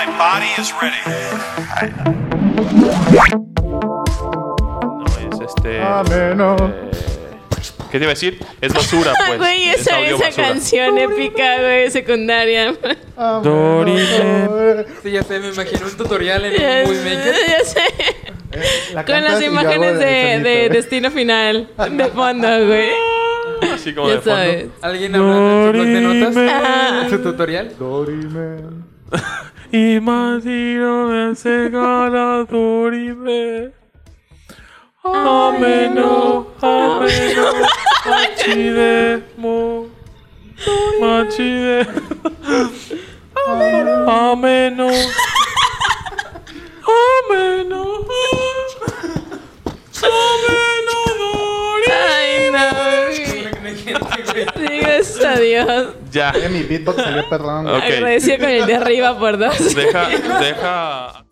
My body is ready. No, es este. Ameno. eh, ¿Qué te iba a decir? Es basura, pues. Güey, Es esa, audio esa basura. canción épica, güey, secundaria. Dorimen. Sí, ya sé, me imagino un tutorial en ya, un Movie Maker. ya sé. La Con las imágenes de, de sonito. Destino Final de fondo, güey. Así como Ya de fondo. sabes. ¿Alguien hablando en su blog de notas? Ajá. ¿En su tutorial? Dorimen. Imagino me cegada dorime. Ameno, ameno, machidemo, machide. Ameno, ameno, ameno. Ay, no, güey. Sí, gracias a Dios. Ya, mi beatbox salió perdón. güey. Ok. Agradecido con el de arriba por dos. deja, deja.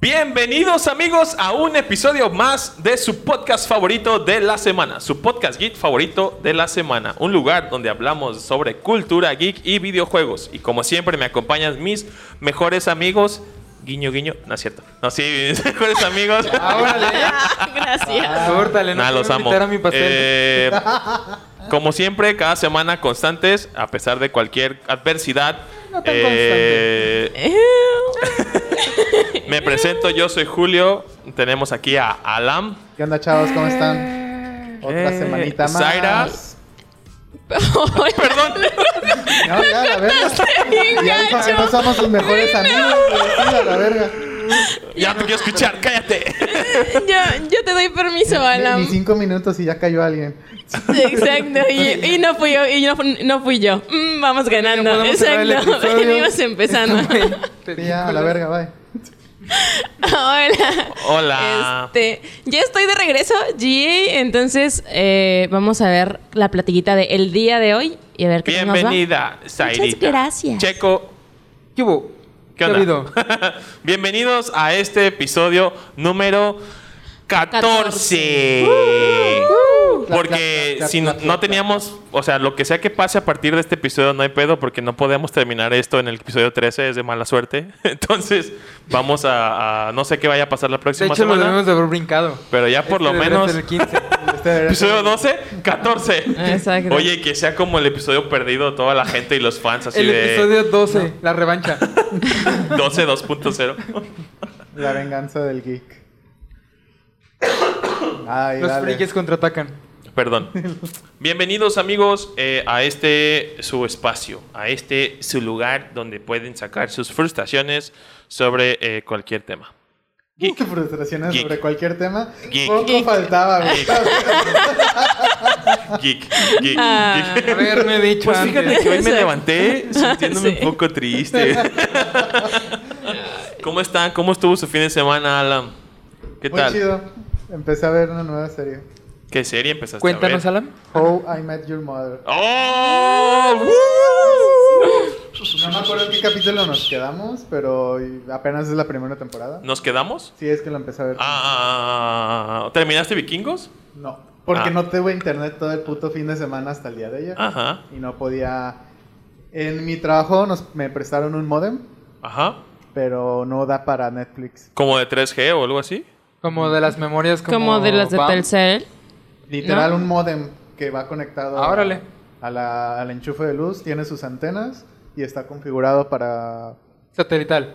Bienvenidos amigos a un episodio más de su podcast favorito de la semana, su podcast geek favorito de la semana, un lugar donde hablamos sobre cultura geek y videojuegos. Y como siempre me acompañan mis mejores amigos, guiño guiño, no es cierto, no sí, mis mejores amigos. Gracias. Córtale, no Nah, quiero los amo. a mi pastel. Eh, como siempre, cada semana constantes, a pesar de cualquier adversidad. No tan eh, me presento, yo soy Julio. Tenemos aquí a Alam. ¿Qué onda, chavos? ¿Cómo están? Otra Eh, semanita más. Zaira. Perdón. No, ya, la verga. Ya no somos sus mejores amigos. la verga. ya te quiero escuchar, cállate. Yo, yo te doy permiso, Alan. ni cinco minutos y ya cayó alguien. Exacto, y, y no fui yo, y no, no fui yo. Mm, vamos ganando. Exacto, venimos empezando. Sí, ya, a la verga, bye. Hola. Hola. Este, ya estoy de regreso, GA, entonces eh, vamos a ver la platiguita de el día de hoy y a ver qué tal nos va. Bienvenida, Zairita. gracias. Checo, ¿Qué hubo? Bienvenidos a este episodio número 14. Porque Clap, clap, clap, si no, teníamos, o sea, lo que sea que pase a partir de este episodio no hay pedo porque no podemos terminar esto en el episodio 13, es de mala suerte. Entonces, vamos a, a- no sé qué vaya a pasar la De próxima hecho, lo semana, debemos de haber brincado. pero ya por Este lo menos ser el 15. Este episodio 12, 14. Exacto. Oye, que sea como el episodio perdido de toda la gente y los fans así El de episodio 12, la revancha. 12 2.0. La venganza del geek. Ay, Los dale. frikis contraatacan. Perdón. Bienvenidos amigos eh, a este su espacio, a este su lugar donde pueden sacar sus frustraciones sobre eh, cualquier tema. Geek. frustraciones Geek. sobre cualquier tema. Geek. Poco Geek. faltaba, güey. Geek, geek, Ah. geek. Haberme dicho Pues fíjate que hoy me levanté sintiéndome Sí. un poco triste. ¿Cómo están? ¿Cómo estuvo su fin de semana, Alan? ¿Qué Muy tal? chido. Empecé a ver una nueva serie. ¿Qué serie empezaste Cuéntanos, a ver? Alan. How I Met Your Mother. ¡Oh! No me acuerdo en qué capítulo nos quedamos, pero apenas es la primera temporada. ¿Nos quedamos? Sí, es que lo empecé a ver. Ah, ¿Terminaste Vikingos? No, porque Ah. no tuve internet todo el puto fin de semana hasta el día de ayer. Ajá, Y no podía... En mi trabajo nos, me prestaron un modem, ajá. pero no da para Netflix. ¿Como de 3G o algo así? Como de las memorias como... Como de las de. Telcel. Literal, ¿No? un modem que va conectado Ah, órale. a la- al enchufe de luz, tiene sus antenas y está configurado para... Satelital.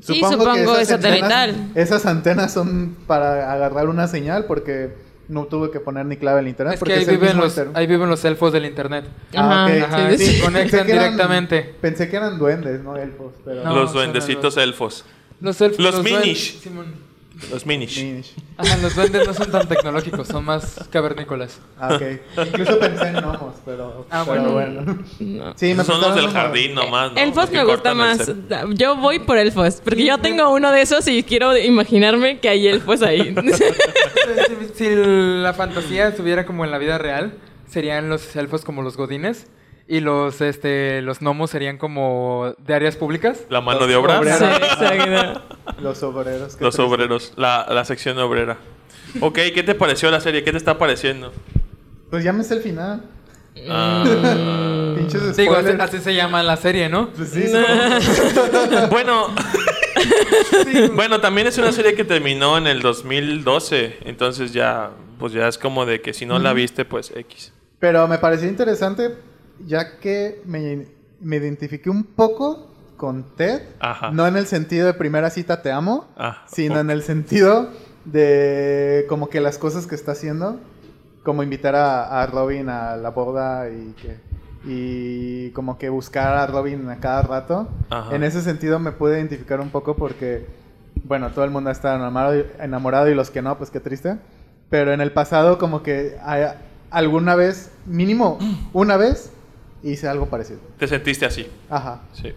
Sí, supongo esas es satelital. antenas- esas antenas son para agarrar una señal porque no tuve que poner ni clave en internet. Es que porque ahí es el viven, los, inter- ahí viven los elfos del internet. Ah, ok. Ajá, sí, sí, sí. conectan Pensé que eran- directamente. Pensé que eran duendes, no elfos. Pero No. los duendecitos los- elfos. Los elfos... Los duen- Minish. Simón. Los Minish. Minish. Ajá, los duendes no son tan tecnológicos, son más cavernícolas. Ah, ok. Incluso pensé en gnomos, pero, Ah, pero bueno. bueno. Sí, me son los del jardín nomás, ¿no? Elfos me gusta el más. cel. Yo voy por elfos, porque yo tengo uno de esos y quiero imaginarme que hay elfos ahí. si, si la fantasía estuviera como en la vida real, serían los elfos como los godines y los este los gnomos serían como de áreas públicas. La mano de obra. Obreros. Sí, exacto. Los obreros. Los obreros. La, la sección obrera. Ok, ¿qué te pareció la serie? ¿Qué te está pareciendo? Pues ya me sé el final. Ah, pinches Digo, así, se llama la serie, ¿no? Pues sí, supongo. Bueno. bueno, también es una serie que terminó en el 2012. Entonces ya, pues ya es como de que si no la viste, pues X. Pero me pareció interesante ya que me, me identifiqué un poco con Ted. Ajá. No en el sentido de primera cita te amo, Ah, sino en el sentido de como que las cosas que está haciendo, como invitar a, a Robin a la boda y que y como que buscar a Robin a cada rato. Ajá. En ese sentido me pude identificar un poco porque, bueno, todo el mundo está enamorado, y- enamorado y los que no, pues qué triste. Pero en el pasado como que a- alguna vez, mínimo una vez, hice algo parecido. Te sentiste así. Ajá. Sí.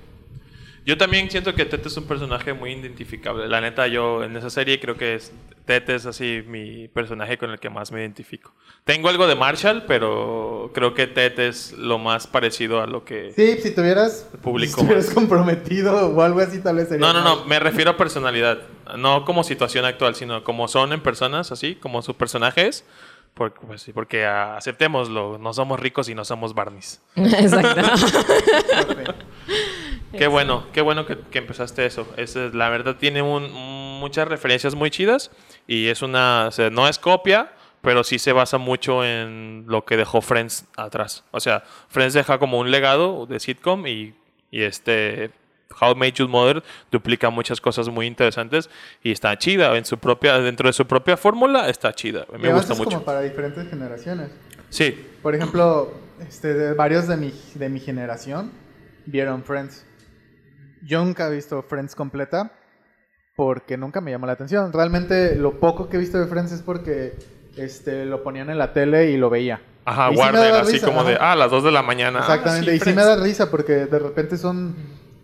Yo también siento que Tete es un personaje muy identificable. La neta, yo en esa serie creo que es, Tete es así mi personaje con el que más me identifico. Tengo algo de Marshall, pero creo que Tete es lo más parecido a lo que... Sí, si tuvieras, Público si estuvieras comprometido o algo así, tal vez sería. No, no, no, me refiero a personalidad. No como situación actual, sino como son en personas, así, como sus personajes. Porque, pues, sí, porque ah, aceptémoslo, no somos ricos y no somos Barneys. Exacto. Qué bueno, qué bueno que, que empezaste eso. Es, la verdad tiene un- muchas referencias muy chidas y es una, o sea, no es copia, pero sí se basa mucho en lo que dejó Friends atrás. O sea, Friends deja como un legado de sitcom y, y este How Met Your Mother duplica muchas cosas muy interesantes y está chida en su propia dentro de su propia fórmula está chida. Y Me además gusta es mucho. como para diferentes generaciones. Sí, Por ejemplo, este, varios de mi, de mi generación vieron Friends. Yo nunca he visto Friends completa porque nunca me llamó la atención. Realmente lo poco que he visto de Friends es porque este, lo ponían en la tele y lo veía. ajá, Y sí así risa, como de ah, a las 2 de la mañana. ah, Exactamente, sí, y sí me da risa porque de repente son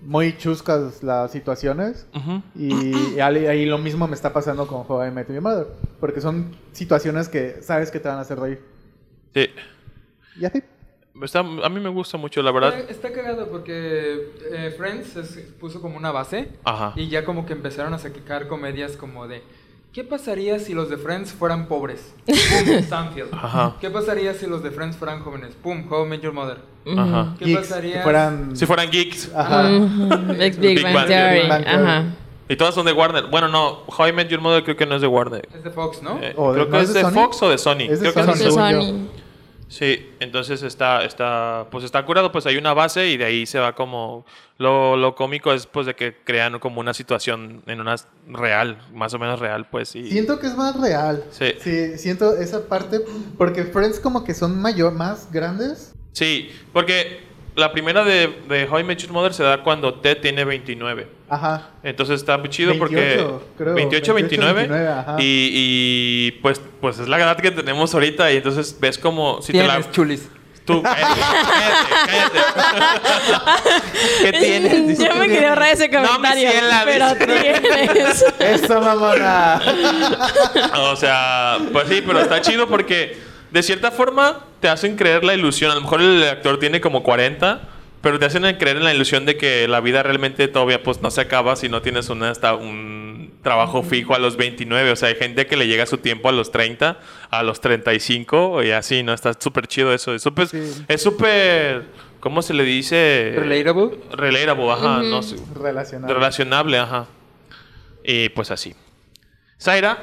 muy chuscas las situaciones. Ujú. Y, y ahí lo mismo me está pasando con How I Met Your Mother. Porque son situaciones que sabes que te van a hacer reír. Sí. Y así. Está- a mí me gusta mucho, la verdad. Está, está cagado porque eh, Friends es- puso como una base Ajá. y ya como que empezaron a sacar comedias como de ¿qué pasaría si los de Friends fueran pobres? Pum, Seinfeld. Ajá. ¿Qué pasaría si los de Friends fueran jóvenes? Pum, How I Met Your Mother. Ajá. ¿Qué Geeks, pasaría que fueran... Si fueran geeks. Ajá. Big, Big, Big Bang Bang Theory. Big Bang Theory. Ajá. Y todas son de Warner. Bueno, no. How I Met Your Mother creo que no es de Warner. Es de Fox, ¿no? Eh, ¿O de- creo no que es es de Sony? Fox o de Sony. Es de creo que Sony. es De. Sony. Sí, entonces está, está, pues está curado, pues hay una base y de ahí se va como, lo, lo cómico es pues de que crean como una situación en una real, más o menos real, pues, y Siento que es más real. Sí. siento esa parte. Porque Friends como que son mayor, más grandes. sí, porque la primera de, de How I Met Your Mother se da cuando Ted tiene 29. Ajá. Entonces está muy chido 28, porque creo, 28, 29, 29, ajá. y, y, pues pues es la edad que tenemos ahorita y entonces ves como si te Tienes, la chulis. tú cállate, cállate, cállate. ¿Qué tienes? Dice, Yo me quería ahorrar ese No, comentario. ciela, pero dice. tienes. Eso, mamona. O sea, pues sí, pero está chido porque de cierta forma te hacen creer la ilusión. A lo mejor el actor tiene como 40, pero te hacen creer en la ilusión de que la vida realmente todavía pues no se acaba si no tienes una, hasta un trabajo fijo a los 29. O sea, hay gente que le llega su tiempo a los 30, a los 35 y así, ¿no? Está súper chido eso. Es súper, Sí. es súper, ¿cómo se le dice? Relatable. Relatable, ajá, no sé. Relacionado. Relacionable, ajá. Y pues así. Zaira,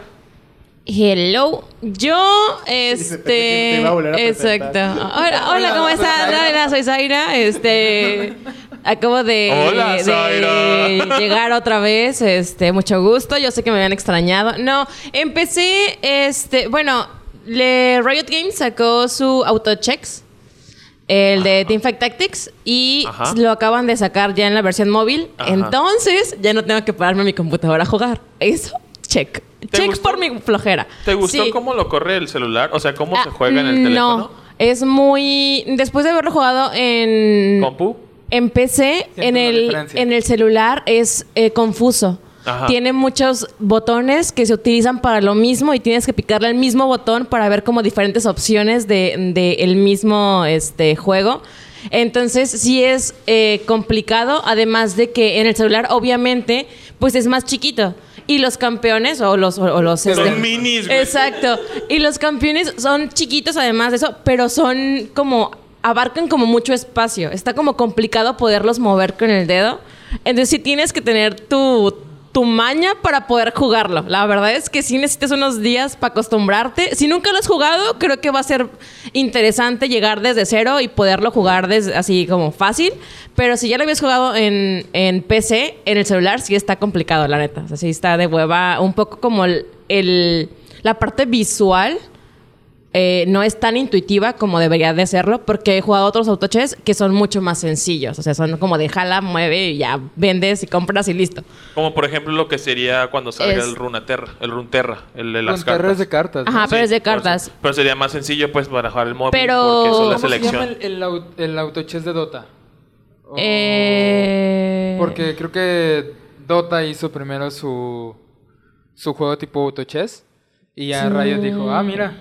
Hello. Yo, te este. iba a volver a Exacto. Hola, hola, ¿cómo estás? Hola, soy Zaira. Este. Acabo de, Hola, de Zaira. llegar otra vez. Este, mucho gusto. Yo sé que me habían extrañado. No, empecé, este, bueno, le, Riot Games sacó su Autochecks. El de Teamfight Tactics y Ajá. lo acaban de sacar ya en la versión móvil. Ajá. Entonces ya no tengo que pararme a mi computadora a jugar. Eso, check. Check gustó? por mi flojera. ¿Te gustó Sí. cómo lo corre el celular? O sea, ¿cómo Ah, se juega en el teléfono? No, es muy... Después de haberlo jugado en... ¿Compu? Empecé Siento en el, en el celular, es eh, confuso. Ajá. Tiene muchos botones que se utilizan para lo mismo y tienes que picarle al mismo botón para ver como diferentes opciones de, de el mismo este, juego. Entonces sí es eh, complicado, además de que en el celular obviamente pues es más chiquito. Y los campeones o los... O, o los Son este, minis, güey. Exacto. Y los campeones son chiquitos además de eso, pero son como abarcan como mucho espacio. Está como complicado poderlos mover con el dedo. Entonces sí tienes que tener tu, tu maña para poder jugarlo. La verdad es que sí necesitas unos días para acostumbrarte. Si nunca lo has jugado, creo que va a ser interesante llegar desde cero y poderlo jugar desde, así como fácil. Pero si ya lo habías jugado en, en PC, en el celular sí está complicado, la neta. O sí está de hueva. Un poco como el- la parte visual eh, no es tan intuitiva como debería de serlo, porque he jugado otros autochess que son mucho más sencillos. O sea, son como de jala, mueve y ya vendes y compras y listo. Como por ejemplo lo que sería cuando salga Es- el Runaterra, el Runterra, el de las cartas. es de cartas. ¿no? Ajá, pero es de cartas. Pero sería más sencillo pues para jugar el móvil Pero- porque eso es la ¿Cómo se llama selección. el, el, el autochess de Dota? Eh... Porque creo que Dota hizo primero su, su juego tipo autochess. Y ya Riot dijo, ah, mira.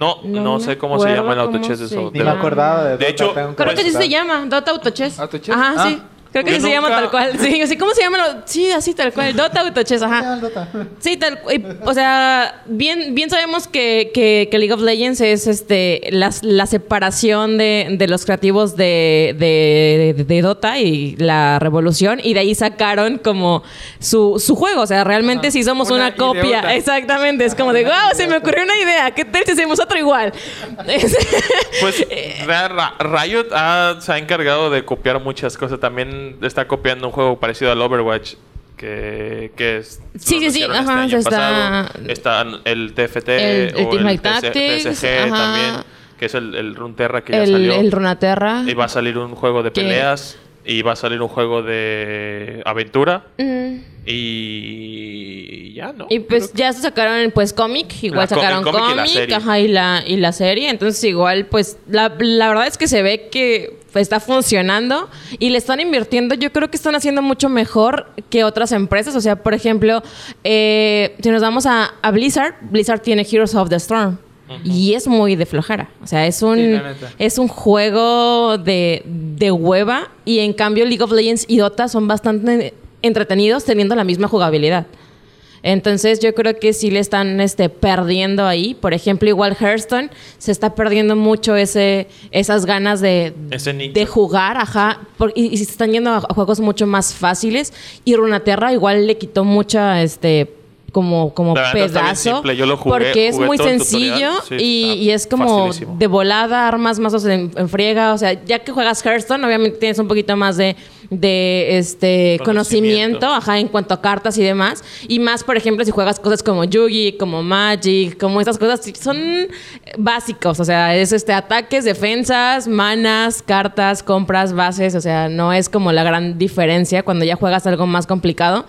No, no, sé cómo se llama el autochess de eso. Ni me acordaba de, De Dota, hecho, Creo que sí se llama Dota Autochess. ¿Autochess? Ajá, Ah. sí. Creo que Yo sí se llama tal cual. Sí, así ¿cómo se llama? lo- Sí, así tal cual. Dota Autochess, ¿Cómo se llama ajá. Dota? Sí, tal y, O sea, bien, bien sabemos que, que- que League of Legends es este la, la separación de, de los creativos de, de- de- de Dota y la revolución. Y de ahí sacaron como su, su juego. O sea, realmente Ajá. sí somos Una una, copia. ideota. Exactamente. Es como de, wow, se me ocurrió una idea. ¿Qué tal si hacemos otro igual? Pues Riot ha- se ha encargado de copiar muchas cosas. También está copiando un juego parecido al Overwatch. Que, que es, Sí, sí, sí, anunciaron ajá, este está-. Está el TFT El- el o Teamfight TC Tactics, ajá. también. Que es el, el Runeterra que ya el, salió. el Runaterra. Y va a salir un juego de peleas. Y va a salir un juego de aventura. Mm. Y ya, ¿no? Y pues que- ya se sacaron pues cómic, igual La sacaron el cómic y la serie. ajá, y la, y la serie. Entonces igual pues la, la verdad es que se ve que está funcionando y le están invirtiendo. Yo creo que están haciendo mucho mejor que otras empresas. O sea, por ejemplo, eh, si nos vamos a, a Blizzard, Blizzard tiene Heroes of the Storm. Y es muy de flojera. O sea, es un, Sí, es un juego de, de hueva. Y en cambio, League of Legends y Dota son bastante entretenidos teniendo la misma jugabilidad. Entonces yo creo que sí le están este, perdiendo ahí. Por ejemplo, igual Hearthstone se está perdiendo mucho ese, esas ganas de, Ese de jugar, ajá. por- y, y se están yendo a, juegos mucho más fáciles. Y Runaterra igual le quitó mucha, este, como, como La pedazo. simple. Yo lo jugué- porque es jugué muy sencillo. Sí, y, y es como facilísimo. de volada, armas mazos en, en friega. O sea, ya que juegas Hearthstone, obviamente tienes un poquito más de, de este Conocimiento. conocimiento, ajá, en cuanto a cartas y demás. Y más, por ejemplo, si juegas cosas como Yugi, como Magic, como estas cosas, son básicos. O sea, es este ataques, defensas, manas, cartas, compras, bases. O sea, no es como la gran diferencia cuando ya juegas algo más complicado.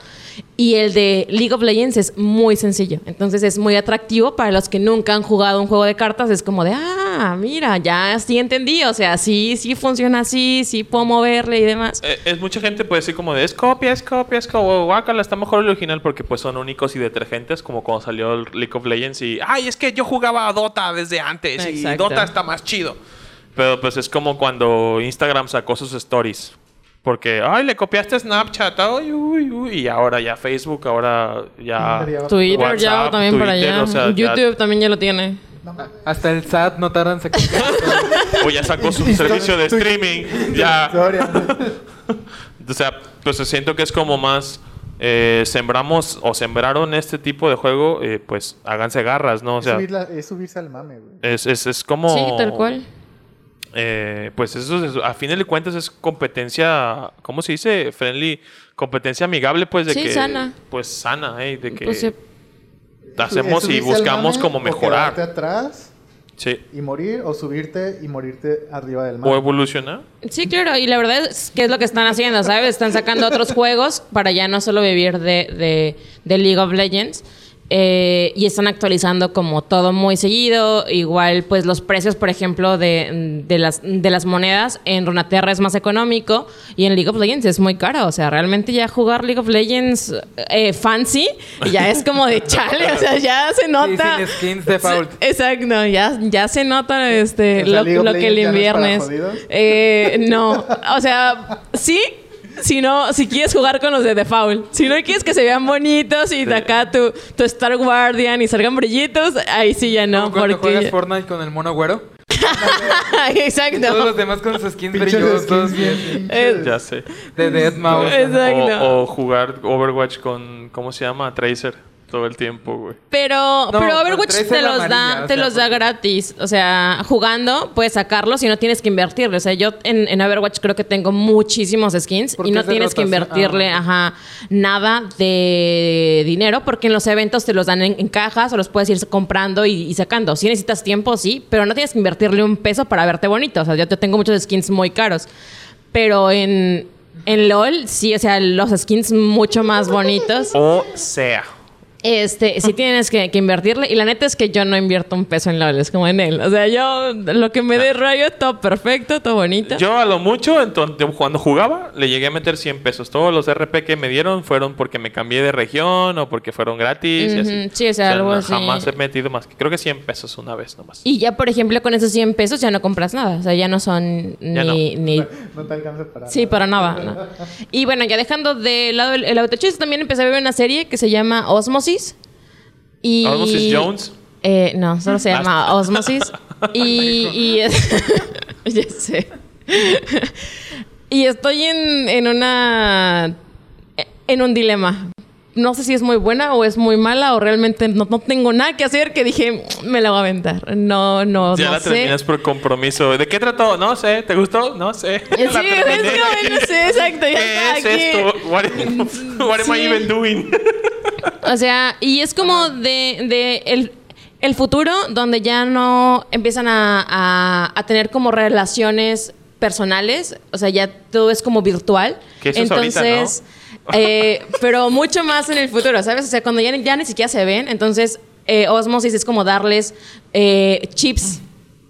Y el de League of Legends es muy sencillo. Entonces es muy atractivo para los que nunca han jugado un juego de cartas. Es como de, ah, mira, ya sí entendí. O sea, sí, sí funciona así, sí puedo moverle y demás. Eh, es mucha gente puede decir como de es copia, es copia, es como guácala, está mejor el original porque pues son únicos y detergentes como cuando salió el League of Legends y ay, es que yo jugaba a Dota desde antes Exacto. y Dota está más chido. Pero pues es como cuando Instagram sacó sus stories. Porque, ay, le copiaste Snapchat, ay, uy, uy, y ahora ya Facebook, ahora ya... Twitter ya también para allá. o sea, ya- YouTube también ya lo tiene. Hasta el SAT no tarda en sacar. O ya sacó su servicio de streaming, ya... Historia. O sea, pues siento que es como más. eh, sembramos o sembraron este tipo de juego, eh, pues háganse garras, ¿no? O es, sea, subir la- es subirse al mame, güey. es, es, es como. Sí, tal cual. eh, pues eso, es- a fin de cuentas, es competencia. ¿Cómo se dice? Friendly. Competencia amigable, pues de Sí, que. sana. Pues sana, ¿eh? De que Pues, sí. Hacemos y buscamos mame como o mejorar. quedarte atrás Sí. y morir, o subirte y morirte arriba del mame. O evolucionar. Sí, claro, y la verdad es que es lo que están haciendo, ¿sabes? Están sacando otros juegos para ya no solo vivir de, de, de League of Legends. Eh, y están actualizando como todo muy seguido. Igual, pues los precios, por ejemplo, de, de las, de las monedas en Runaterra es más económico y en League of Legends es muy caro. O sea, realmente ya jugar League of Legends eh, fancy ya es como de chale. O sea, ya se nota. sin skins default. Exacto, ya, ya se nota este, O sea, lo, lo que no para inviernes. jodidos. Eh, no, o sea, sí, si no, si quieres jugar con los de default. Si no quieres que se vean bonitos y de acá tu, tu Star Guardian y salgan brillitos, ahí sí ya no, Como cuando porque juegas Fortnite con el mono güero. Exacto. Todos los demás con sus skins brillosos. Ya sé. De Deadmau5. Exacto. O, o jugar Overwatch con, ¿cómo se llama? Tracer. Todo el tiempo, güey. Pero, No, pero Overwatch te los amarilla, da, te sea, los da gratis. O sea, jugando puedes sacarlos y no tienes que invertirle. O sea, yo en, en Overwatch creo que tengo muchísimos skins y no tienes que invertirle, Ah, ajá, nada de dinero porque en los eventos te los dan en, en cajas o los puedes ir comprando y, y sacando. Si necesitas tiempo, sí, pero no tienes que invertirle un peso para verte bonito. O sea, yo te- tengo muchos skins muy caros. Pero en, en LOL, sí, o sea, los skins mucho más bonitos. O sea. Este, sí tienes que, que invertirle. Y la neta es que yo no invierto un peso en LOL, es como en él. O sea, yo lo que me dé rayo, todo perfecto, todo bonito. Yo a lo mucho, entonces, cuando jugaba, le llegué a meter 100 pesos. Todos los RP que me dieron fueron porque me cambié de región o porque fueron gratis y así. Ujú, sí, o sea, algo no, así. Jamás he metido más. Creo que 100 pesos una vez nomás. Y ya, por ejemplo, con esos 100 pesos ya no compras nada. O sea, ya no son Ya ni, ni No te alcanza para Sí, para nada. ¿no? Y bueno, ya dejando de lado el, el también empecé a ver una serie que se llama Osmosis. Y, Osmosis Jones. Eh, no, solo se llama Osmosis. y, y es- ya sé. y estoy en, en una... En un dilema. No sé si es muy buena o es muy mala o realmente no, no tengo nada que hacer que dije, me la voy a aventar. No, no, ya no la sé. terminas por compromiso. ¿De qué trató? No sé. ¿Te gustó? No sé. Sí, es como, no sé, exacto. ya ¿Qué es aquí. esto? What, what am I Sí. even doing? O sea, y es como de, de el, el futuro donde ya no empiezan a, a- a tener como relaciones personales. O sea, ya todo es como virtual. Que eso es ahorita, entonces, eh, pero mucho más en el futuro, ¿sabes? O sea, cuando ya, ni- ya ni siquiera se ven, entonces eh, Osmosis es como darles eh, chips.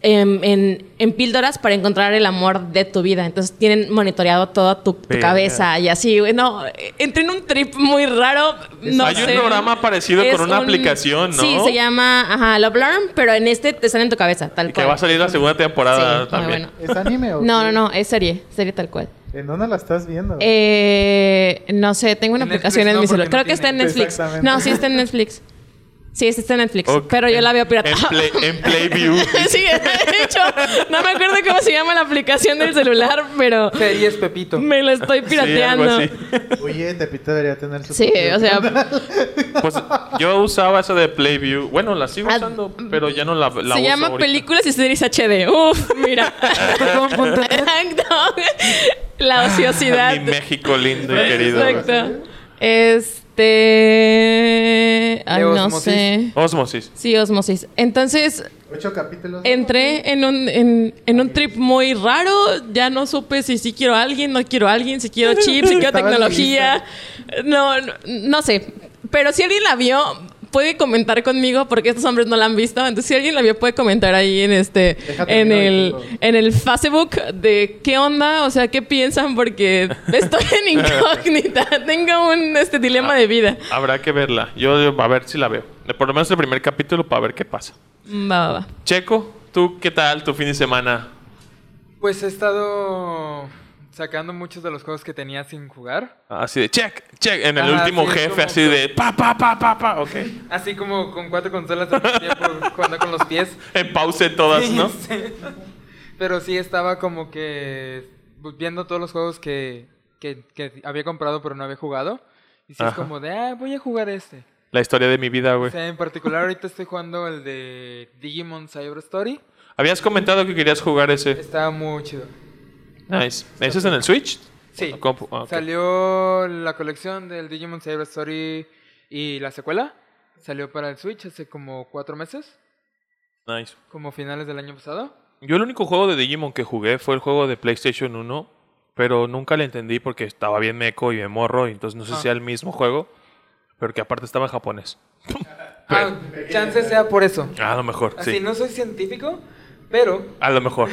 En, en- en píldoras para encontrar el amor de tu vida. Entonces tienen monitoreado toda tu, cabeza y así. güey. No, entré en un trip muy raro. No Hay un programa parecido Es con una un- aplicación, ¿no? Sí, se llama ajá, Love Alarm, pero en este te sale en tu cabeza, tal Y que cual. va a salir la segunda temporada Sí, muy también. bueno. ¿Es anime o No, no, no, es serie, serie tal cual. ¿En dónde la estás viendo? Eh, no sé, tengo una En aplicación Netflix en no, mi celular. no Creo que está en. Netflix. No, sí está en Netflix. Sí, sí está en Netflix. Pero yo la veo pirata. En, play, en Playview. sí, de hecho, no me acuerdo cómo se llama la aplicación del celular, pero Series Pepito. me lo estoy Sí, algo pirateando. así. Oye, Tepito debería tener su Sí, propio o sea, Pues yo usaba esa de Playview. Bueno, la sigo Ah, usando, pero ya no la, la se uso llama ahorita. Películas y Series HD. Uf, mira. Exacto. La ociosidad. Mi México lindo y querido. Exacto. Este. Ay, no Osmosis. sé. Osmosis. Sí, osmosis. Entonces, Ocho capítulos. entré en un, en, en un trip muy raro. Ya no supe si sí quiero a alguien, no quiero a alguien, si quiero chips, si quiero tecnología. No, no, no sé. Pero si alguien la vio, puede comentar conmigo porque estos hombres no la han visto. Entonces, si alguien la vio, puede comentar ahí en este, Déjate en el, en el Facebook de qué onda, o sea, qué piensan porque estoy en incógnita. Tengo un este dilema de vida. Habrá que verla. Yo, yo a ver si la veo. Por lo menos el primer capítulo para ver qué pasa. Va, va, va. Checo, ¿tú qué tal tu fin de semana? Pues he estado sacando muchos de los juegos que tenía sin jugar. Así de check, check. En el Ajá, último sí, es jefe, así que- de pa, pa, pa, pa, pa. Ok. Así como con cuatro consolas al tiempo jugando con los pies. En pause todas, Sí, ¿no? sí. Pero sí estaba como que viendo todos los juegos que, que, que había comprado pero no había jugado. Y sí es Ajá. como de, ah, voy a jugar este. La historia de mi vida, O güey. sea, en particular ahorita estoy jugando el de Digimon Cyber Story. Habías comentado que querías jugar ese. Está muy chido. Nice. ¿Ese es en el Switch? Sí. Ah, ok. Salió la colección del Digimon Cyber Story y la secuela. Salió para el Switch hace como cuatro meses, Nice. como finales del año pasado. Yo el único juego de Digimon que jugué fue el juego de PlayStation 1, pero nunca le entendí porque estaba bien meco y bien morro, y entonces no sé Ah. si era el mismo juego, pero que aparte estaba en japonés. Ah, chance sea por eso. A lo mejor, Así, sí. no soy científico, pero A lo mejor.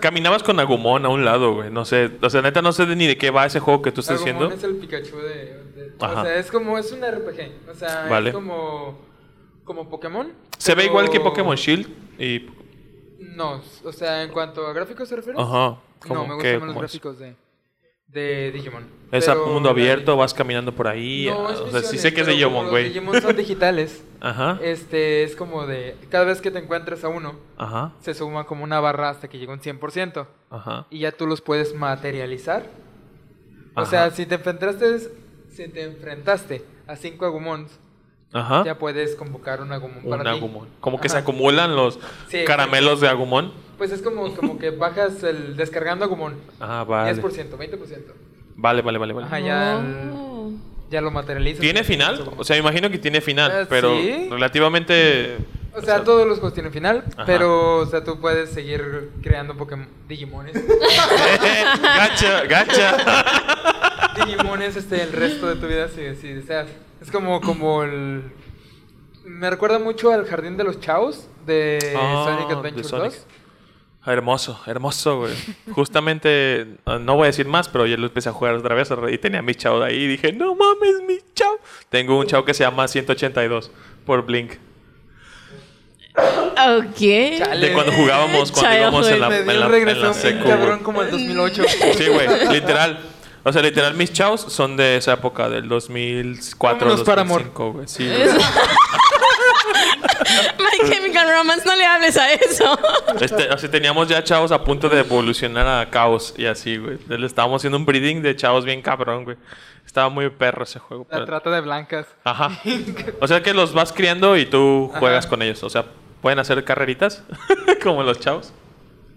Caminabas con Agumon a un lado, güey. No sé. O sea, neta, no sé de ni de qué va ese juego que tú estás Agumon haciendo. es el Pikachu de... de- Ajá. o sea, es como... Es un RPG. O sea, Vale. es como... Como Pokémon. Se ve igual que Pokémon Shield y. No, o sea, en cuanto a gráficos se refiere. Ajá. No, me gustan más los es. gráficos de... De Digimon. Es a Pero mundo abierto, vas caminando por ahí. No, es o sea, sí sé que es de Digimon, los güey. Digimon son digitales. Ajá. este es como de cada vez que te encuentres a uno, Ajá. se suma como una barra hasta que llega un 100%. Ajá. Y ya tú los puedes materializar. O Ajá. sea, si te enfrentaste, si te enfrentaste a cinco Agumons, Ajá. ya puedes convocar un Agumon Un para ti. agumón. Como que se acumulan los Sí, caramelos de agumón. Pues es como, como que bajas el descargando Agumon. Ah, vale. 10%, 20%. Vale, vale, vale, vale. Ajá, ya, Oh. ya lo materializas. ¿Tiene final? O sea, imagino que tiene final, Eh, pero sí. relativamente... O sea, todos los juegos tienen final, Ajá. pero o sea, tú puedes seguir creando Pokémon Digimones. gacha, gacha. Digimones este el resto de tu vida si, si deseas. Es como como el me recuerda mucho al Jardín de los Chaos de Ah, Sonic de Adventure Sonic. 2. Hermoso, hermoso, güey. Justamente, eh, no voy a decir más, pero ya lo empecé a jugar otra vez y tenía mi chao de ahí y dije, no mames, mi chao. Tengo un chao que se llama 182 por Blink. Ok. Chale. De cuando jugábamos, cuando íbamos en la, en la, un en la secu, cabrón como el 2008. Sí, güey, literal. O sea, literal, mis chaos son de esa época, del 2004, Vámonos para amor. 2005, güey. Sí, güey. My Chemical Romance, no le hables a eso. Este, sea, teníamos ya chavos a punto de evolucionar a caos y así, güey. Le estábamos haciendo un breeding de chavos bien cabrón, güey. Estaba muy perro ese juego. La pero- trata de blancas. Ajá. O sea que los vas criando y tú juegas Ajá. con ellos. O sea, pueden hacer carreritas como los chavos.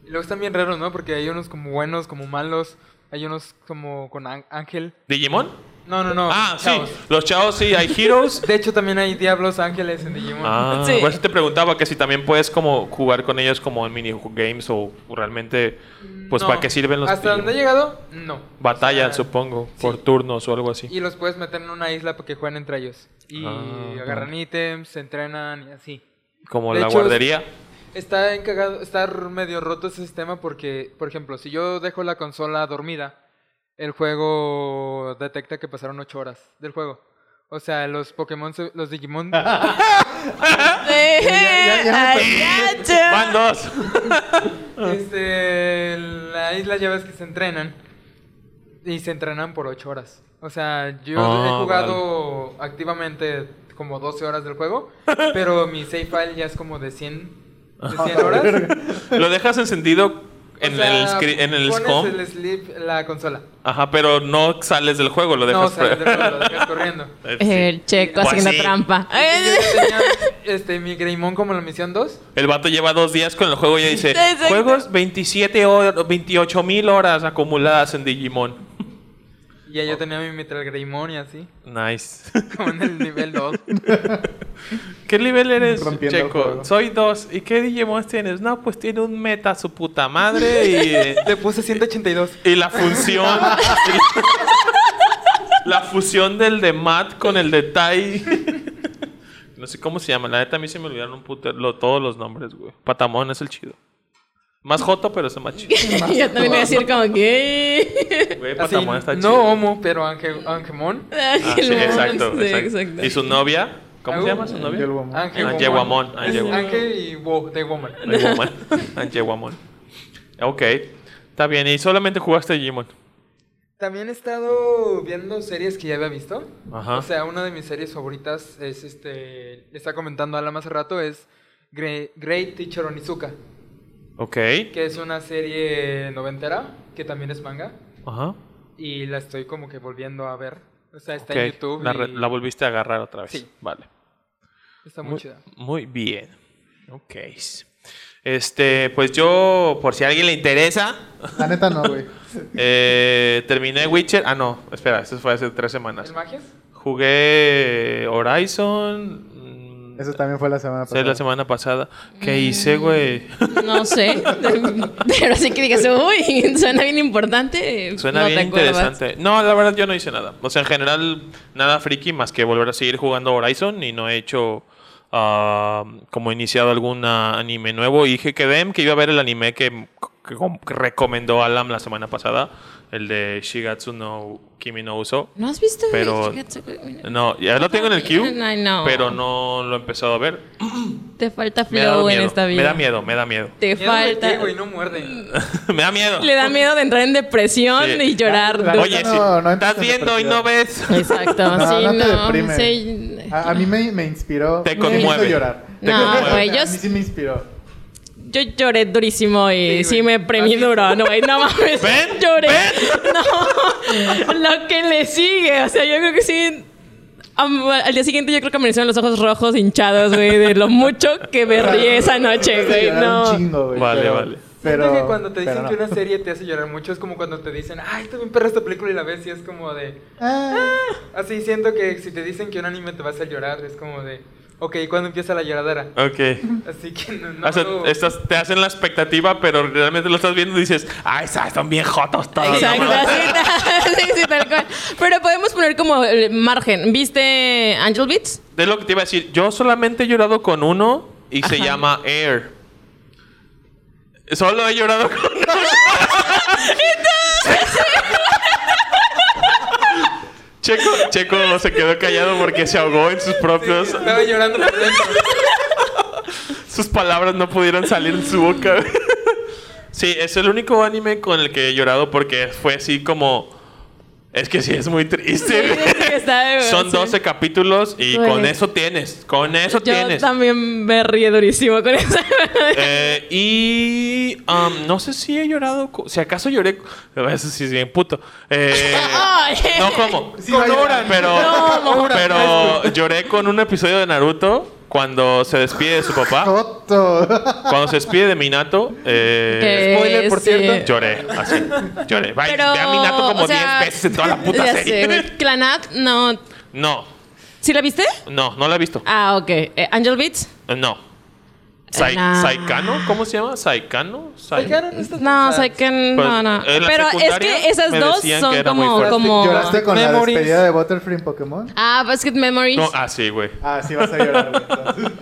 Y luego están bien raros, ¿no? Porque hay unos como buenos, como malos. Hay unos como con án- ángel. ¿Digimon? No, no, no. ah, chavos. sí. Los chavos sí, hay heroes. De hecho, también hay diablos ángeles en Digimon. Ah, Sí. por eso te preguntaba que si también puedes como jugar con ellos como en mini games o realmente, pues No. para qué sirven los Hasta donde he Digimon? llegado, no. Batallan, O sea, supongo, por turnos o algo así. Y los puedes meter en una isla para que jueguen entre ellos. Y Ah, agarran ítems, se entrenan y así. Como de la hecho, guardería. Está encagado, está medio roto ese sistema porque, por ejemplo, si yo dejo la consola dormida, el juego detecta que pasaron 8 horas del juego. O sea, los Pokémon, se- los Digimon, ya- ya. Van dos. este, la isla ya ves que se entrenan y se entrenan por 8 horas. O sea, yo Ah, he jugado activamente como 12 horas del juego, pero mi save file ya es como de 100, de 100 horas. Lo dejas encendido en sea, el, en el pones SCOM. el sleep, la consola. Ajá, pero no sales del juego, lo dejas. del juego, lo dejas corriendo. El checo Pues haciendo sí. trampa. Yo tenía este, mi Greymon como la misión 2. El vato lleva dos días con el juego y ya dice. Juegos 27 horas, 28 mil horas acumuladas en Digimon. Y ya yo tenía mi Mitral Greymon y así. Nice. Como en el nivel 2. ¿Qué nivel eres, Rompiendo el Checo? juego. Soy dos. ¿Y qué Digimon tienes? No, pues tiene un meta su puta madre y, eh, Le puse 182. y la función. la fusión del de Matt con el de Tai. no sé cómo se llama. La neta a mí se me olvidaron un puto, lo- todos los nombres, güey. Patamón es el chido. Más joto, pero es chido. Yo también iba a decir como que... Güey, Así, Patamón está no chido. homo, pero Ange, Angemon. Ah, sí, exacto, Sí, exacto. exacto. ¿Y su novia? ¿Cómo se Ah, llama su novia? Woman. Ange Guamón, Ange Guamón. Ange y Wo, de Woman. Ange Woman. Ange Guamón. Ok. Está bien. ¿Y solamente jugaste Digimon? También he estado viendo series que ya había visto. Ajá. O sea, una de mis series favoritas es este. Le está comentando Alan hace rato, es Gre- Great Teacher Onizuka. Ok. Que es una serie noventera, que también es manga. Ajá. Y la estoy como que volviendo a ver. O sea, está en YouTube. La, re- y la volviste a agarrar otra vez. Sí. Vale. Está muy, Muy, chida. muy bien. Ok. Este, pues yo, por si a alguien le interesa, La neta no, güey. eh, terminé Witcher. Ah, no, espera, eso fue hace tres semanas. ¿El magias? Jugué Horizon. Mm, Eso también fue la semana Sí, pasada. la semana pasada. ¿Qué hice, güey? No sé. Pero sí que digas, uy, suena bien importante. Suena no bien interesante. No, la verdad yo no hice nada. O sea, en general, nada friki más que volver a seguir jugando Horizon y no he hecho ah, como iniciado algún anime nuevo. Y dije que Dem, que iba a ver el anime que, que que recomendó Alam la semana pasada, el de Shigatsu no Kimi no Uso. ¿No has visto? Pero- Shigatsu- No, ya lo tengo en el queue, no. pero no lo he empezado a ver. Te falta Me da flow en miedo, esta vida. me da miedo, me da miedo. Te Miedo falta. güey, no muerde. me da miedo. Le da miedo de entrar en depresión Sí. y llorar. La- la- Oye, No, si no estás viendo y no ves. Exacto, No, sí, no te no. deprime. sí. A, a mí me, me inspiró. Te me conmueve. hizo llorar. No, güey, A yo, mí sí me inspiró. Yo lloré durísimo y Sí, me premié duro, no, güey, no mames. ¿Ven? Lloré. ¿Ven? No, lo que le sigue, o sea, yo creo que sí. al día siguiente yo creo que me hicieron los ojos rojos hinchados, güey, de lo mucho que me rí esa noche, güey. No. un chingo, güey, Vale, pero- vale. Pero, Siento que cuando te dicen que una serie te hace llorar mucho es como cuando te dicen, ay, bien perra esta película y la ves y es como de... Ah, Así siento que si te dicen que un anime te va a hacer llorar es como de... Ok, ¿cuándo empieza la lloradera? Ok. Así que no... no O sea, no- estás- te hacen la expectativa, pero realmente lo estás viendo y dices, ay, sa- están bien jotos todos. Exacto, ¿no? sí, sí, tal cual. Pero podemos poner como el margen. ¿Viste Angel Beats? Es lo que te iba a decir. Yo solamente he llorado con uno y se llama Air. Solo he llorado con uno. Checo, Checo se quedó callado porque se ahogó en sus propios. Estaba llorando por dentro. Sus palabras no pudieron salir de su boca. Sí, es el único anime con el que he llorado porque fue así como. Es que sí, es muy triste. Sí, está- Son sí. 12 capítulos y con eso tienes. Con eso Yo tienes. también me ríe durísimo con eso. Eh, y um, no sé si he llorado. Si acaso lloré. Eso sí es bien puto. Eh, no, ¿cómo? Sí, va a llorar. Pero, No, pero lloré con un episodio de Naruto cuando se despide de su papá. Joto. Cuando se despide de Minato. Eh, Spoiler, por sí. cierto. Lloré, así. Lloré. Vaya, Pero, ve a Minato como o sea, 10 veces en toda la puta serie. Clanat, no. no, ¿Sí la viste? no, no la he visto. Ah, ok. Eh, Angel Beats. Eh, No. Sai- Nah. ¿Saikano? ¿Cómo se llama? ¿Saikano? Sai- Oigan, no estás No, que Pues, no, Pero es que esas dos son que como, como. ¿Lloraste con Memories. la despedida de Butterfree en Pokémon? Ah, Basket Memories. No, ah, sí, güey. Ah, sí vas a llorar, güey.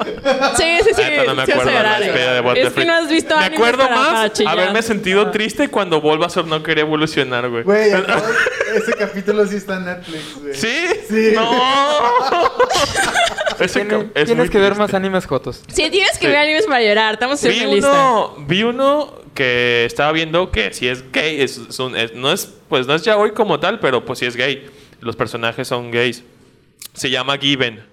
Sí, sí, sí. Neta, no me acuerdo de la llorar, despedida de. Butterfree. Es que no has visto Me acuerdo más haberme sentido triste cuando Bulbasaur no quería evolucionar, güey. Güey, ese capítulo sí está en Netflix, güey. ¿Sí? Sí. No. Ese es tienes muy que ver triste. más animes jotos. Sí, tienes que Sí. ver animes para llorar. Estamos en Vi una lista. uno, vi uno que estaba viendo que si es gay, es, es un- es- no es, pues no es yaoi como tal, pero pues sí es gay. Los personajes son gays. Se llama Given.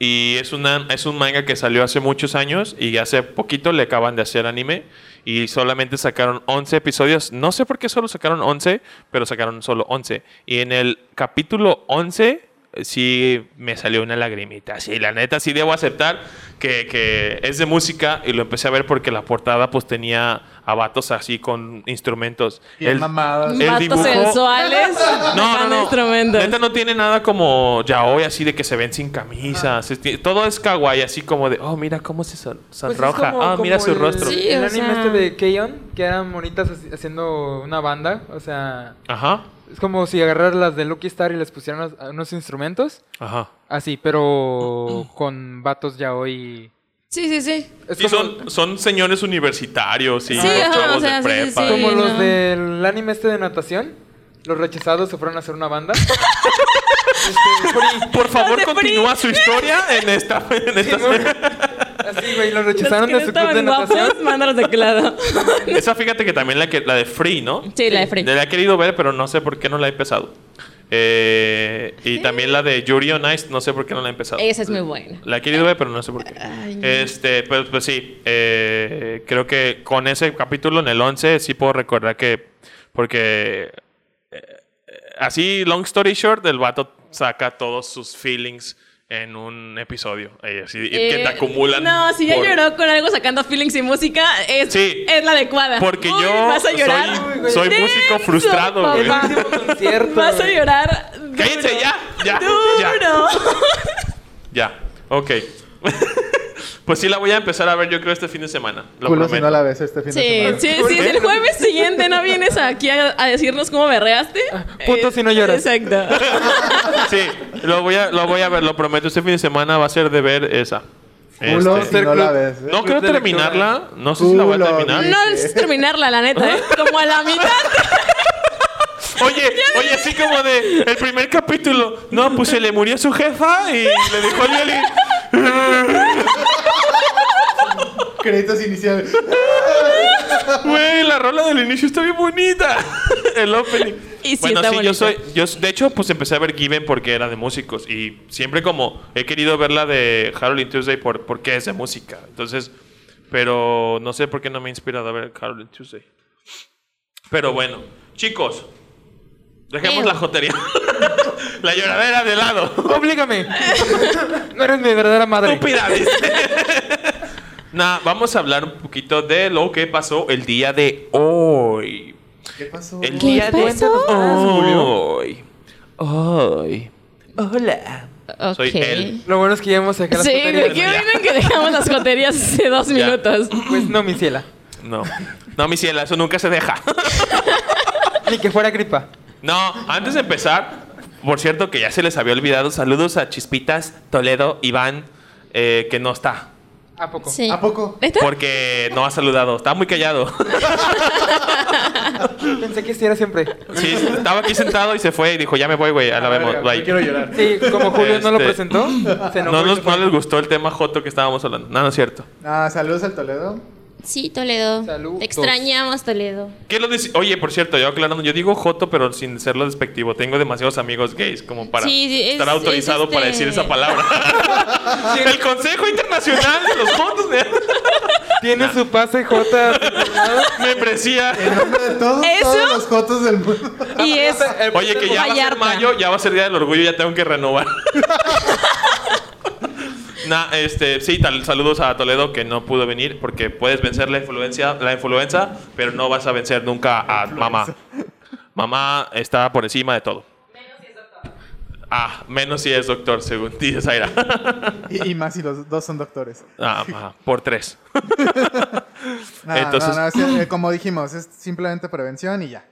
Y es, una, es un manga que salió hace muchos años y hace poquito le acaban de hacer anime. Y solamente sacaron 11 episodios. No sé por qué solo sacaron 11, pero sacaron solo 11. Y en el capítulo 11 eh, sí me salió una lagrimita. Sí, la neta sí debo aceptar que, que es de música y lo empecé a ver porque la portada pues tenía a vatos así con instrumentos. Bien El- mamadas. el dibujo- sensuales. no, no, no. instrumentos. Neta no tiene nada como yaoi así de que se ven sin camisas. Es que Todo es kawaii, así como de, oh, mira cómo se son- Pues es sonroja. como- ah, mira su el- rostro. Sí, el anime sea- este de Keion, que eran monitas haci- haciendo una banda. O sea, Ajá, es como si agarraran las de Lucky Star y les pusieran unos, instrumentos. ajá. Así, pero con vatos ya hoy. Sí, sí, sí. Es Sí, como, son, son señores universitarios y Sí, los ajá, chavos o sea, de sí, sí, prepa. sí. como Sí, los no. del anime este de natación. Los rechazados se fueron a hacer una banda. Este. Por favor, continúa su historia en esta... En esta Así, güey, los Los rechazaron que de su club de guapos, natación. mándalos de qué lado. Esa fíjate que también la, que, la de Free, ¿no? Sí, la de Free. La he querido ver, pero no sé por qué no la he empezado. Eh, y también la de Yuri on Ice, no sé por qué no la he empezado. Esa es muy buena. La he querido ver, pero no sé por qué. Ay. Este, pues, pues sí. eh, creo que con ese capítulo en el 11 sí puedo recordar que. Porque. eh, así, long story short, el vato saca todos sus feelings en un episodio. eh, así, y que Eh, te acumulan. No, si ya por- lloró con algo sacando feelings y música, es, Sí. es la adecuada. Porque Uy, yo vas a llorar. soy, músico frustrado, güey. Vas a llorar. duro. Cállense ya, ya, ya. Duro. Ya, ok. pues sí la voy a empezar a ver yo creo este fin de semana. Lo Culo si prometo. no la ves este fin de Sí, semana. sí, sí. El jueves siguiente no vienes aquí a, a decirnos cómo berreaste. Puto si no lloras. Exacto. Sí, lo voy, a, lo voy a ver, lo prometo. Este fin de semana va a ser de ver esa. Culo Este, si no la ves. ¿eh? no de terminarla. No sé si la voy a terminar. No es terminarla, la neta, ¿eh? Como a la mitad. Oye, oye, así como de el primer capítulo. No, pues se le murió su jefa y le dejó el violín. Créditos iniciales. Güey, la rola del inicio está bien bonita. El opening. Y sí, bueno, está sí, yo soy. Yo, de hecho, pues empecé a ver Given porque era de músicos. Y siempre como he querido ver la de Harold Tuesday por, porque es de música. Entonces, pero no sé por qué no me ha inspirado a ver Harold Tuesday. Pero bueno, chicos, dejemos Ew. la jotería. la lloradera de lado. Oblígame. no eres mi verdadera madre. Estúpida, dice. Nah, vamos a hablar un poquito de lo que pasó el día de hoy. ¿Qué pasó? El ¿Qué día pasó? de Ah, hoy. Hoy. Hola. Ok. Soy él. Lo bueno es que ya hemos sacado las Sí, tonterías. ¿de qué vienen que dejamos las joterías hace dos Ya. minutos? Pues no, mi ciela. No. No, mi ciela, eso nunca se deja. Ni que fuera gripa. No, antes de empezar, por cierto que ya se les había olvidado, saludos a Chispitas, Toledo, Iván, eh, que no está. ¿A poco? Sí. ¿A poco? ¿Neta? Porque no ha saludado, está muy callado. Pensé que sí era siempre. Sí, estaba aquí sentado y se fue y dijo, ya me voy, güey, ya la vemos, Verga, bye. yo quiero llorar. Sí, como Julio no lo Este- presentó, se enojó No, y nos- se fue. no les gustó el tema Joto que estábamos hablando. No, no es cierto. Ah, saludos al Toledo. Sí, Toledo. Saludos. Te extrañamos, Toledo. ¿Qué lo dice? Oye, por cierto, yo aclarando, yo digo Joto, pero sin serlo despectivo. Tengo demasiados amigos gays como para Sí, sí, es- estar autorizado es para este- decir esa palabra. El Consejo Internacional de los Jotos me Tiene su pase J. membresía. En nombre de todos, ¿Eso? todos los jotos del mundo. Y es. Oye, que ya va a ser mayo, ya va a ser Día del Orgullo, ya tengo que renovar. Nah, este, sí, tal, saludos a Toledo que no pudo venir porque puedes vencer la influencia, la influenza, pero no vas a vencer nunca a mamá. Mamá está por encima de todo. Ah, menos si es doctor, según dice Zaira. Y, y más si los dos son doctores. Ah, ajá, por tres. No, Entonces- no, no, sí, eh, como dijimos, es simplemente prevención y ya.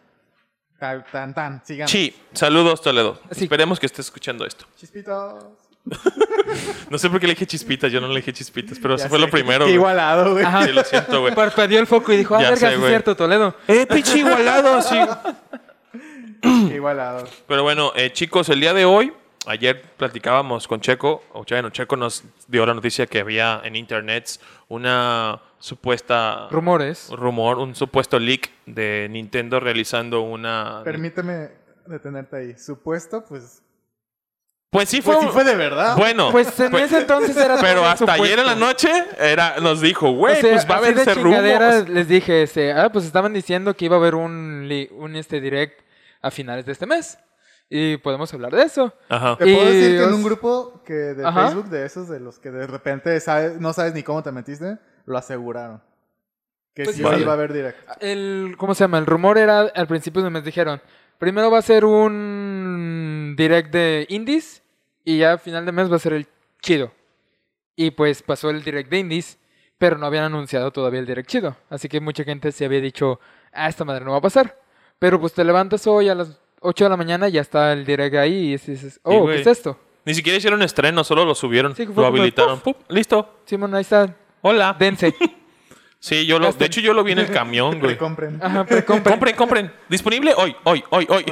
Tan, tan, tan. Sigamos. Sí, saludos Toledo. Sí. Esperemos que estés escuchando esto. Chispitos. No sé por qué le dije chispitas, yo no le dije chispitas, pero Ya eso fue sé, lo primero. Qué igualado, güey. Ajá. Sí, lo siento, güey. Parpadeó el foco y dijo, ah, Ya verga, sé, sí es güey. cierto, Toledo. Eh, pinche igualado, sí. Qué igualado. Pero bueno, eh, chicos, el día de hoy, ayer platicábamos con Checo, o bueno, Checo nos dio la noticia que había en internet una supuesta Rumores. rumor, un supuesto leak de Nintendo realizando una... Permíteme detenerte ahí. Supuesto, pues. Pues sí fue... Pues sí fue de verdad. Bueno, Pues en pues- ese entonces era pero hasta supuesto. ayer en la noche era, nos dijo, güey, O sea, pues va a haber ese rumor. les dije, este, ah, pues estaban diciendo que iba a haber un, un este direct a finales de este mes. Y podemos hablar de eso. Ajá. Te puedo Y decir que en un grupo que de Ajá. Facebook, de esos de los que de repente sabes- no sabes ni cómo te metiste, lo aseguraron. Que Pues sí vale. iba a ver directo. El, ¿Cómo se llama? El rumor era, al principio del mes dijeron, primero va a ser un direct de indies y ya a final de mes va a ser el chido. Y pues pasó el direct de indies, pero no habían anunciado todavía el direct chido. Así que mucha gente se había dicho, ah, esta madre no va a pasar. Pero pues te levantas hoy a las 8 de la mañana y ya está el direct ahí y dices, oh. ¿qué es esto? Ni siquiera hicieron estreno, solo lo subieron, Sí, fue lo habilitaron. Pup, listo. Simón, ahí está, Hola. dense. Sí, yo lo, de hecho yo lo vi en el camión, güey. Compren. Ajá, precompra. Compren, compren. Disponible hoy, hoy, hoy, hoy.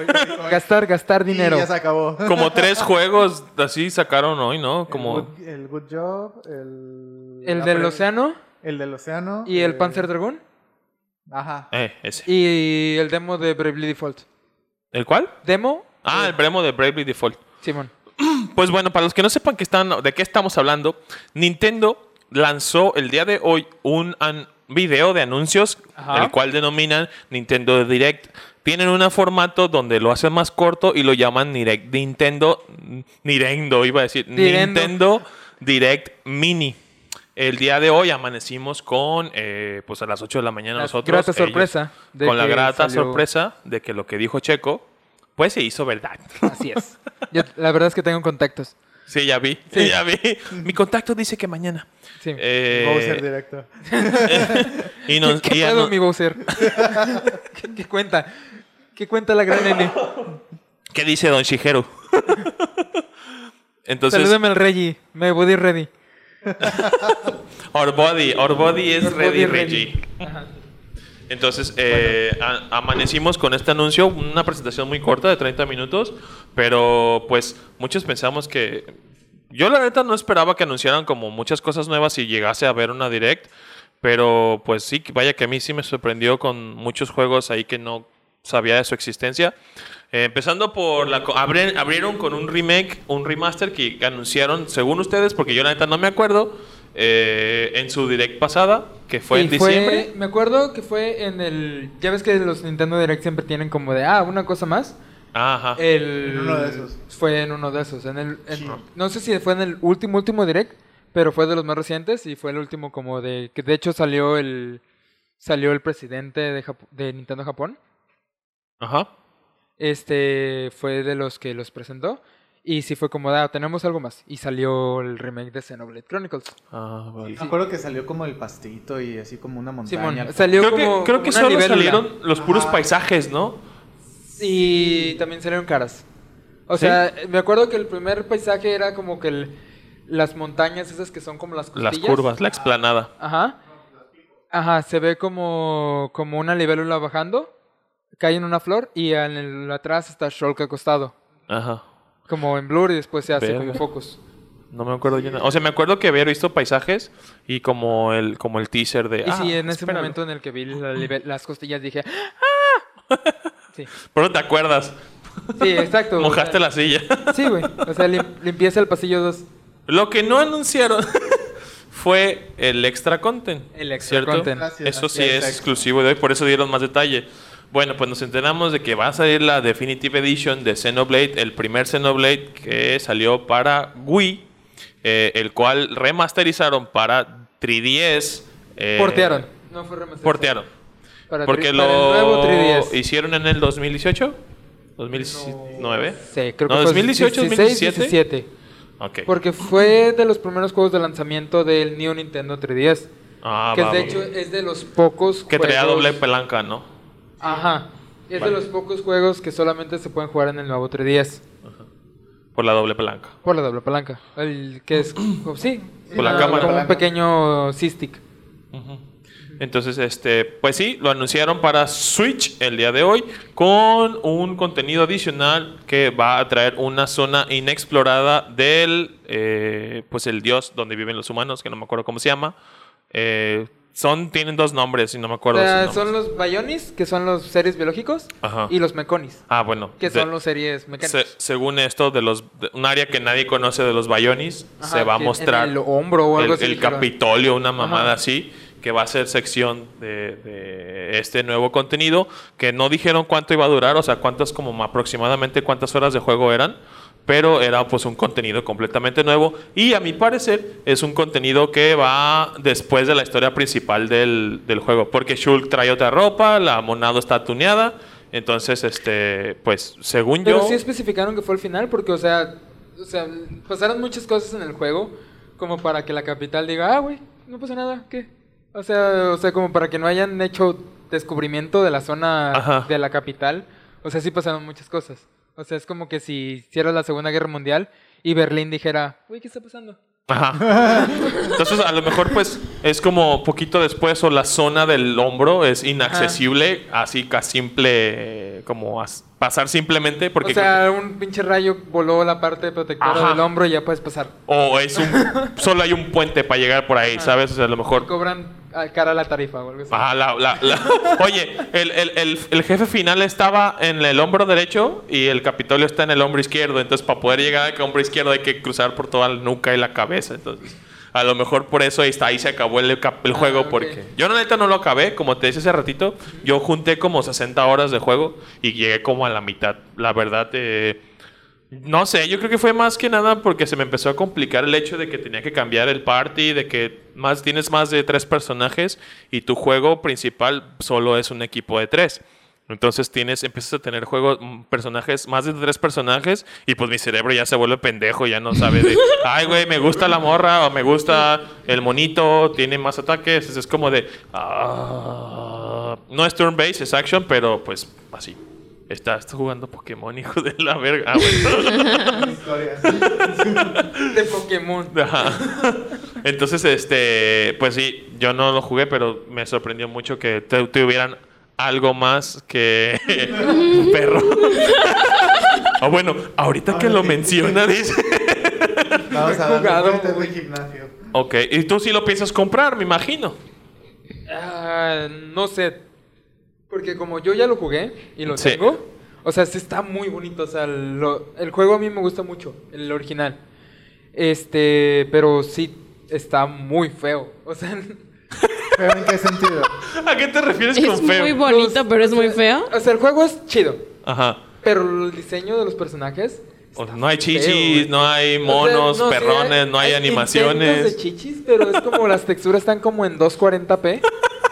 Gastar, gastar dinero. Y ya se acabó. Como tres juegos así sacaron hoy, ¿no? El Como good, el Good Job, el... El del pre- océano El del océano. y el eh, Panzer Dragoon. Ajá. eh, ese. Y el demo de Bravely Default. ¿El cuál? ¿Demo? Ah, el bremo de Bravely Default. Simón. Pues bueno, para los que no sepan que están, de qué estamos hablando, Nintendo lanzó el día de hoy un an- video de anuncios, Ajá. el cual denominan Nintendo Direct. Tienen un formato donde lo hacen más corto y lo llaman Direct Nintendo, Nintendo, iba a decir, Direndo. Nintendo Direct Mini. El día de hoy amanecimos con, eh, pues a las 8 de la mañana La nosotros. grata ellos, sorpresa de con la grata salió- sorpresa de que lo que dijo Checo, pues se hizo verdad. Así es. Yo, la verdad es que tengo contactos. Sí, ya vi. Sí. Ya vi. Mi contacto dice que mañana. Sí. Eh, Bowser directo. y nos, ¿Qué y a pedo, no- mi Bowser? ¿Qué, qué cuenta? ¿Qué cuenta la gran N? ¿Qué dice Don Shigeru? Entonces, Salúdame al Reggie. Me body ready. our body, our body is Our ready, body Reggie. Entonces, eh, a- amanecimos con este anuncio, una presentación muy corta de 30 minutos, pero pues muchos pensamos que... Yo la neta no esperaba que anunciaran como muchas cosas nuevas y llegase a ver una direct, Pero pues sí, vaya que a mí sí me sorprendió con muchos juegos ahí que no sabía de su existencia. Eh, empezando por la... abren- abrieron con un remake, un remaster que anunciaron, según ustedes, porque yo la neta no me acuerdo, eh, en su direct pasada, que fue en diciembre. me acuerdo que fue en el... Ya ves que los Nintendo Direct siempre tienen como de, ah, una cosa más. Ajá. El, En uno de esos. Fue en uno de esos. En el, en- Sí. No sé si fue en el último, último Direct, pero fue de los más recientes y fue el último como de... Que de hecho salió el... Salió el presidente de, Jap- de Nintendo Japón. Ajá. Este fue de los que los presentó. Y sí fue como, ah, tenemos algo más. Y salió el remake de Xenoblade Chronicles. Ah, vale. Me acuerdo que salió como el pastito y así como una montaña. Simón, salió Creo como... que, creo como que solo salieron los puros Ajá. paisajes, ¿no? Y también salieron caras. O ¿Sí? sea, me acuerdo que el primer paisaje era como que el- las montañas esas que son como las Las costillas. curvas, la explanada. Ajá. Ajá, se ve como, como una libélula bajando, cae en una flor y en el atrás está Shulk acostado. Ajá. Como en blur y después se hace Verga. como focus. No me acuerdo yo. nada. O sea, me acuerdo que había visto paisajes y como el, como el teaser de. Y ah, sí, en ese espéralo. momento en el que vi la las costillas dije, ¡ah! Sí, Pero te acuerdas. sí, exacto. Mojaste o sea, la silla. Sí, güey. O sea, lim- limpieza el pasillo 2. Lo que no anunciaron fue el extra content. El extra ¿cierto? content. Gracias. Eso sí es es, exclusivo de hoy, por eso dieron más detalle. Bueno, pues nos enteramos de que va a salir la Definitive Edition de Xenoblade, el primer Xenoblade que salió para Wii, eh, el cual remasterizaron para 3DS. eh, Portearon. No fue remasterizado. Portearon. Para, Porque el nuevo lo 3DS. hicieron en el 2018, 2019. Sí, creo No, que fue 2018, 16, 2017. 17. Ok. Porque fue de los primeros juegos de lanzamiento del New Nintendo 3DS. Ah, que va, de va. hecho es de los pocos que traía juegos- doble pelanca, ¿no? Ajá. Es Vale. de los pocos juegos que solamente se pueden jugar en el nuevo 3DS. Por la doble pelanca. Por la doble palanca. El que es. sí. Por la cámara. Como un pequeño C-Stick. Entonces, este, pues sí, lo anunciaron para Switch el día de hoy con un contenido adicional que va a traer una zona inexplorada del, eh, pues el dios donde viven los humanos, que no me acuerdo cómo se llama. Eh, son, tienen dos nombres y no me acuerdo. son los Bionis, que son los seres biológicos. Ajá. Y los Meconis, Ah, bueno. que de- son los series mecánicos. se- según esto, de los, de un área que nadie conoce de los Bayonis, Ajá, se va a en mostrar el hombro o algo el, así, el. Capitolio, una mamada Ajá. así, que va a ser sección de, de este nuevo contenido, que no dijeron cuánto iba a durar, o sea, cuántas, como aproximadamente cuántas horas de juego eran, pero era pues un contenido completamente nuevo y a mi parecer es un contenido que va después de la historia principal del, del juego, porque Shulk trae otra ropa, la Monado está tuneada, entonces, este, pues, según Pero yo... sí especificaron que fue el final porque, o sea, o sea, pasaron muchas cosas en el juego como para que la capital diga, ah, güey, no pasa nada, ¿qué? O sea, o sea, como para que no hayan hecho descubrimiento de la zona Ajá. de la capital. O sea, sí pasaron muchas cosas. O sea, es como que si hiciera la Segunda Guerra Mundial y Berlín dijera, güey, ¿qué está pasando? Ajá. Entonces, a lo mejor, pues, es como poquito después o la zona del hombro es inaccesible, así a simple, como as- pasar simplemente, porque... o sea, un pinche rayo voló la parte protectora Ajá. del hombro y ya puedes pasar. o es un... solo hay un puente para llegar por ahí, ¿sabes? O sea, a lo mejor... Cobran cara a la tarifa o algo así. Ajá, la- la- la- Oye, el, el- el- el jefe final estaba en el hombro derecho y el Capitolio está en el hombro izquierdo. Entonces, para poder llegar al hombro izquierdo hay que cruzar por toda la nuca y la cabeza. Entonces, a lo mejor por eso ahí, está, ahí se acabó el, Ah, juego. ok. Porque yo, la neta, no lo acabé. Como te dije hace ratito, yo junté como 60 horas de juego y llegué como a la mitad. La verdad, eh, no sé, yo creo que fue más que nada porque se me empezó a complicar el hecho de que tenía que cambiar el party, de que más tienes más de tres personajes y tu juego principal solo es un equipo de tres. Entonces tienes, empiezas a tener juegos, mm, personajes, más de tres personajes, y pues mi cerebro ya se vuelve pendejo, ya no sabe de, ay güey, me gusta la morra, o me gusta el monito, tiene más ataques, es como de, ah, no es turn based, es action, pero pues así. Está, está jugando Pokémon, hijo de la verga. Ah, bueno. De Pokémon. Ajá. Entonces, este, pues sí, yo no lo jugué, pero me sorprendió mucho que te- tuvieran algo más que un perro. Ah, bueno, ahorita que lo menciona, dice. Vamos a Jugado, de gimnasio. Ok, y tú sí lo piensas comprar, me imagino. Ah, no sé. Porque como yo ya lo jugué y lo Sí. tengo, o sea, sí está muy bonito. O sea, lo- el juego a mí me gusta mucho, el original. Este, pero sí está muy feo. O sea, ¿Pero en qué sentido? ¿A qué te refieres Es con feo? muy bonito, los- pero es muy feo. O sea, el juego es chido, Ajá. pero el diseño de los personajes. O sea, no hay chichis, no hay O sea, monos, no, sí, perrones, no hay, animaciones. de chichis, pero es como las texturas están como en 240p.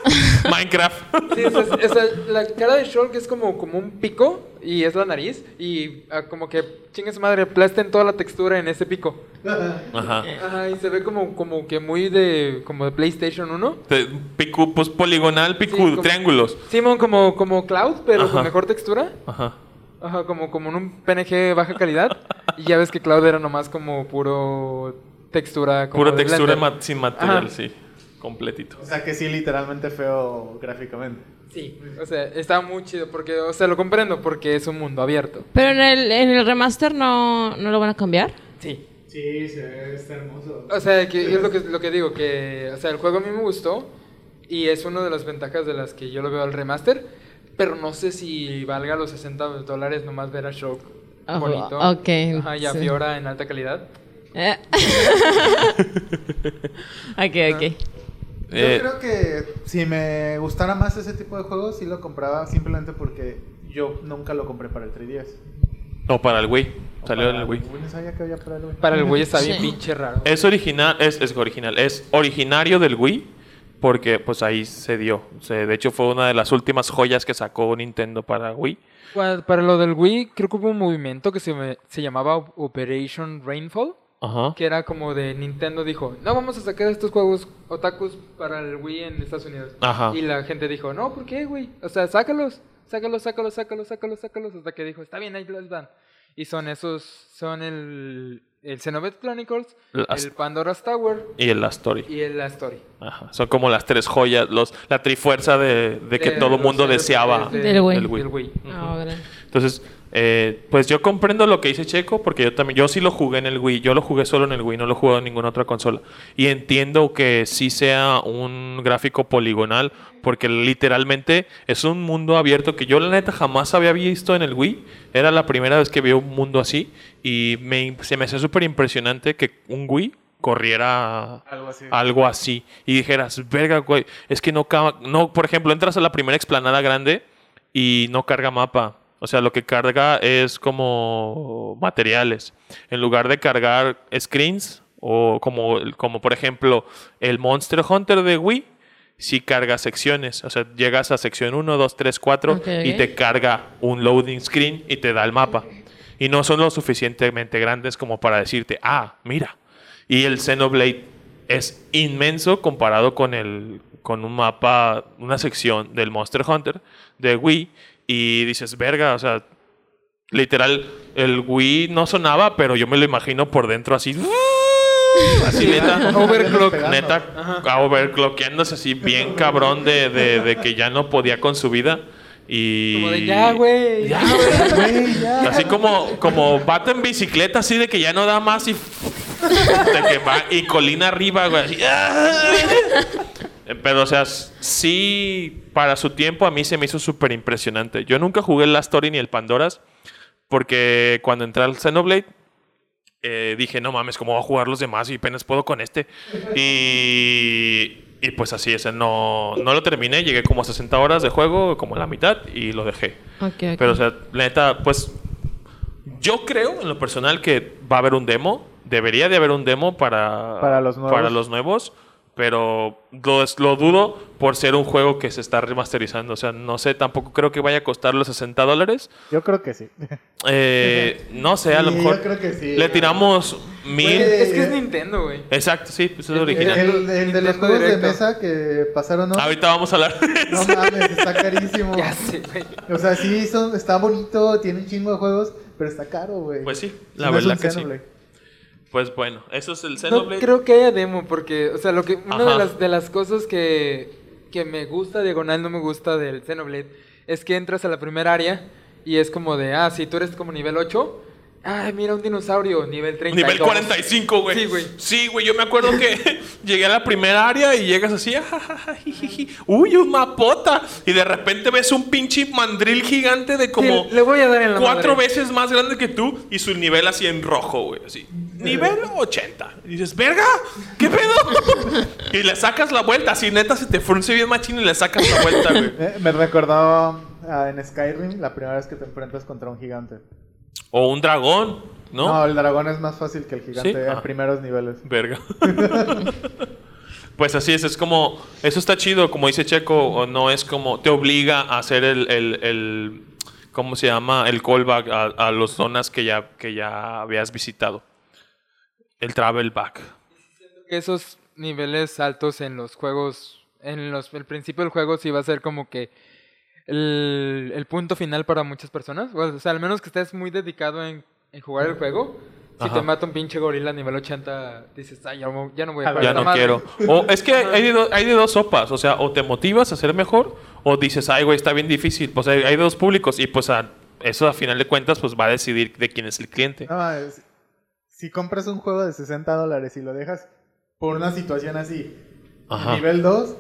Minecraft. Sí, o sea, o sea, la cara de Shulk es como, como un pico y es la nariz y ah, como que chingue su madre, aplasten toda la textura en ese pico. Ajá. Ajá, y se ve como, como que muy de como de PlayStation 1. Te- Picu, pues poligonal, Sí, como- triángulos. Simón como, como Cloud, pero Ajá. con mejor textura. Ajá. Ajá, como, como en un PNG baja calidad. y ya ves que Cloud era nomás como puro textura. Como Pura de textura ma- sin material, Ajá. sí. Completito. O sea que sí, literalmente feo gráficamente. Sí, o sea, está muy chido porque, o sea, lo comprendo porque es un mundo abierto. Pero en el, en el remaster no, no lo van a cambiar. Sí. Sí, se ve, está hermoso. O sea, que es lo que, lo que digo, que, o sea, el juego a mí me gustó y es una de las ventajas de las que yo lo veo al remaster, pero no sé si valga los 60 dólares nomás ver a Shock Oh, bonito. ok, Ajá, y a sí. Fiora en alta calidad. Eh. ok, ok. Yo Eh, creo que si me gustara más ese tipo de juegos, sí lo compraba simplemente porque yo nunca lo compré para el 3DS. O para el Wii. O Salió para en el Wii. No sabía que había para el Wii. Para el Wii está bien Sí. pinche raro. Es original, es, es original, es originario del Wii porque pues ahí se dio. O sea, de hecho fue una de las últimas joyas que sacó Nintendo para Wii. Pa- Para lo del Wii, creo que hubo un movimiento que se, me- se llamaba Operation Rainfall, Ajá. que era como de Nintendo dijo, no vamos a sacar estos juegos otakus para el Wii en Estados Unidos. Ajá. Y la gente dijo, no, ¿por qué, güey? O sea, sácalos, sácalos, sácalos, sácalos, sácalos, sácalos, hasta que dijo, está bien, ahí los dan. Y son esos, son el, el Xenoblade Chronicles, Las- el Pandora's Tower Y el La Story. y el La Story. Ajá. Son como las tres joyas, los, la trifuerza de, de que De todo los mundo deseaba. de- Del Wii. del Wii. del Wii. Ahora. Entonces, eh, pues yo comprendo lo que dice Checo, porque yo también, yo sí lo jugué en el Wii, yo lo jugué solo en el Wii, no lo jugué en ninguna otra consola. Y entiendo que sí sea un gráfico poligonal, porque literalmente es un mundo abierto que yo la neta jamás había visto en el Wii. Era la primera vez que vi un mundo así y me, se me hacía súper impresionante que un Wii corriera Algo así. algo así y dijeras, verga, güey, es que no, no, por ejemplo, entras a la primera explanada grande y no carga mapa. O sea, lo que carga es como materiales. En lugar de cargar screens o como, como por ejemplo el Monster Hunter de Wii, sí carga secciones. O sea, llegas a sección 1, 2, 3, 4 Ok. y te carga un loading screen y te da el mapa. Y no son lo suficientemente grandes como para decirte, ah, mira. Y el Xenoblade es inmenso comparado con el con un mapa, una sección del Monster Hunter de Wii y dices, verga, o sea, literal el Wii no sonaba, pero yo me lo imagino por dentro así, así neta, Overclock. neta, overclockeándose así bien cabrón de, de- de que ya no podía con su vida y Como de ya, güey. Ya, Güey, ya. Así como, como vato en bicicleta, así de que ya no da más y. De que va y colina arriba, güey. así, ¡ah! Pero, o sea, sí, para su tiempo a mí se me hizo súper impresionante. Yo nunca jugué el Last Story ni el Pandoras, porque cuando entré al Xenoblade, eh, dije, no mames, ¿cómo voy a jugar los demás? Y apenas puedo con este. Y, y pues así, ese no, no lo terminé. Llegué como a 60 horas de juego, como a la mitad, y lo dejé. Pero, o sea, la neta, pues. Yo creo en lo personal que va a haber un demo. Debería de haber un demo para, Para los nuevos. para los nuevos, Pero lo, es- lo dudo por ser un juego que se está remasterizando. O sea, no sé, tampoco creo que vaya a costar los 60 dólares. Yo creo que sí. Eh, no sé, a lo mejor yo creo que sí. le tiramos mil. Es que es eh, Nintendo, güey. Exacto, sí, pues es El, original. el- el de los juegos de mesa que pasaron, ¿no? Ahorita vamos a hablar de No eso. mames, está carísimo. Ya sé, güey. O sea, sí, son, está bonito, tiene un chingo de juegos, pero está caro, güey. Pues sí, la no es verdad un que sí. Pues bueno, eso es el No Xenoblade. creo que haya demo, porque, o sea, lo que, una de las, de las cosas que, que me gusta, diagonal no me gusta del Xenoblade, es que entras a la primera área y es como de, ah, si tú eres como nivel 8 Ay, mira, un dinosaurio, nivel 32. Nivel 45, güey. Sí, güey. Sí, güey. Yo me acuerdo que llegué a la primera área y llegas así. Uy, un mapota. Y de repente ves un pinche mandril gigante de como Sí, le voy a dar en la cuatro madre. veces más grande que tú y su nivel así en rojo, güey. Así. Nivel 80. Y dices, verga, ¿qué pedo? y le sacas la vuelta. Así neta se te frunce bien machín y le sacas la vuelta, güey. Eh, me recordó ah, en Skyrim la primera vez que te enfrentas contra un gigante. O un dragón, ¿no? No, el dragón es más fácil que el gigante ¿Sí? en Ah. primeros niveles. Verga. pues así es, es como, eso está chido, como dice Checo, o no es como, te obliga a hacer el, el, el- ¿cómo se llama? El callback a, a las zonas que ya, que ya habías visitado. El travel back. Que esos niveles altos en los juegos, en los, el principio del juego sí va a ser como que el, el punto final para muchas personas. O sea, al menos que estés muy dedicado en, en jugar el juego. Si Ajá. te mata un pinche gorila a nivel 80, dices, ay, ya, no- ya no voy a jugar Ya no madre". quiero. O es que hay de, do- hay de dos sopas, o sea, o te motivas a ser mejor, o dices, ay, güey, está bien difícil. Pues hay, hay dos públicos, y pues a- eso a final de cuentas, pues va a decidir de quién es el cliente. No, es- si compras un juego de 60 dólares y lo dejas por una situación así, Ajá. nivel 2,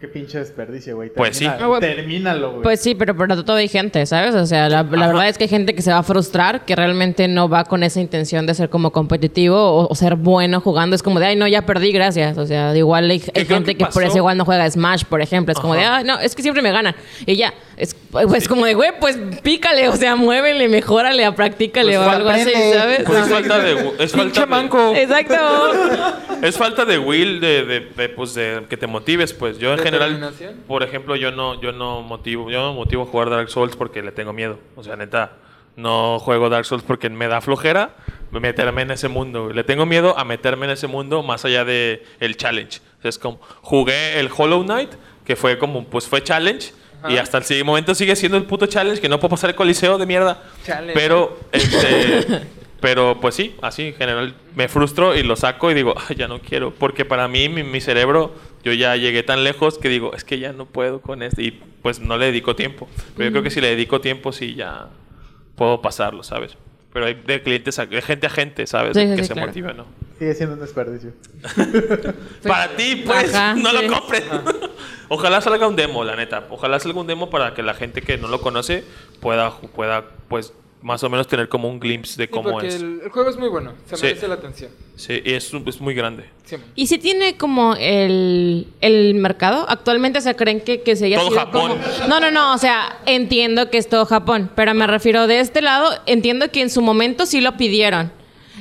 qué pinche desperdicio, güey. Pues sí. Termina- Ah, bueno. Termínalo, güey. Pues sí, pero para todo hay gente, ¿sabes? O sea, la, la verdad es que hay gente que se va a frustrar, que realmente no va con esa intención de ser como competitivo o, o ser bueno jugando. Es como de, ay, no, ya perdí, gracias. O sea, igual hay, gente que que, por eso igual no juega Smash, por ejemplo. Es como de, ay, no, es que siempre me ganan. Y ya, es pues como de, güey, pues pícale, o sea, muévele, mejórale, practícale Pues o algo así. ¿sabes? Pues es falta de... Es falta Pinche de- manco. Exacto. Es falta de will, de, de- de, pues, de que te motives, pues. Yo en general, por ejemplo, yo no, yo no motivo, yo no motivo a jugar Dark Souls porque le tengo miedo. O sea, neta, no juego Dark Souls porque me da flojera meterme en ese mundo. Le tengo miedo a meterme en ese mundo más allá de el challenge. O sea, es como jugué el Hollow Knight, que fue como, pues fue challenge. Y Ajá. hasta el siguiente momento sigue siendo el puto challenge que no puedo pasar el coliseo de mierda. Challenge. Pero, este, pero pues sí, así en general me frustro y lo saco y digo, "Ay, ya no quiero. Porque para mí, mi, mi cerebro, yo ya llegué tan lejos que digo, es que ya no puedo con esto. Y pues no le dedico tiempo. Pero yo creo que si le dedico tiempo, sí, ya puedo pasarlo, ¿sabes? Pero hay de clientes, a, de gente a gente, ¿sabes? Sí, sí, que sí, se claro. motiva, ¿no? Sigue siendo un desperdicio. Para ti, pues, Ajá, no sí. lo compres. Ojalá salga un demo, la neta. Ojalá salga un demo para que la gente que no lo conoce pueda, pueda pues, más o menos tener como un glimpse de Sí, cómo porque es. El, el juego es muy bueno, se Sí. merece la atención. Sí, y es, es muy grande. Sí. ¿Y si tiene como el, el mercado? Actualmente se creen que, que se haya Todo sido Japón. como- No, no, no, o sea, entiendo que es todo Japón, pero me refiero de este lado, entiendo que en su momento sí lo pidieron.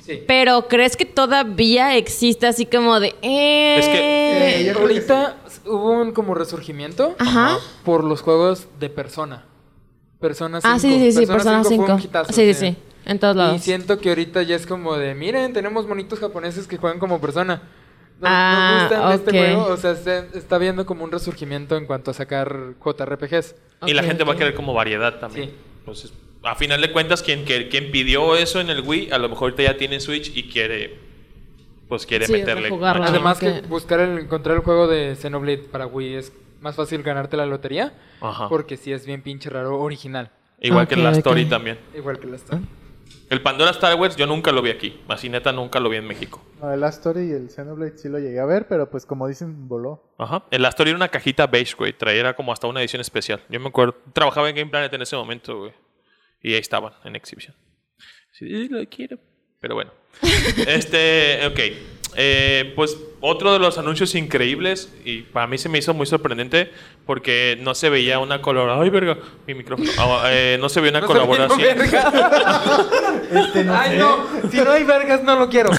Sí. Pero ¿crees que todavía existe así como de... eh, Es que- Eh, que Ahorita hubo un como resurgimiento Ajá. por los juegos de Persona. Persona 5. Ah, sí, sí, sí, Persona 5. fue un hitazo, Sí, sí, sí, en todos Y lados. siento que ahorita ya es como de, miren, tenemos monitos japoneses que juegan como persona. ¿No, Ah, ¿no gustan de este ok. juego? O sea, se- está viendo como un resurgimiento en cuanto a sacar JRPGs. y la gente va a querer como variedad también. Sí. Entonces, a final de cuentas, quien, quien, pidió eso en el Wii, a lo mejor ahorita ya tiene Switch y quiere, pues quiere Sí, meterle. Además que- que buscar el, encontrar el juego de Xenoblade para Wii es más fácil ganarte la lotería. Ajá. Porque sí es bien pinche raro original. Igual que la ok. Story también. Igual que la Star. El Pandora Star Wars yo nunca lo vi aquí. Así neta nunca lo vi en México. No, el Last Story y el Xenoblade sí lo llegué a ver, pero pues como dicen, voló. Ajá. El Story era una cajita beige, güey. Traía como hasta una edición especial. Yo me acuerdo. Trabajaba en Game Planet en ese momento, güey. Y ahí estaban, en exhibición. Sí, "Eh, lo quiero. Pero bueno. este, ok. Eh, pues otro de los anuncios increíbles, y para mí se me hizo muy sorprendente, porque no se veía una colaboración. Ay, verga, mi micrófono. Ah, eh, no se veía una No colaboración. verga. Este, no Ay, sé. no. Si no hay vergas, no lo quiero.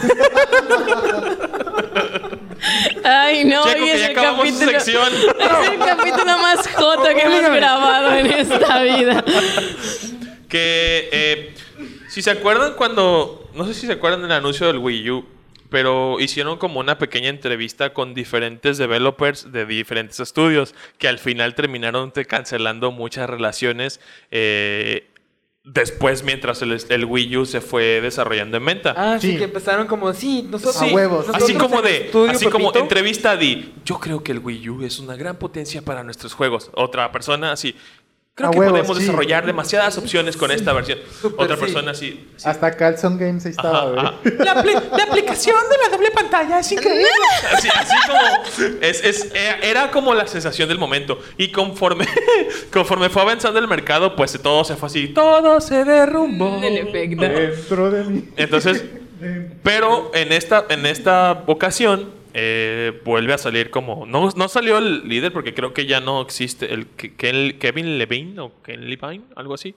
Ay, no, Checo, y que es ya el acabamos su capítulo... sección. Es el capítulo más jota que hemos grabado en esta vida. Que eh, si se acuerdan cuando, no sé si se acuerdan del anuncio del Wii U, pero hicieron como una pequeña entrevista con diferentes developers de diferentes estudios que al final terminaron te- cancelando muchas relaciones eh, después mientras el, el Wii U se fue desarrollando en venta. Ah, sí, Sí. que empezaron como, sí, nosotros... A huevos. nosotros Así como de, Estudio así como entrevista a Di, yo creo que el Wii U es una gran potencia para nuestros juegos. Otra persona así, Creo A que huevo, podemos sí. desarrollar demasiadas opciones con esta versión. Súper Otra sí. persona sí. Hasta Carlson Games ahí estaba, Ajá, ajá. La, apli- la aplicación de la doble pantalla es increíble. Así, así como. Es, es- era- era como la sensación del momento. Y conforme, conforme fue avanzando el mercado, pues todo se fue así. Todo se derrumbó. El efecto. Dentro de mí. Entonces, pero en esta, en esta ocasión eh, vuelve a salir como... No, no salió el líder porque creo que ya no existe el Ken- Kevin Levine o Ken Levine, algo así.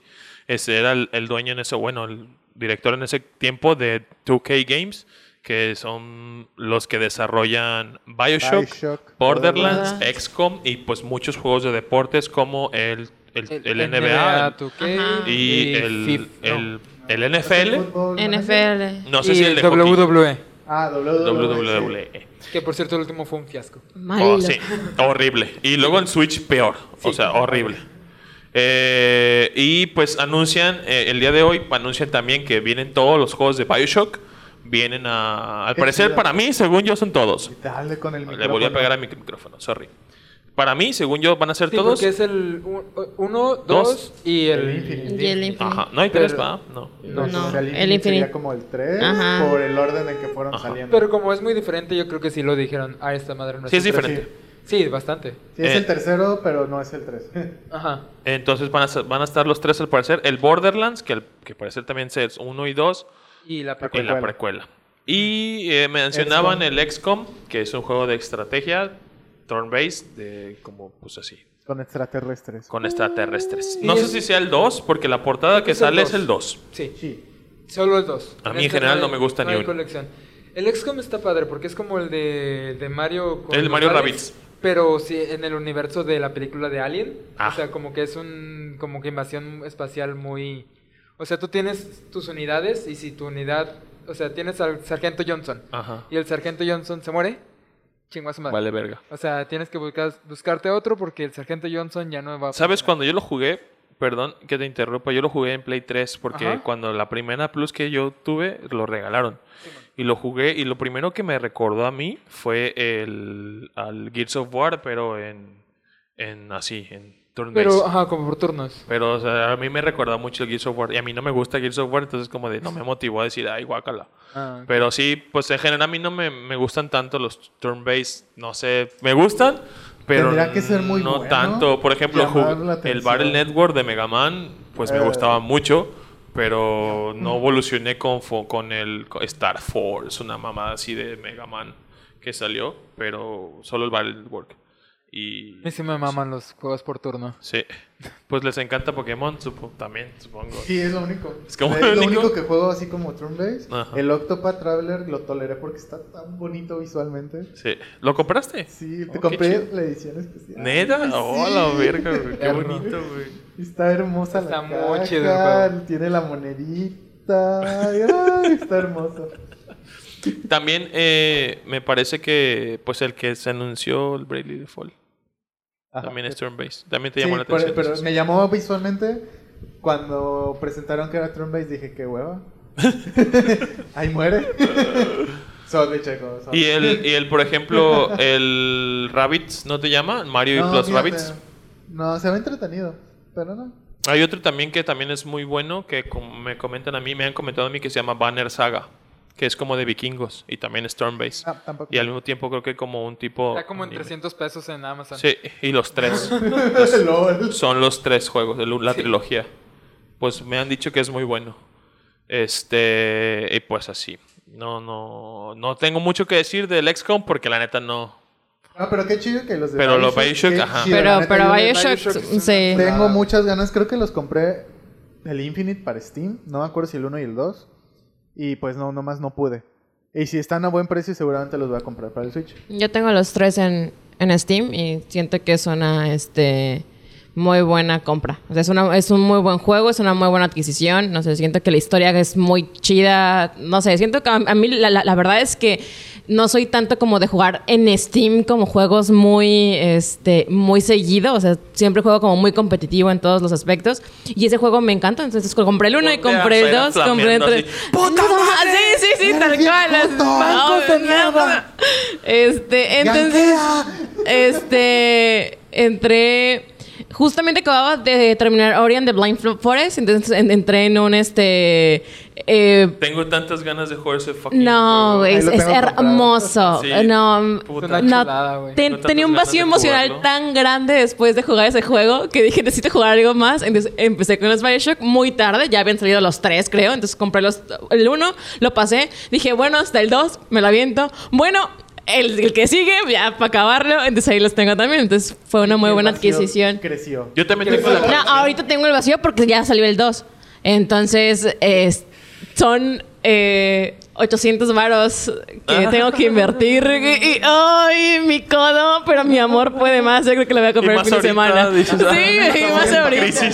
Ese era el, el dueño en ese, bueno, el director en ese tiempo de 2K Games, que son los que desarrollan Bioshock, Bioshock, Borderlands, Borderlands. XCOM y pues muchos juegos de deportes como el, el, el NBA, NBA 2K Ajá. y el, no. el, el NFL. NFL. No sé y si el de hockey. WWE. Ah, WWE. WWE. Que por cierto el último fue un fiasco. Malo. Oh, sí, horrible. Y luego en Switch peor. O sea, horrible. Eh, y pues anuncian, eh, el día de hoy, anuncian también que vienen todos los juegos de Bioshock. Vienen a... Al parecer, chido. para mí, según yo, son todos. Dale con el Le volví a pegar a mi micrófono, sorry. Para mí, según yo, van a ser Sí, todos. porque es el 1, Dos. 2 y el... El Infinite. Y el Infinite. Ajá. No hay tres, Pero- ¿va? No. No, No, No, o sea, el Infinite. sería como el 3 Ajá. por el orden en que fueron Ajá. saliendo. Pero como es muy diferente, yo creo que sí lo dijeron. Ah, esta madre no Sí, es el tres". diferente. Sí, bastante. Sí, es Eh. el tercero, pero no es el 3. Ajá. Entonces van a, ser- van a estar los tres al parecer. El Borderlands, que, al- que parecer también es uno y dos. Y la en precuela. la precuela. Y eh, mencionaban el XCOM, que es un juego de estrategia, turn-based, de como, pues así, con extraterrestres. con extraterrestres. No sé es- si sea el 2, porque la portada que sale es el 2. Sí, Sí. solo el 2. A mí en general no me gusta ni uno. colección. El XCOM está padre porque es como el de, de Mario con El Mario aliens, Rabbids. Pero sí en el universo de la película de Alien. Ah. O sea, como que es un como que invasión espacial muy... O sea, tú tienes tus unidades y si tu unidad... O sea, tienes al Sargento Johnson. Ajá. Y el Sargento Johnson se muere. Su madre. Vale, verga. O sea, tienes que buscar, buscarte otro porque el Sargento Johnson ya no va a ¿Sabes funcionar. cuando yo lo jugué? Perdón que te interrumpa, yo lo jugué en Play 3 porque Ajá. cuando la primera Plus que yo tuve lo regalaron. Y lo jugué y lo primero que me recordó a mí fue el al Gears of War, pero en, en así, en Pero, ajá, como por turnos. Pero o sea, a mí me recordó mucho el Gears of War y a mí no me gusta Gears of War, entonces como de no me motivó a decir, ay, guácala. Ah, Pero sí, pues en general a mí no me, me gustan tanto los turn-based, no sé, me gustan, pero Tendría que ser muy no bueno, tanto. Por ejemplo, el. Battle Network de Mega Man, pues me Eh. gustaba mucho, pero no evolucioné con, con el Star Force, una mamada así de Mega Man que salió, pero solo el Battle Network. Y A mí sí me maman los juegos por turno. sí, pues les encanta Pokémon, supo- también, supongo. Sí, es lo único. Es como es lo lo único. único que juego así como turn-based. Ajá. El Octopath Traveler lo toleré porque está tan bonito visualmente. Sí. ¿Lo compraste? Sí, te Oh, compré la edición especial. ¿Neta? Ay, Oh, sí. la verga, güey. Qué bonito, güey. Está hermosa Está la caja, chido tiene la monedita. Ay, ay, está hermoso. También eh, me parece que pues el que se anunció el Bravely Default Ajá. también es turn-based. También te Sí, llamó la pero, atención. pero me llamó visualmente cuando presentaron que era turn-based dije qué hueva. Ahí muere. Sorry, checo. sorry. Y el, y el, por ejemplo, el Rabbids, ¿no te llama? Mario No, y los fíjate, Rabbids. No, se ve entretenido. Pero no. Hay otro también que también es muy bueno, que como me comentan a mí, me han comentado a mí que se llama Banner Saga, que es como de vikingos y también es turn-based. Ah, tampoco. Y al mismo tiempo creo que como un tipo... Está como en anime. 300 pesos en Amazon. Sí, y los tres. LOL. Son los tres juegos, la trilogía. Pues me han dicho que es muy bueno. Este, y pues así. No, no, no tengo mucho que decir del XCOM porque la neta no. Ah, pero qué chido que los de Pero los Bioshock, ajá. chido, Pero, neta, pero Bioshock, Bioshock sí. Tengo muchas ganas, creo que los compré el Infinite para Steam, no me acuerdo si el 1 y el 2, y pues no, nomás no pude. Y si están a buen precio, seguramente los voy a comprar para el Switch. Yo tengo los tres en, en Steam y siento que es una este, muy buena compra. O sea, es, una, es un muy buen juego, es una muy buena adquisición. No sé, siento que la historia es muy chida. No sé, siento que a, a mí la, la- la verdad es que no soy tanto como de jugar en Steam como juegos muy, este, muy seguido. O sea, siempre juego como muy competitivo en todos los aspectos. Y ese juego me encanta. Entonces compré el uno y compré el dos. Compré el tres. ¡Puta No, madre! Sí, sí, sí, ¡Eres tal cual. puto! No, ¡Bancos de no, mierda! Este, entonces, ¡Ganquea! este, entré, Justamente acababa de terminar Ori and the Blind Forest, entonces en- entré en un este... eh, Tengo tantas ganas de jugar ese fucking no. Ahí es, hermoso. Sí. No, Puta. No, chulada, güey. ten- No tantas tenía un vacío emocional jugarlo. tan grande después de jugar ese juego que dije necesito jugar algo más. Entonces empecé con los Bioshock muy tarde, ya habían salido los tres, creo. Entonces compré los, el uno, lo pasé. Dije, bueno, hasta el dos, me lo aviento. Bueno, el, el que sigue, ya para acabarlo. Entonces ahí los tengo también. Entonces fue una muy buena adquisición. Creció. Yo también tengo la No, ahorita tengo el vacío porque ya salió el 2. Entonces, es- son eh, 800 varos que Ah. tengo que invertir. Y, y- ¡Ay, mi codo! Pero mi amor puede más. Yo creo que lo voy a comprar el fin de semana. dices, ah, sí, y más ahorita.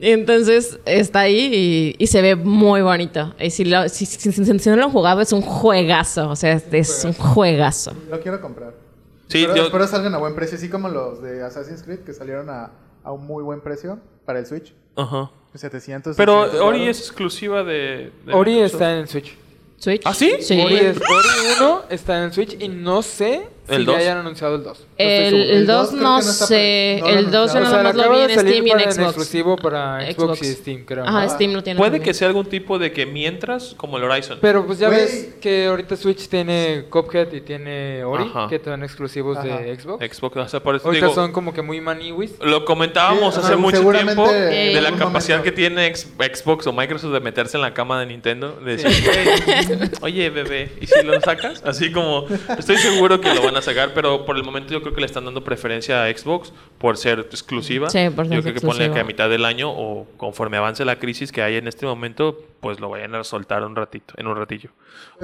Entonces está ahí y, y se ve muy bonito. Y si, lo- si, si- si- si no lo han jugado, es un juegazo. O sea, es, es un juegazo. Lo quiero comprar. Sí, espero, yo- espero salgan a buen precio, así como los de Assassin's Creed que salieron a, a un muy buen precio para el Switch. Ajá. 700. Pero 600 Ori es exclusiva de. de Ori Microsoft. está en el Switch. ¿Switch? ¿Ah, sí? Sí. Ori, es, Ori 1 está en el Switch y no sé ¿El si dos? ya hayan anunciado el 2. El, el El 2 dos creo no no sé. no el 2 yo nada más lo vi en Steam y en Xbox. exclusivo para Xbox, Xbox. y Steam, creo. Ajá, Steam lo tiene. Puede también. que sea algún tipo de que mientras, como el Horizon. Pero pues ya Güey. ves que ahorita Switch tiene Cuphead y tiene Ori, Ajá. que son exclusivos Ajá. de Xbox. Xbox, o sea, por eso Ahorita digo, son como que muy maniwis. Lo comentábamos Sí, hace ajá, mucho tiempo de la capacidad momento. que tiene Xbox o Microsoft de meterse en la cama de Nintendo. De decir, "Güey, oye, bebé, ¿y si lo sacas? Así como, estoy seguro que lo van a sacar, pero por el momento yo creo que le están dando preferencia a Xbox por ser exclusiva. Sí, por ser yo creo que ponle que a mitad del año o conforme avance la crisis que hay en este momento, pues lo vayan a soltar un ratito, en un ratillo.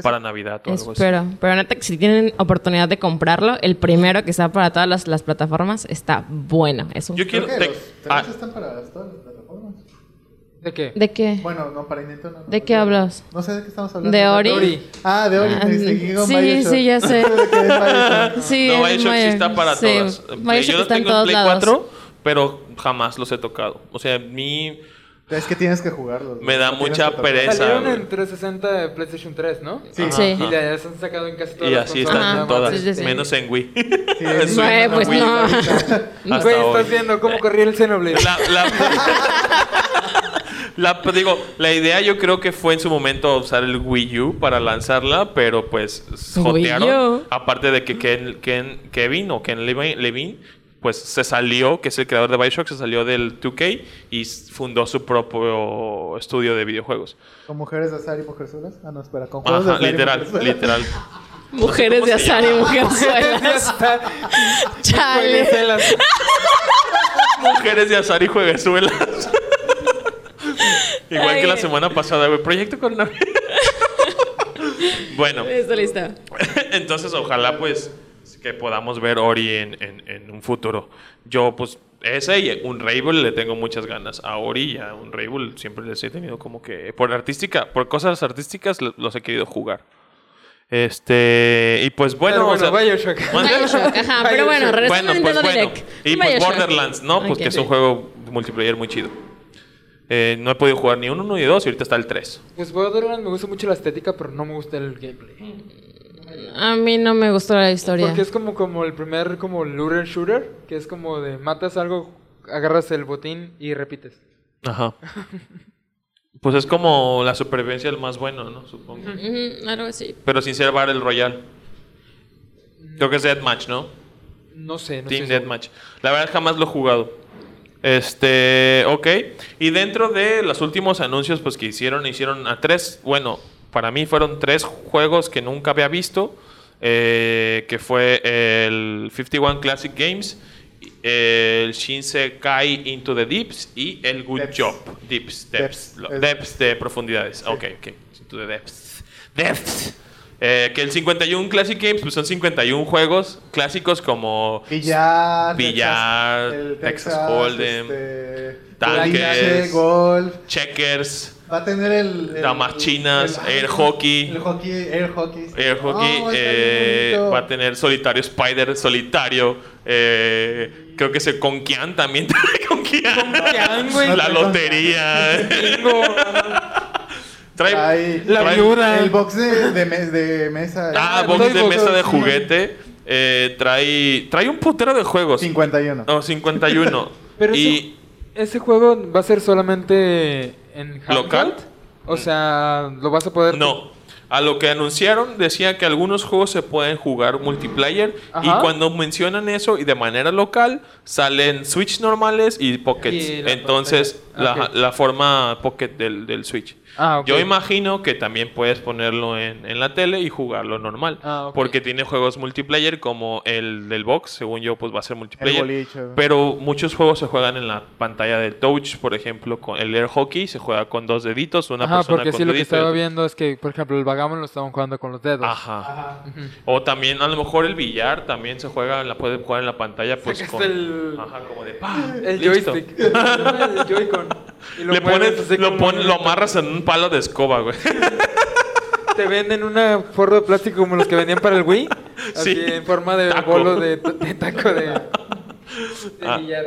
Para Navidad o algo así. Espero. Pero neta que si tienen oportunidad de comprarlo, el primero que está para todas las, las plataformas está bueno. Es un... Yo quiero... Te- los ah, están para todas las plataformas. ¿De qué? ¿De qué? Bueno, no, para Nintendo no. ¿De no, qué no. hablas? No sé de qué estamos hablando. ¿De Ori? Ori. Ah, de Ori. Ah, sí, Bioshock. sí, ya sé. De es. Sí, no, es Bioshock sí está para sí, todas. Bioshock Yo los está en tengo en todos Play lados. 4, pero jamás los he tocado. O sea, a mí Es que tienes que jugarlos. Me da mucha pereza. Salieron en 360 de PlayStation 3, ¿no? Sí. Ajá, Sí. Y ajá. de allá se han sacado en casi todas Y las así consolas, están en todas, Sí, sí, sí. menos en Wii. Sí, Güey, no, pues Wii. no. Güey, estás viendo cómo corría el Xenoblade. La, la- la- pues, digo, la idea yo creo que fue en su momento usar el Wii U para lanzarla, pero pues jotearon. Aparte de que Ken, Ken- Kevin o Ken Levine, pues se salió, que es el creador de Bioshock, se salió del 2K y fundó su propio estudio de videojuegos. ¿Con mujeres de azar y mujerzuelas? Ah, no, espera. Con juegos Ajá, de azar y literal, literal. Mujeres ¿Cómo de azar y llama? mujerzuelas. Chale. Mujeres de azar y jueguezuelas. Igual Ay. que la semana pasada, güey. Proyecto Coronavirus. bueno, Listo, listo. entonces ojalá pues que podamos ver Ori en, en- en un futuro. Yo pues ese y un Ravel le tengo muchas ganas. A Ori y a un Ravel siempre les he tenido como que por artística, por cosas artísticas lo- los he querido jugar. Este, y pues bueno, Bueno, o bueno, sea- Bioshock. Bioshock, ajá. Pero bueno, regresando Bueno, a pues Nintendo bueno. Direct. Y pues Bioshock. Borderlands, ¿no? Pues Ok. que es un juego multiplayer muy chido. Eh, no he podido jugar ni uno ni dos y ahorita está el 3. Pues Borderlands me gusta mucho la estética, pero no me gusta el gameplay. A mí no me gustó la historia. Porque es como, como el primer como looter shooter, que es como de matas algo, agarras el botín y repites. Ajá. Pues es como la supervivencia del más bueno, ¿no? Supongo. Ujú, algo así. Pero sin ser Battle Royale. Creo que es Deathmatch, ¿no? No sé, no Team sé. Deathmatch. La verdad jamás lo he jugado. Este, ok. Y dentro de los últimos anuncios pues que hicieron, hicieron a tres, bueno, para mí fueron tres juegos que nunca había visto, eh, que fue el 51 Classic Games, el Shinsekai Into the Deeps y el Good Depths. Job. Deeps, depths, Depths. depths de profundidades. Ok, ok. Into the Depths. Depths. Eh, que el 51 Classic Games pues son 51 juegos clásicos como Billar. Billar, Texas- Texas Hold'em, este, tanques, golf. checkers, Va a tener el. el- Damas chinas, air hockey. El hockey, air hockey. air hockey, Oh, eh, va a tener solitario spider, solitario, eh, creo que se con Kian también trae con Kian. Kian, güey. La lotería. trae, Trae- La trae- viuda. El box de, de, me- de mesa. Ah, Ah, box de box, mesa de sí. juguete. eh, trae, trae un putero de juegos. 51. No, 51. Pero y ¿Ese juego va a ser solamente en handheld? ¿Local? O sea, lo vas a poder... no. A lo que anunciaron decía que algunos juegos se pueden jugar multiplayer y cuando mencionan eso y de manera local salen Switch normales y Pockets. Y la Entonces la, la forma Pocket del, del Switch. Ah. Yo imagino que también puedes ponerlo en, en la tele y jugarlo normal. Ah. Porque tiene juegos multiplayer como el del box, según yo, pues va a ser multiplayer. Pero muchos juegos se juegan en la pantalla del touch, por ejemplo, con el air hockey se juega con dos deditos, una Ajá, persona porque con sí, lo que estaba viendo es que, por ejemplo, el Vagamon lo estaban jugando con los dedos. Ajá. O también a lo mejor el billar también se juega, la puede jugar en la pantalla pues con el- ajá, como de ¡pah! El listo. joystick. el Joy-Con. Y lo Le mueves pones, así lo, como pones- en- lo amarras en un palo de escoba, güey. Te venden una forro de plástico como los que vendían para el Wii. Así Sí. en forma de Taco. bolo de, de taco de, de Ah. billar.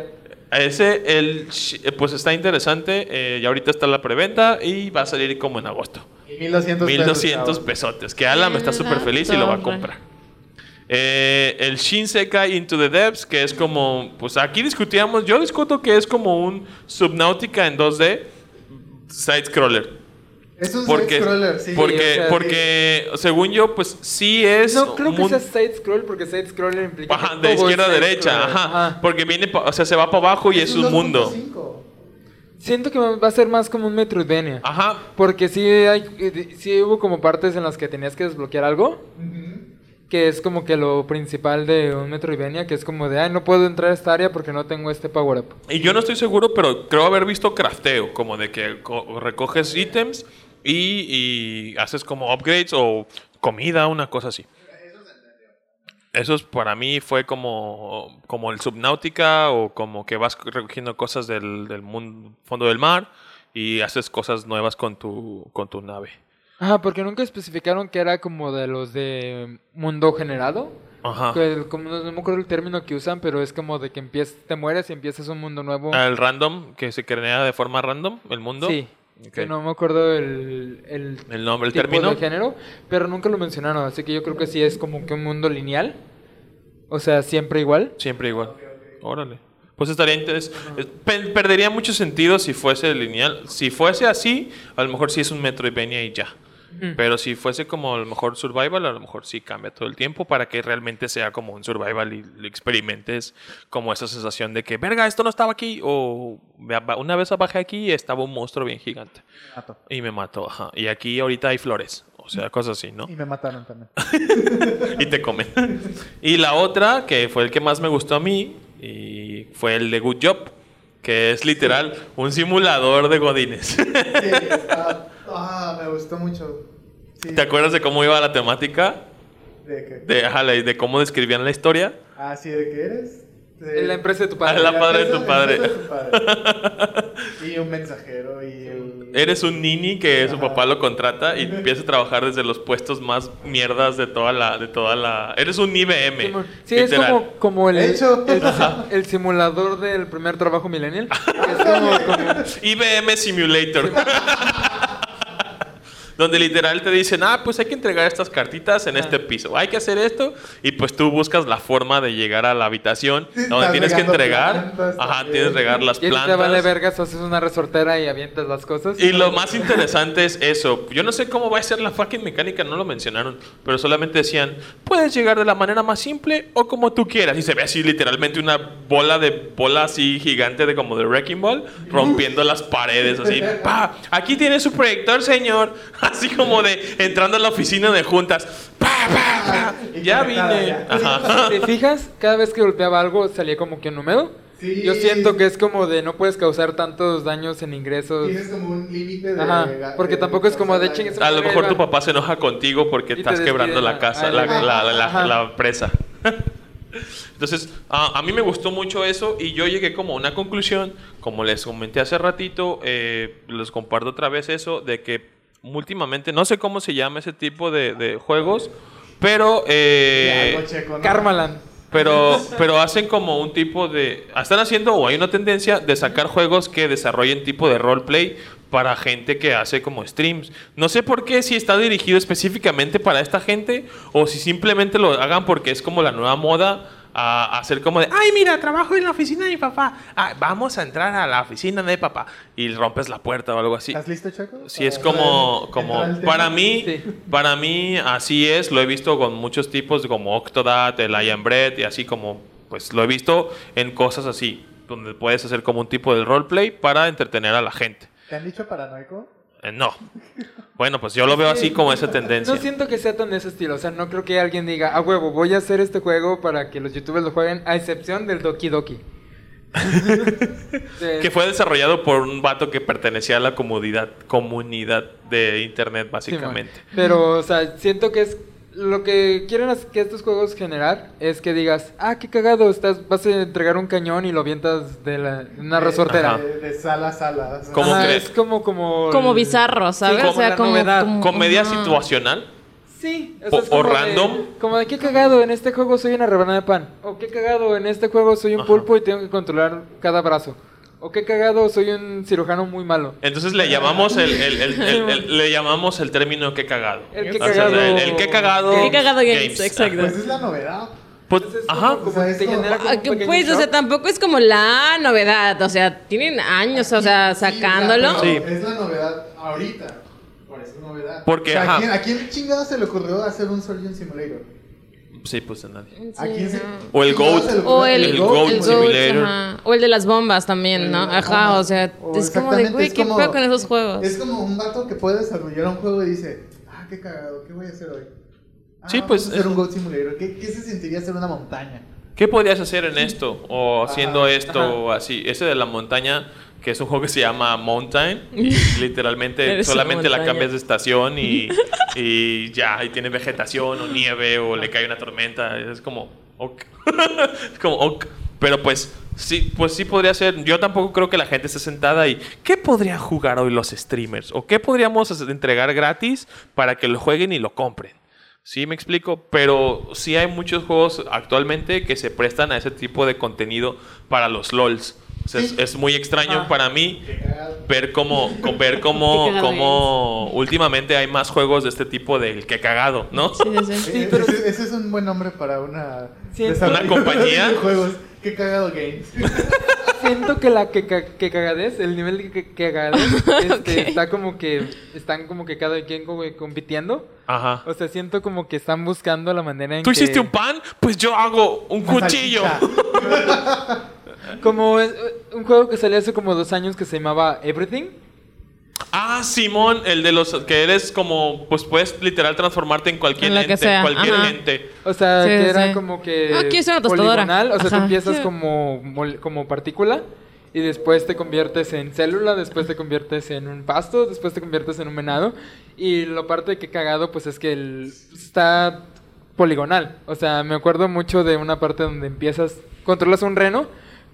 Ese, el, eh, pues está interesante. eh, y ahorita está la preventa y va a salir como en agosto. 1200 pesos. 1200 chavos. pesotes. Que Alan está súper feliz y lo va a comprar. Eh, el Shinsekai Into the Depths, que es como, pues aquí discutíamos, yo discuto que es como un Subnautica en 2D side Es un Porque, side-scroller, sí. porque, o sea, porque según yo, pues sí es. No creo que sea side scroll porque side scroller implica Ajá, de es izquierda a derecha, scroller. ajá, Porque viene, o sea, se va para abajo y es, un mundo. 2.5. Siento que va a ser más como un Metroidvania. Ajá, Porque sí, hay, sí hubo como partes en las que tenías que desbloquear algo. Que es como que lo principal de un Metroidvania. Que es como de, ay, no puedo entrar a esta área porque no tengo este power up. Y yo no estoy seguro, pero creo haber visto crafteo, como de que co- recoges ítems y, y haces como upgrades o comida, una cosa así. Eso es, para mí fue como, como el Subnautica o como que vas recogiendo cosas del, del mundo, fondo del mar y haces cosas nuevas con tu, con tu nave. Ajá, porque nunca especificaron que era como de los de mundo generado. Ajá. Que como no, no me acuerdo el término que usan, pero es como de que empiezas, te mueres y empiezas un mundo nuevo. El random, que se crea de forma random, el mundo. Sí. Que no me acuerdo el, el, El nombre, el tipo término. de género, pero nunca lo mencionaron, así que yo creo que sí es como que un mundo lineal. O sea, siempre igual. Siempre igual. Órale. Pues estaría interesante. Perdería mucho sentido si fuese lineal. Si fuese así, a lo mejor sí es un Metroidvania y ya. Pero si fuese como a lo mejor survival, a lo mejor sí cambia todo el tiempo para que realmente sea como un survival y lo experimentes como esa sensación de que, verga, esto no estaba aquí. O "Ve- va- una vez bajé aquí y estaba un monstruo bien gigante. Mato. Y me mató. Ajá. Y aquí ahorita hay flores. O sea, cosas así, ¿no? Y me mataron también. y te comen. y la otra, que fue el que más me gustó a mí, y fue el de Good Job, que es literal un simulador de godines. Sí, está- ah, me gustó mucho. Sí. ¿Te acuerdas de cómo iba la temática? ¿De qué? De, ajá, de cómo describían la historia. Ah, sí, ¿de qué eres? De- En la empresa de tu Ah, padre. la padre de tu empresa- padre. de tu padre. y un mensajero y el... Eres un nini que su Ajá. papá lo contrata y empieza a trabajar desde los puestos más mierdas de toda la... De toda la eres un IBM. Sí, es literal. como, como el, De hecho. el, el simulador del primer trabajo millennial. es como, como- IBM Simulator. Donde literal te dicen, ah, pues hay que entregar estas cartitas en este piso. Hay que hacer esto. Y pues tú buscas la forma de llegar a la habitación donde tienes que entregar. plantas Ajá, también. tienes que regar las y a ti te plantas. vale vergas, haces una resortera y avientas las cosas. Y lo más interesante es eso. Yo no sé cómo va a ser la fucking mecánica, no lo mencionaron. Pero solamente decían, puedes llegar de la manera más simple o como tú quieras. Y se ve así literalmente una bola de bola así gigante de como de Wrecking Ball, rompiendo las paredes así. ¡Pa! Aquí tiene su proyector, señor. Así como de entrando a la oficina de juntas. ¡Pa, pa, pa! Ya vine. ya. Ajá. Si te fijas, cada vez que golpeaba algo salía como que un húmedo. Sí. Yo siento que es como de no puedes causar tantos daños en ingresos. Tienes como un límite de... Ajá, porque tampoco es como de chingues A lo mejor tu papá se enoja contigo porque Y estás quebrando la casa, la, la- la- la- Ajá. la presa. Entonces, a, a mí me gustó mucho eso y yo llegué como a una conclusión, como les comenté hace ratito, eh, les comparto otra vez eso, de que últimamente, no sé cómo se llama ese tipo de, de juegos, pero... eh, Algo checo, ¿no? Karmaland. pero, pero hacen como un tipo de... Están haciendo, o hay una tendencia de sacar juegos que desarrollen tipo de roleplay para gente que hace como streams. No sé por qué si está dirigido específicamente para esta gente o si simplemente lo hagan porque es como la nueva moda a hacer como de, ay, mira, trabajo en la oficina de mi papá. Ah, vamos a entrar a la oficina de papá. Y rompes la puerta o algo así. ¿Estás listo, Chaco? Sí, es como, como para mí, Sí. para mí así es, lo he visto con muchos tipos como Octodad, el I Am Bread y así como, pues lo he visto en cosas así, donde puedes hacer como un tipo de roleplay para entretener a la gente. ¿Te han dicho paranoico? Eh, no. Bueno, pues yo lo veo así como esa tendencia. No siento que sea tan de ese estilo. O sea, no creo que alguien diga, a huevo, voy a hacer este juego para que los youtubers lo jueguen, a excepción del Doki Doki. Que fue desarrollado por un vato que pertenecía a la comunidad, comunidad de internet, básicamente. Pero, o sea, siento que es. Lo que quieren hacer que estos juegos generar es que digas, ah, qué cagado, estás, vas a entregar un cañón y lo avientas de la, una resortera. De, de sala a sala. ¿Cómo Ajá, crees? Es como, como. Como bizarro, ¿sabes? como o sea, como, novedad. como- Comedia situacional. Sí, O- es o como de- random. como de qué cagado, en este juego soy una rebanada de pan. O qué cagado, en este juego soy un Ajá. pulpo y tengo que controlar cada brazo. O qué cagado, soy un cirujano muy malo. Entonces le llamamos el, el- el- el- el- le llamamos el término que cagado. El qué O sea, cagado. el, el qué cagado. Qué cagado games, exacto. Pues es la novedad. Pues, Entonces, ajá. como- como O sea, es te como- genera como Ah, un Pues, o sea, shock. tampoco es como la novedad. O sea, tienen años, o sea, Sí, sacándolo. Sí. Es la novedad ahorita. Por eso es novedad. Porque, O sea, ajá. ¿a, quién, ¿A quién chingado se le ocurrió hacer un Surgeon Simulator? Sí, pues a nadie. ¿A quién se, O el Goat. O el, El el Goat Goat, Simulator. ajá. O el de las bombas también, ¿no? Ajá, o sea, O es como de, güey, ¿qué pedo con esos juegos? Es como un vato que puede desarrollar un juego y dice, ah, qué cagado, ¿qué voy a hacer hoy? Ah, Sí, vamos pues, hacer es- un Goat Simulator. ¿Qué, ¿Qué se sentiría hacer una montaña? ¿Qué podrías hacer en esto? O haciendo Ajá, esto ajá. o así. Ese de la montaña, que es un juego que se llama Mountain. Y literalmente solamente la cambias de estación y, y ya, y tiene vegetación o nieve o le cae una tormenta. Es como, ok. es como, ok. Pero pues sí, pues sí podría ser. Yo tampoco creo que la gente esté sentada y ¿qué podría jugar hoy los streamers? ¿O qué podríamos entregar gratis para que lo jueguen y lo compren? Sí, me explico, pero sí hay muchos juegos actualmente que se prestan a ese tipo de contenido para los LOLs. O sea, es, Sí. es muy extraño Ah. para mí ver cómo, con- ver cómo, cómo últimamente hay más juegos de este tipo del que cagado, ¿no? Sí, sí, sí. Pero- ese, ese es un buen nombre para una ¿Una compañía? de juegos. Qué cagado games. Siento que la que, que cagadez, el nivel de que, que cagadez, este, está como que están como que cada quien como que compitiendo. Ajá. O sea, siento como que están buscando la manera en ¿Tú que... hiciste un pan? Pues yo hago un Una cuchillo. Como es- un juego que salió hace como dos años que se llamaba Everything. Ah, Simón, el de los que eres como, pues puedes literal transformarte en cualquier En ente, sea, cualquier ajá. ente. O sea, Sí, que era como que Ah, aquí es una tostadora. poligonal, o sea, tú Ajá. empiezas Sí. como mol- como partícula y después te conviertes en célula, después te conviertes en un pasto, después te conviertes en un venado y lo parte que cagado pues es que el, está poligonal. O sea, me acuerdo mucho de una parte donde empiezas controlas un reno,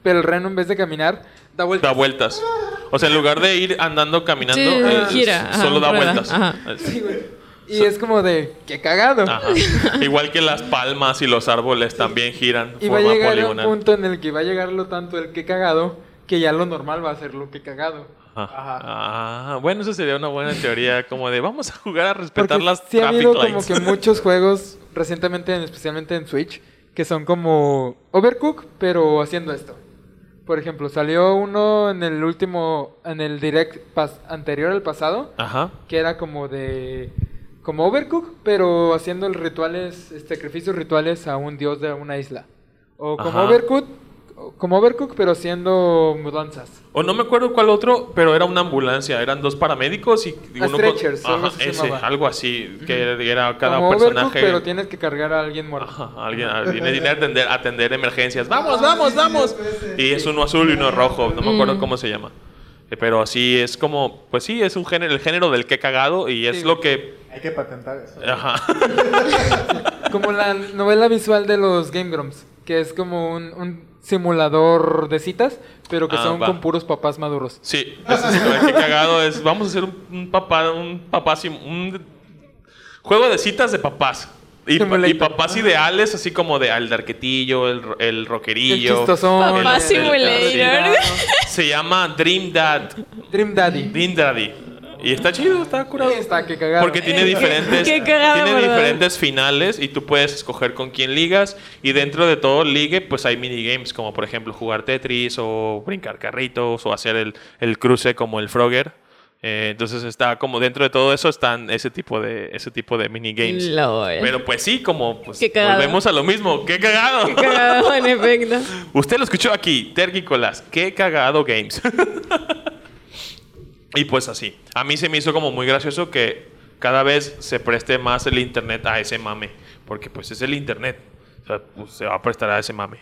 pero el reno en vez de caminar da vueltas. Da vueltas. O sea, en lugar de ir andando caminando, Sí, eh, gira, ajá, solo da rueda, vueltas. ajá. Sí, güey. Y es como de qué cagado. Ajá. Igual que las palmas y los árboles también giran Y de va a forma llegar a un poligonal. punto en el que va a llegar lo tanto el que cagado que ya lo normal va a ser lo que cagado. Ajá. Ah, bueno, eso sería una buena teoría, como de vamos a jugar a Porque respetar las sí ha habido como lights. que muchos juegos recientemente, en- especialmente en Switch, que son como Overcook, pero haciendo esto. Por ejemplo, salió uno en el último, en el direct pas- anterior al pasado, Ajá. que era como de como Overcook, pero haciendo rituales, este, sacrificios rituales a un dios de una isla. O como. Overcook, como Overcook, pero haciendo mudanzas. O no me acuerdo cuál otro, pero era una ambulancia. Eran dos paramédicos y Ah, uno stretchers, con... algo Ajá, así se ese, algo así, que era cada como Overcook, personaje... pero tienes que cargar a alguien muerto. Ajá, alguien viene viene a atender, atender emergencias. ¡Vamos, vamos, vamos! Y es uno azul y uno rojo. No me acuerdo cómo se llama. Eh, Pero así es como... Pues sí, es un género, el género del que cagado y es Sí. lo que... Hay que patentar eso. Ajá. Como la novela visual de los Game Grumps, que es como un, un simulador de citas, pero que Ah, son va. con puros papás maduros. Sí, ese es el que cagado es... Vamos a hacer un, un papá, un papá... sim- Un juego de citas de papás. Y, pa- y Simulator. papás ideales, así como de al darquetillo, el, ro- el El rockerillo. chistosón. Papá el- Simulator. el- Se llama Dream Dad. Dream Daddy. Dream Daddy. Y está chido, está curado. Sí, está que cagado. Porque tiene diferentes, Qué cagado, tiene ¿verdad? diferentes finales y tú puedes escoger con quién ligas. Y dentro de todo ligue, pues hay minigames, como por ejemplo jugar Tetris o brincar carritos o hacer el, el cruce como el Frogger. Eh, entonces está como dentro de todo eso están ese tipo de ese tipo de minigames. Pero pues sí, como pues volvemos a lo mismo. ¡Qué cagado! Qué cagado, en efecto. Usted lo escuchó aquí, Tergicolas. ¡Qué cagado games! y pues así. A mí se me hizo como muy gracioso que cada vez se preste más el internet a ese mame. Porque pues es el internet. O sea, pues, se va a prestar a ese mame.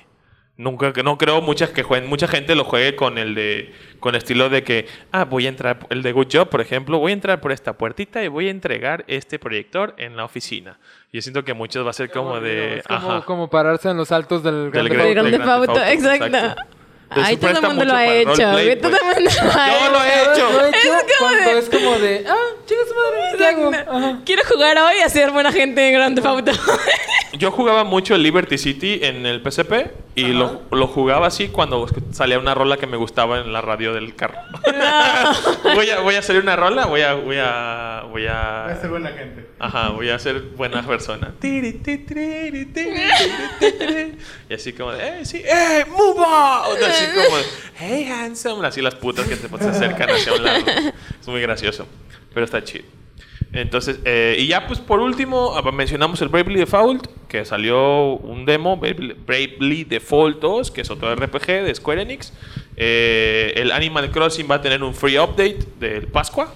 Nunca, que no creo muchas que jueguen, mucha gente lo juegue con el de, con el estilo de que, ah, voy a entrar, el de Good Job, por ejemplo, voy a entrar por esta puertita y voy a entregar este proyector en la oficina. Yo siento que muchos va a ser como de, Es como, ajá, como pararse en los altos del del Grand Grand- El Grande del Grand Auto, exacto. exacto. Ay, todo el mundo lo ha hecho. roleplay, güey, Todo el pues. mundo lo ha Yo hecho. lo he hecho. Lo he hecho Es como cuando de- es como de, ah, chinga su madre, ¿qué hago? Exacto. Ajá. Quiero jugar hoy y hacer buena gente en Grande Auto. Yo jugaba mucho el Liberty City en el PSP y lo, lo jugaba así cuando salía una rola que me gustaba en la radio del carro. voy, a, voy a hacer una rola, voy a, voy a, voy Voy a a, ser buena gente. ajá, voy a ser buena persona. Y así como de, eh, sí, eh, move out. Así como, hey, handsome. Así las putas que se, se acercan hacia un lado. Es muy gracioso, pero está chido. Entonces, eh, y ya pues por último ah, mencionamos el Bravely Default, que salió un demo, Bravely, Bravely Default 2, que es otro RPG de Square Enix. Eh, el Animal Crossing va a tener un free update del Pascua.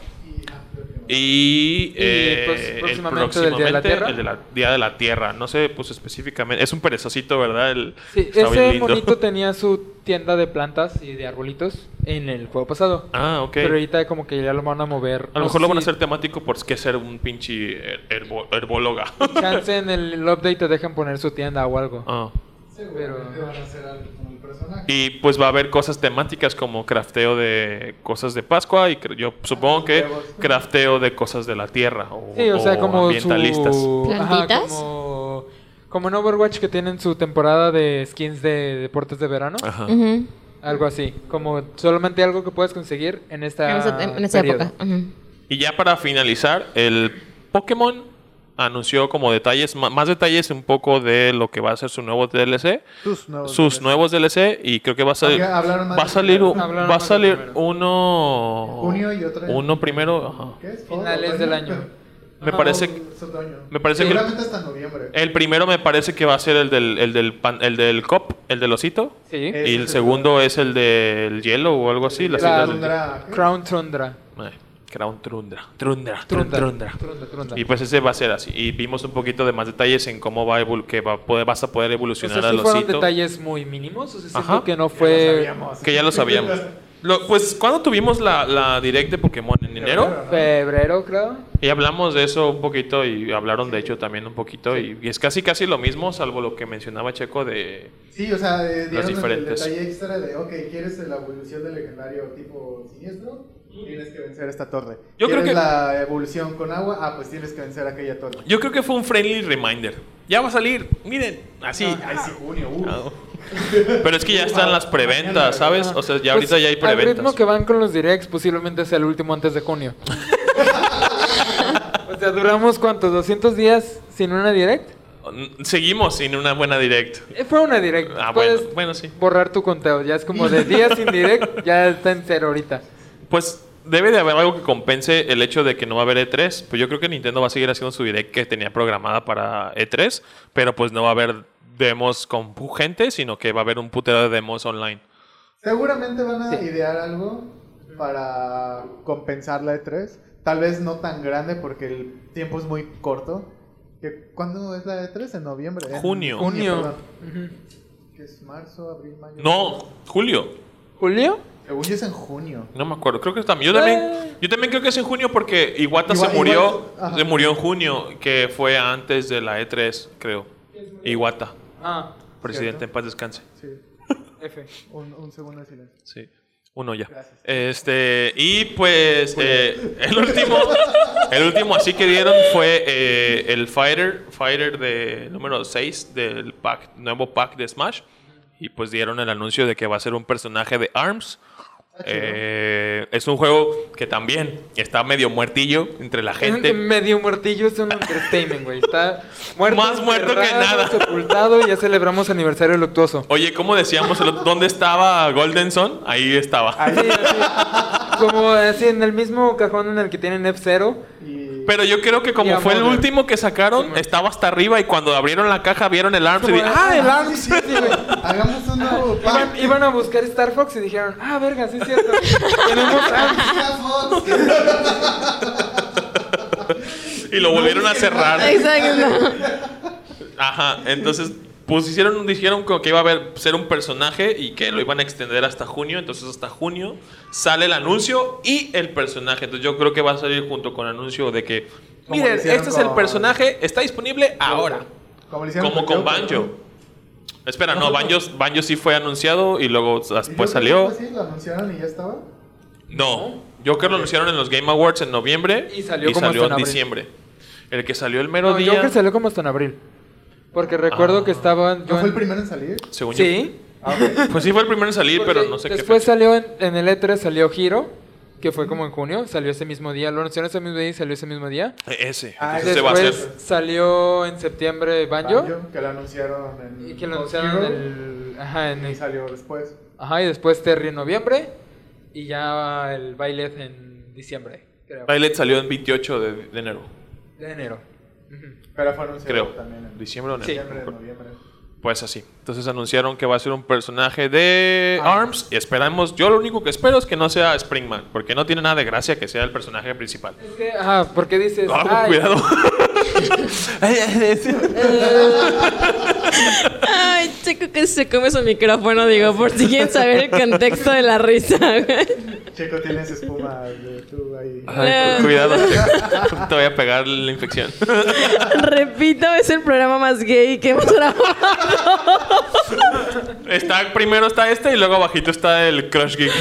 Y, eh, pues, el próximamente del Día de la Tierra. el de la Día de la Tierra. No sé, pues específicamente. Es un perezocito, ¿verdad? El, Sí, ese monito tenía su tienda de plantas y de arbolitos en el juego pasado. Ah, ok. Pero ahorita como que ya lo van a mover. A lo mejor lo van a hacer temático porque ser un pinche her- herbo- herbóloga. Chance en el, update te dejan poner su tienda o algo. Ah. Seguramente van a hacer algo con el personaje. Y pues va a haber cosas temáticas como crafteo de cosas de Pascua y yo supongo que huevos. crafteo de cosas de la tierra o, Sí, o sea, como ambientalistas. su... Ajá, ¿Plantitas? como... Como en Overwatch que tienen su temporada de skins de deportes de verano. Ajá. Algo así. Como solamente algo que puedes conseguir en esta En esa, en esa periodo. época. Y ya para finalizar, el Pokémon anunció como detalles, más detalles un poco de lo que va a ser su nuevo DLC, Tus nuevos. sus nuevos DLC y creo que va a salir va a salir primero. un- Hablaron va a salir uno Junio y otro uno primero, ajá. ¿Qué es? Finales del año. Me Ajá. parece me parece que- hasta noviembre. el primero me parece que va a ser el del el del pan- el del cop, el del osito. Sí. Y el segundo es el del hielo o algo así. La Tundra, ¿qué? Crown Tundra. Ay, Crown Trundra. Trundra. Trundra. Trundra. Trundra, Trundra. Y pues ese va a ser así. Y vimos un poquito de más detalles en cómo va a que va a poder, vas a poder O evolucionar sea, sí fueron osito. detalles muy mínimos. O sea, Ajá. que no Ya lo fue... sabíamos. Que ya lo sabíamos. Lo- pues, ¿cuándo tuvimos la, la direct de Pokémon? ¿En enero? Febrero, ¿no? Febrero, creo. Y hablamos de eso un poquito y hablaron de hecho también un poquito. Y, y es casi casi lo mismo, salvo lo que mencionaba Checo de... Sí, o sea, dieron el- diferentes. el detalle extra de, ok, ¿quieres la evolución del legendario tipo siniestro? Tienes que vencer esta torre. Yo creo ¿Quieres que- la evolución con agua? Ah, pues tienes que vencer aquella torre. Yo creo que fue un friendly reminder. Ya va a salir, miren, así. Ay, sí, junio, uh. Ah, Pero es que ya están las preventas, ¿sabes? O sea, ya ahorita Pues, ya hay preventas. ritmo que van con los directs, posiblemente sea el último antes de junio. o sea, duramos cuántos, 200 días sin una direct. Seguimos sin una buena direct. Eh, Fue una direct. Ah, bueno, Puedes bueno, sí. borrar tu conteo. Ya es como de días sin direct, ya está en cero ahorita. Pues debe de haber algo que compense el hecho de que no va a haber E3. Pues yo creo que Nintendo va a seguir haciendo su direct que tenía programada para E3, pero pues no va a haber demos con gente, sino que va a haber un putero de demos online. Seguramente van a Sí. idear algo para compensar la E3. Tal vez no tan grande porque el tiempo es muy corto. ¿Que- ¿Cuándo es la E3? ¿En noviembre? En Junio. Junio. ¿Qué es marzo, abril, mayo? No, Julio. ¿Julio? Según yo es en junio. No me acuerdo, creo que también. Yo también, Eh. yo también creo que es en junio porque Iwata Igual- se murió, se murió en junio, que fue antes de la E3, creo. Iwata, Ah, presidente, en paz descanse. Sí. F. Un, un segundo de silencio. Sí. Uno ya. Gracias. Este, y pues eh, el último, el último así que dieron fue eh, el Fighter, Fighter de número 6 del pack, nuevo pack de Smash. Y pues dieron el anuncio de que va a ser un personaje de ARMS. Eh, es un juego que también está medio muertillo entre la gente. Medio muertillo es un entertainment, güey. Está muerto. Más muerto que nada. Sepultado y ya celebramos aniversario luctuoso. Oye, ¿cómo decíamos? el otro- ¿Dónde estaba Golden Sun? Ahí estaba. Sí, así, como así en el mismo cajón en el que tienen F0. Y Pero yo creo que como fue el último que sacaron, estaba hasta arriba y cuando abrieron la caja vieron el ARMS y Como di- de, ¡ah, el ah, ARMS! sí, sí, güey. hagamos un nuevo Iban, pack. iban a buscar Star Fox y dijeron, ah, verga, sí es cierto. Tenemos ARMS. Y lo volvieron a cerrar. Exacto. Ajá, entonces pues hicieron, dijeron como que iba a haber ser un personaje y que lo iban a extender hasta junio, entonces hasta junio sale el anuncio y el personaje. Entonces yo creo que va a salir junto con el anuncio de que miren, este es el personaje, está disponible ahora. Como, lo hicieron Como con Banjo. Espera, no, Banjo, Banjo sí fue anunciado y luego después ¿Y Joker pues salió. ¿Lo anunciaron y ya estaba? No, Joker lo anunciaron en los Game Awards en noviembre Y salió como en diciembre. El que salió el mero No, día, Joker salió como hasta en abril. Porque recuerdo Ah. que estaban. ¿No yo fue en- el primero en salir? según yo. Sí. Ah, ok. Pues sí fue el primero en salir, pero no sé qué Después salió en, en el E3, salió Hero, que fue como en junio, salió ese mismo día. Lo anunciaron ese mismo día y salió ese mismo día. Ese. Ah, Entonces se va a Después hacer. salió en septiembre Banjo. Banjo, que lo anunciaron en Y que lo anunciaron en el. Ajá, en y el- salió después. Ajá, y después Terry en noviembre. Y ya el Bailet en diciembre, creo. Violet salió el 28 de, de enero, De enero. Pero fue anunciado creo. también en Diciembre o. Sí. no noviembre. Pues así. Entonces anunciaron que va a ser un personaje de Ah. ARMS. Y esperamos. Yo lo único que espero es que no sea Springman. Porque no tiene nada de gracia que sea el personaje principal. Es que, ajá, porque dices. Ah, "Ay, cuidado. Ay, chico que se come su micrófono, digo, por si quieren saber el contexto de la risa. Checo, tienes espuma de tú ahí. Ay, cu- cuidado. Te, te voy a pegar la infección. Repito, es el programa más gay que hemos grabado. Está, primero está este y luego abajito está el Crush Geek.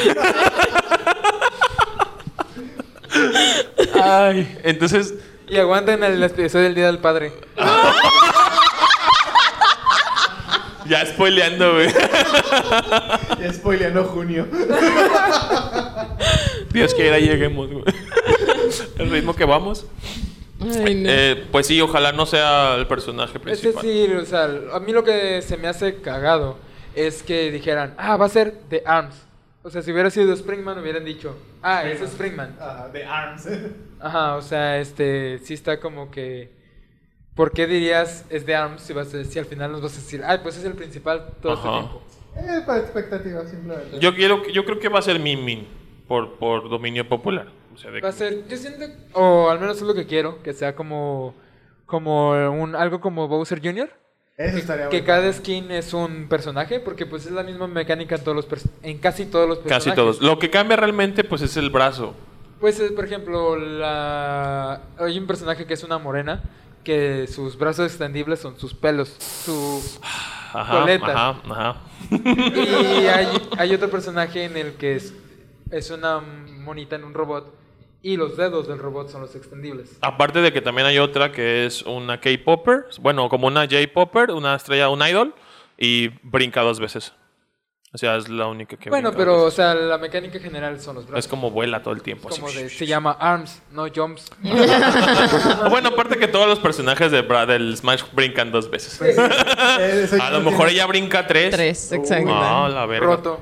Ay, entonces. Y aguanten el episodio del Día del Padre. Ya spoileando, güey. Ya spoileando junio. Dios quiera lleguemos, güey. El ritmo que vamos. Ay, no. Eh, pues sí, ojalá no sea el personaje Es principal. decir, o sea, a mí lo que se me hace cagado es que dijeran, ah, va a ser The Arms. O sea, si hubiera sido Springman, hubieran dicho, ah, es Springman. Ajá, de ARMS. Ajá, o sea, este, sí está como que. ¿Por qué dirías es The Arms si, vas a, si al final nos vas a decir, ah, pues es el principal todo este tiempo? Eh, para expectativa, simplemente. Yo quiero, yo creo que va a ser Min Min por, por dominio popular. O sea, de Va a ser, yo siento, o al menos es lo que quiero, que sea como, como un, algo como Bowser Jr. Eso estaría Que cada skin es un personaje, porque pues es la misma mecánica en todos los en casi todos los personajes. casi todos. Lo que cambia realmente, pues, es el brazo. Pues eh, por ejemplo, la hay un personaje que es una morena que sus brazos extendibles son sus pelos, su Ajá, Coleta. ajá, ajá. y hay, hay otro personaje en el que es, es una monita en un robot y los dedos del robot son los extendibles. Aparte de que también hay otra que es una K-Popper, bueno, como una J-Popper, una estrella, un idol, y brinca dos veces. O sea, es la única que Bueno, pero o sea, la mecánica general son los brazos. Es como vuela todo el tiempo. así. como de, se llama arms, no jumps. Bueno, aparte que todos los personajes de Bra- del Smash brincan dos veces. Pues, eh, A lo tiene- mejor ella brinca tres. Tres, exacto. Ah, la verga. Roto.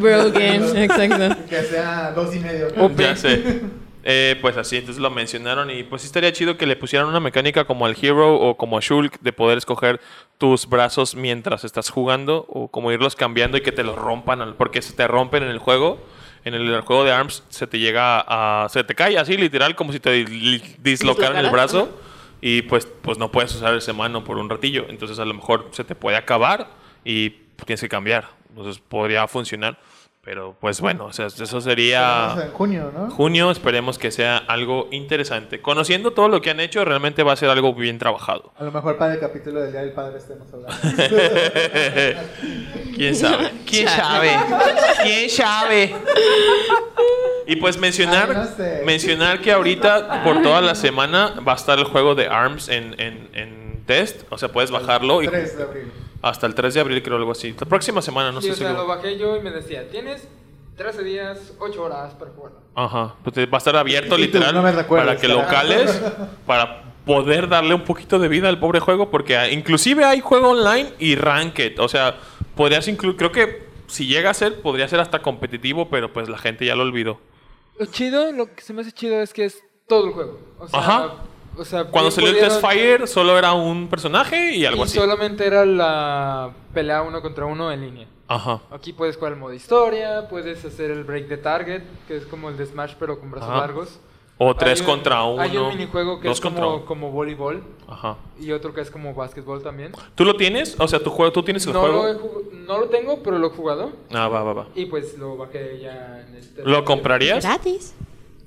Broken, exacto. Que sea dos y medio. Ya sé. Eh, pues así, entonces lo mencionaron y pues sí estaría chido que le pusieran una mecánica como al Hero o como a Shulk de poder escoger tus brazos mientras estás jugando o como irlos cambiando y que te los rompan, porque se te rompen en el juego. En el, juego de ARMS se te llega a... Se te cae así literal como si te di- dislocaran el brazo y pues, pues no puedes usar ese mano por un ratillo. Entonces a lo mejor se te puede acabar y tienes que cambiar. Entonces podría funcionar. Pero pues bueno, o sea, eso sería... En junio, ¿no? Junio esperemos que sea algo interesante. Conociendo todo lo que han hecho, realmente va a ser algo bien trabajado. A lo mejor para el capítulo del Día del Padre estemos hablando. ¿Quién sabe? ¿Quién sabe? ¿Quién sabe? Y pues mencionar, Ay, no sé. mencionar que ahorita por toda la semana va a estar el juego de ARMS en, en, en test. O sea, puedes bajarlo y 3 de abril. Hasta el 3 de abril creo algo así. La próxima semana, no Sí, sé o sea, lo bajé yo y me decía, tienes 13 días, 8 horas para jugarlo. Ajá. Pues va a estar abierto literal no me recuerdas, para que locales, para poder darle un poquito de vida al pobre juego, porque ah, inclusive hay juego online y ranked. O sea, podrías incluir, creo que si llega a ser, podría ser hasta competitivo, pero pues la gente ya lo olvidó. Lo chido, lo que se me hace chido es que es todo el juego. O sea, Ajá. O sea, Cuando salió el Test pudieron- Fire, solo era un personaje y algo y así. solamente era la pelea uno contra uno en línea. Ajá. Aquí puedes jugar el modo historia, puedes hacer el break the target, que es como el de Smash pero con brazos Ajá. largos. O tres Hay un- contra uno. Hay un minijuego que dos es contra como, uno. como voleibol Ajá. y otro que es como básquetbol también. ¿Tú lo tienes? O sea, tu juego, ¿tú tienes el No juego? lo, he jug- no lo tengo, pero lo he jugado Ah, va, va, va. y pues lo bajé ya en el... ¿Lo comprarías? Gratis.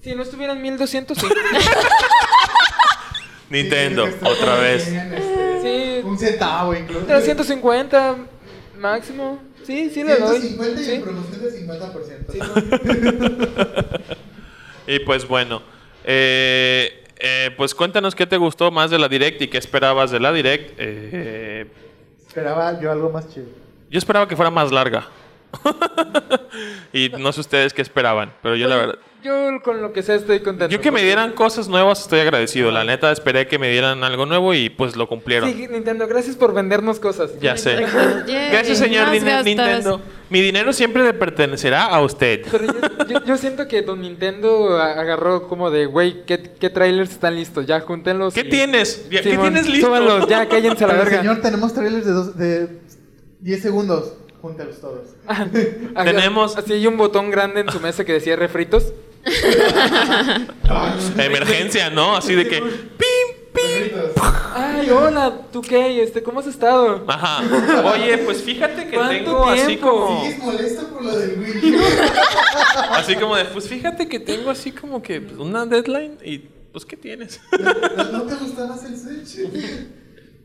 Si no estuviera en 1200, sí. Nintendo, Sí, otra vez. este, Sí. Un centavo incluso. 350 máximo. Sí, sí le doy. 150 y Sí. en promoción de 50%. Sí, no. Y pues bueno, eh, eh, pues cuéntanos qué te gustó más de la Direct y qué esperabas de la Direct. Eh, Esperaba yo algo más chido. yo esperaba que fuera más larga. y no sé ustedes qué esperaban, pero yo la verdad... Yo con lo que sea estoy contento. Yo que me dieran cosas nuevas estoy agradecido. La neta esperé que me dieran algo nuevo y pues lo cumplieron. Sí, Nintendo, gracias por vendernos cosas. Ya sé. Gracias, señor gastos. Nintendo. Mi dinero siempre le pertenecerá a usted. Pero yo, yo- yo siento que Don Nintendo agarró como de, güey, ¿qué, ¿qué trailers están listos? Ya, júntenlos. ¿Qué y- tienes? ¿Qué Simón, tienes listo? súbanlos, ya, cállense a la verga. señor, tenemos trailers de, dos, de 10 segundos. Júntelos todos. Tenemos- Así hay un botón grande en su mesa que decía refritos. Emergencia, ¿no? Así de que... ¡Pim, pim! Ay, hola, ¿tú qué? Este, ¿Cómo has estado? Ajá. Oye, pues fíjate que ¿Cuánto tengo así como... ¿Sigues molesto por lo del Wii U? Así como de, pues fíjate que tengo así como que pues, una deadline y pues ¿qué tienes? ¿No, no te gustaba hacer Switch?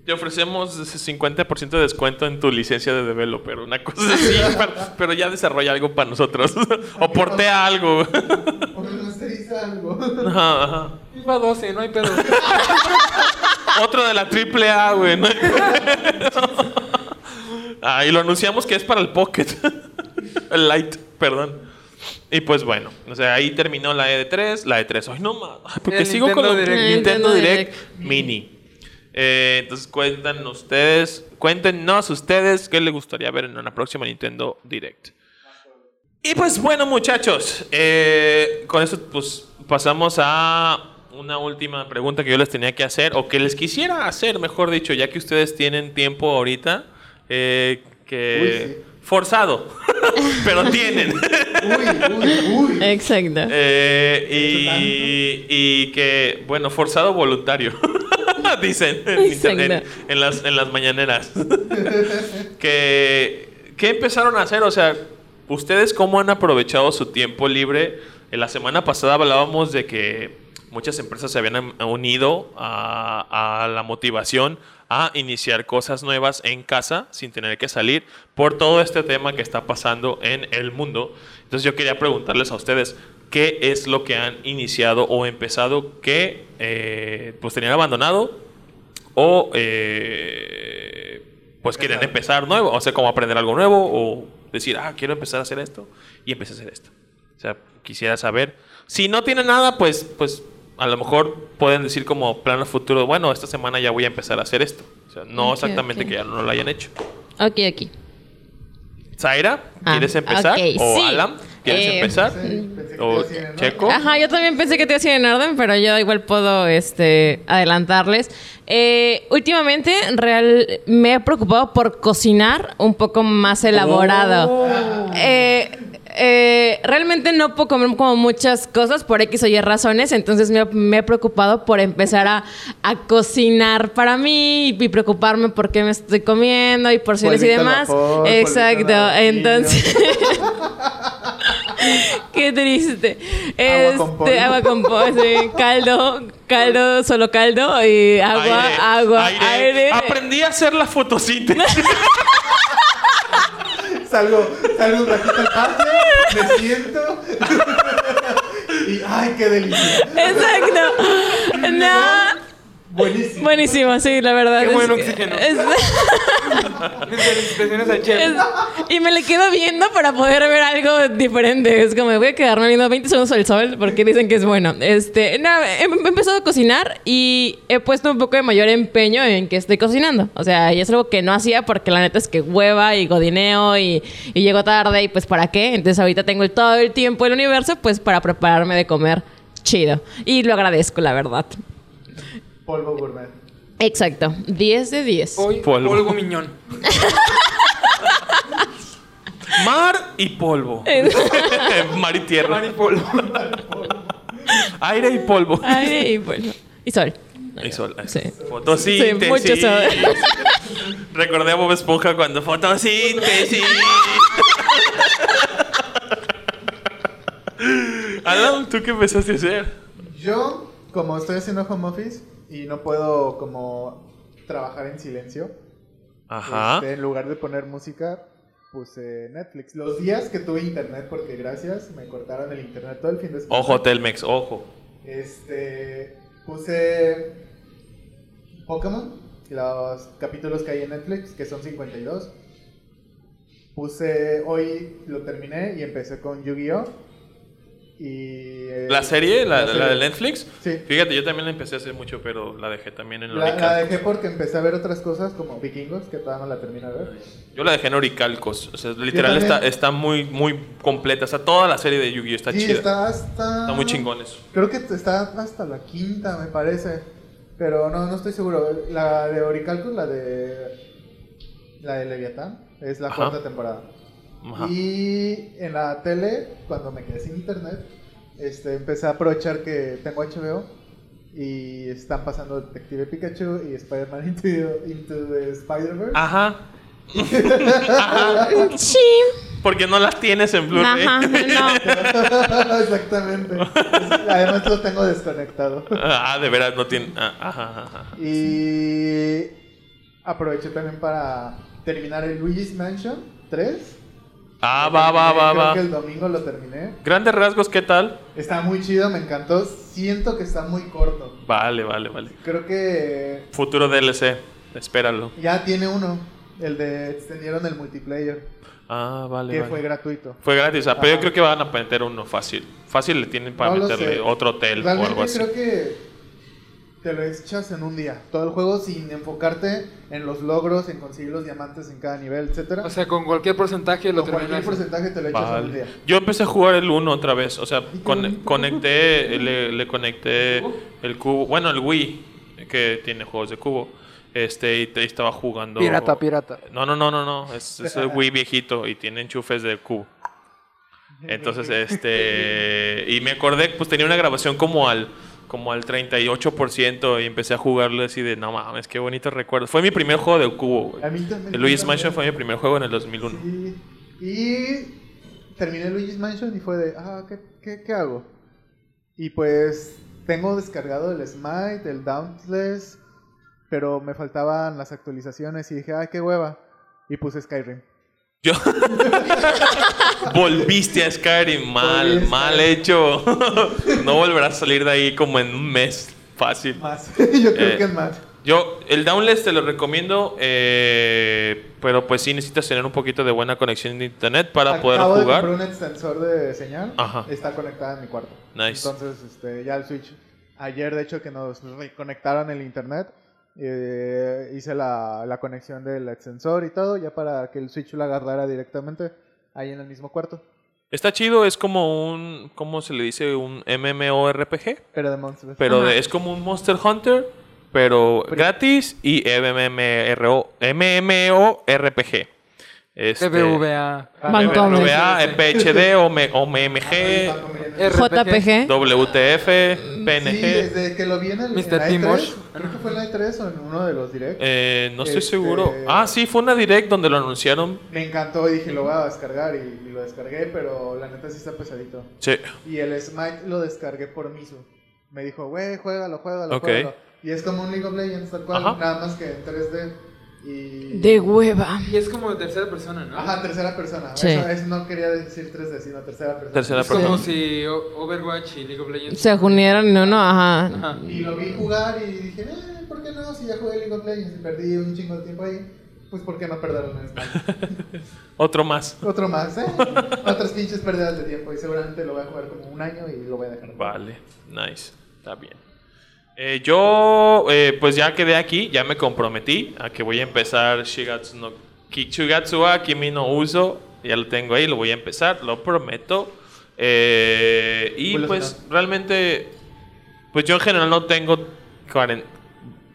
Te ofrecemos ese 50% de descuento en tu licencia de developer, una cosa así, pero, pero ya desarrolla algo para nosotros. o portea algo. O me masteriza algo. Ajá, ajá. FIFA 12, no hay pedo. Otro de la triple A, güey. ¿no? ah, y lo anunciamos que es para el Pocket. el Lite, perdón. Y pues bueno, o sea, ahí terminó la E3, la E3. Ay, no más. Porque El sigo con Nintendo lo Direct. Nintendo Nintendo Direct Direct. Mini. Eh, entonces cuentan ustedes, cuéntenos ustedes qué les gustaría ver en una próxima Nintendo Direct. Y pues bueno, muchachos, eh, con eso pues pasamos a una última pregunta que yo les tenía que hacer, o que les quisiera hacer, mejor dicho, ya que ustedes tienen tiempo ahorita, eh, que. Forzado, pero tienen. Uy, uy, uy. Exacto. Eh, y, y que, bueno, forzado voluntario, dicen en, Exacto. en- en las, en las mañaneras. que, ¿Qué empezaron a hacer? O sea, ¿ustedes cómo han aprovechado su tiempo libre? En la semana pasada hablábamos de que muchas empresas se habían unido a, a la motivación a iniciar cosas nuevas en casa sin tener que salir por todo este tema que está pasando en el mundo. Entonces yo quería preguntarles a ustedes qué es lo que han iniciado o empezado que eh, pues tenían abandonado o eh, pues quieren empezar nuevo, o sea, como aprender algo nuevo o decir, ah, quiero empezar a hacer esto y empecé a hacer esto. O sea, quisiera saber. Si no tienen nada, pues, pues a lo mejor pueden decir como plano futuro, bueno, esta semana ya voy a empezar a hacer esto. O sea, no exactamente que ya no lo hayan hecho. Ok, ok. Zaira, Ah, ¿quieres empezar? ¿O sí. Alan, quieres Eh, empezar? Pensé que ¿O. Checo? Ajá, yo también pensé que te iba a decir en orden, pero yo igual puedo este, adelantarles. Eh, últimamente, real, me he preocupado por cocinar un poco más elaborado. Oh. Eh, eh, realmente no puedo comer como muchas cosas por X o Y razones, entonces me, me he preocupado por empezar a, a cocinar para mí y, preocuparme por qué me estoy comiendo y porciones y demás. vapor, Exacto, entonces... Qué triste. Agua con polvo. Este, agua con polvo, sí. Caldo, caldo, solo caldo y agua, Aire, agua, aire. Aprendí a hacer la fotosíntesis. salgo, salgo un ratito al patio, me siento. y ¡ay, qué delicia! Exacto. No. Buenísimo. Buenísimo, sí, la verdad. Qué es buen que- oxígeno. es- felicitaciones chef. es- y me le quedo viendo para poder ver algo diferente. Es como, voy a quedarme viendo 20 segundos al sol porque dicen que es bueno. Este, no, he, he empezado a cocinar y he puesto un poco de mayor empeño en que estoy cocinando. O sea, y es algo que no hacía porque la neta es que hueva y godineo y, y llego tarde y pues ¿para qué? Entonces ahorita tengo el- todo el tiempo del universo pues para prepararme de comer chido. Y lo agradezco, la verdad. Polvo gourmet. Exacto. 10 de 10. Hoy, Polvo. polvo, miñón. Mar y polvo. Mar y tierra. Mar y polvo. Aire y polvo. Ay, y bueno. Y sol. Y sol. Sí. Fotosíntesis. Sí, mucho sol. Recordé a Bob Esponja cuando fotosíntesis. Alan, ¿tú qué empezaste a hacer? Yo, como estoy haciendo home office y no puedo como trabajar en silencio, Ajá. este, en lugar de poner música, puse Netflix. Los días que tuve internet, porque gracias, me cortaron el internet todo el fin de semana. Ojo, Telmex, ojo. Este, puse Pokémon, los capítulos que hay en Netflix, que son 52. Puse, hoy lo terminé y empecé con Yu-Gi-Oh! Y... eh, ¿La serie? ¿La, la, serie. de Netflix? Sí. Fíjate, yo también la empecé hace mucho, pero la dejé también en La, la dejé porque empecé a ver otras cosas como Vikingos, que todavía no la terminé de ver. Yo la dejé en Oricalcos. O sea, literal está, está muy, muy completa. O sea, toda la serie de Yu-Gi-Oh! está sí, chida. está hasta... Está muy chingón eso. Creo que está hasta la quinta, me parece. Pero no, no estoy seguro. La de Oricalcos, la de... La de Leviatán, es la Ajá. cuarta temporada. Ajá. Y en la tele, cuando me quedé sin internet, este, empecé a aprovechar que tengo HBO y están pasando Detective Pikachu y Spider-Man Into, Into the Spider-Verse. Ajá. Sí. Porque no las tienes en Blu-ray. Ajá, no. Exactamente. Además lo tengo desconectado. Ah, de veras no tiene. ah, ajá. Y aproveché también para terminar el Luigi's Mansion 3. Ah, va, va, va, creo va. que el domingo lo terminé. Grandes rasgos, ¿qué tal? Está muy chido, me encantó. Siento que está muy corto. Vale, vale, vale. Creo que Futuro DLC. Espéralo. ya tiene uno. El de extendieron el multiplayer, Ah, vale, que vale. fue gratuito. Fue gratis, ah, pero yo creo que van a meter uno fácil. Fácil le tienen para No lo meterle otro hotel o Realmente algo así. creo que te lo echas en un día. Todo el juego sin enfocarte en los logros, en conseguir los diamantes en cada nivel, etcétera. O sea, con cualquier porcentaje lo Con cualquier porcentaje te lo echas en un Vale. día. Yo empecé a jugar el 1 otra vez. O sea, con- conecté, le, le conecté el cubo. Bueno, el Wii, que tiene juegos de cubo. Este, y te- estaba jugando. Pirata, pirata. No, no, no, no, no. Es, es el Wii viejito y tiene enchufes de cubo. Entonces, este. Y me acordé, pues tenía una grabación como al. Como al 38% y empecé a jugarlo así de no mames, qué bonito recuerdo. Fue mi primer juego de cubo, güey. A mí también. El Luigi's Mansion fue mi primer juego en el 2001. Sí. Y terminé Luigi's Mansion y fue de, ah, ¿qué, qué, qué hago? Y pues tengo descargado el Smite, el Dauntless, pero me faltaban las actualizaciones y dije, ah, qué hueva. Y puse Skyrim. Yo. Volviste a Skyrim mal, mal hecho. no volverás a salir de ahí como en un mes. Fácil. Más. Yo creo Eh, que es más. Yo, el Downless te lo recomiendo, eh, pero pues sí necesitas tener un poquito de buena conexión de internet para poder Acabo de jugar. un extensor de señal. Ajá. Está conectada en mi cuarto. Nice. Entonces, este, ya el Switch. Ayer, de hecho, que nos reconectaron el internet, eh, hice la, la conexión del extensor y todo, ya para que el Switch lo agarrara directamente ahí en el mismo cuarto. Está chido, es como un, ¿cómo se le dice? Un MMORPG, Pero de monstruos. pero de- es como un Monster Hunter, pero Pero- gratis y MMORPG. Este. Bancomer. BBVA, PHD, OM- OMG, JPG. WTF, Sí, PNG. desde que lo vi en, el, Mr. la E3, Timosh. creo que fue en la E3 o en uno de los directs. Eh, no estoy Este- seguro. Ah, sí, fue una direct donde lo anunciaron. Me encantó y dije, lo voy a descargar y, y lo descargué, pero la neta sí está pesadito. Sí. Y el Smite lo descargué por Misu. Me dijo, güey, juégalo, juégalo, Ok. juégalo. Y es como un League of Legends, tal cual, Ajá. nada más que en 3D. Y... De hueva. Y es como tercera persona, ¿no? Ajá, tercera persona. Sí. Eso, eso no quería decir 3D, sino tercera persona. Tercera es como persona. si Overwatch y League of Legends. Se unieron en uno, ajá. Ajá. Y lo vi jugar y dije, eh, ¿por qué no? Si ya jugué League of Legends y perdí un chingo de tiempo ahí, pues ¿por qué no perderlo en España? Otro más. Otro más, ¿eh? Otras pinches pérdidas de tiempo y seguramente lo voy a jugar como un año y lo voy a dejar. Vale, nice, está bien. Eh, yo, eh, pues ya quedé aquí, ya me comprometí a que voy a empezar Shigatsu no Kichugatsu wa Kimi no Uso. Ya lo tengo ahí, lo voy a empezar, lo prometo. Eh, y pues realmente, pues yo en general no tengo,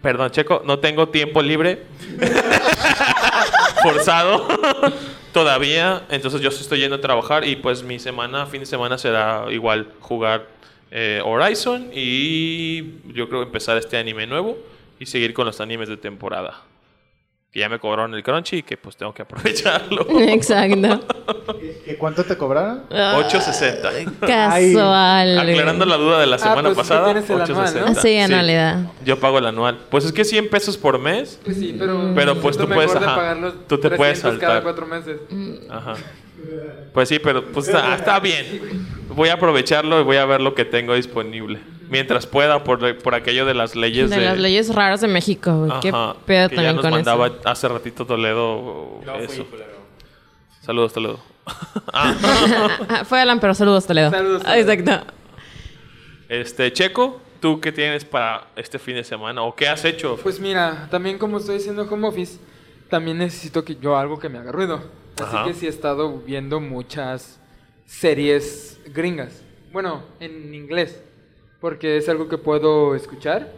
perdón, Checo, no tengo tiempo libre forzado todavía. Entonces yo estoy yendo a trabajar y pues mi semana, fin de semana será igual jugar eh, Horizon y yo creo empezar este anime nuevo y seguir con los animes de temporada. Que ya me cobraron el crunchy y que pues tengo que aprovecharlo. Exacto. ¿Y cuánto te cobraron? 860. Casual. Aclarando la duda de la semana pues, pasada. tienes el anual, 860. ¿no? Sí, anualidad. Yo pago el anual. Pues es que 100 pesos por mes. Pues sí, pero. Pero, pues, tú puedes, mejor de ajá, pagar los tú te puedes 300 cada saltar. cuatro meses. Ajá. Pues sí, pero pues está, está bien. Voy a aprovecharlo y voy a ver lo que tengo disponible. Mientras pueda, por, por aquello de las leyes De las leyes raras de México, güey. Qué pedo que ya también nos con mandaba eso. hace ratito Toledo eso. Saludos, Toledo. Ah, Fue Alan, pero saludos, Toledo. Saludos, Ah, Toledo. Exacto. Este, Checo, ¿tú qué tienes para este fin de semana? ¿O qué has hecho? Pues mira, también como estoy haciendo home office, también necesito que yo algo que me haga ruido. Así Ajá. que sí he estado viendo muchas series gringas. Bueno, en inglés. Porque es algo que puedo escuchar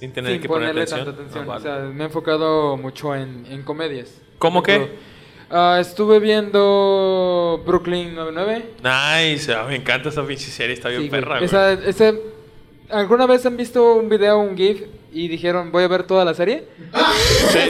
sin tener sin que poner ponerle atención. tanta atención. Ah, vale. O sea, me he enfocado mucho en, en comedias. ¿Cómo qué? ah, estuve viendo Brooklyn 99. Nice, ah, me encanta esa pinche serie, está bien Sí, perra, esa- ¿Alguna vez han visto un video, un GIF y dijeron voy a ver toda la serie?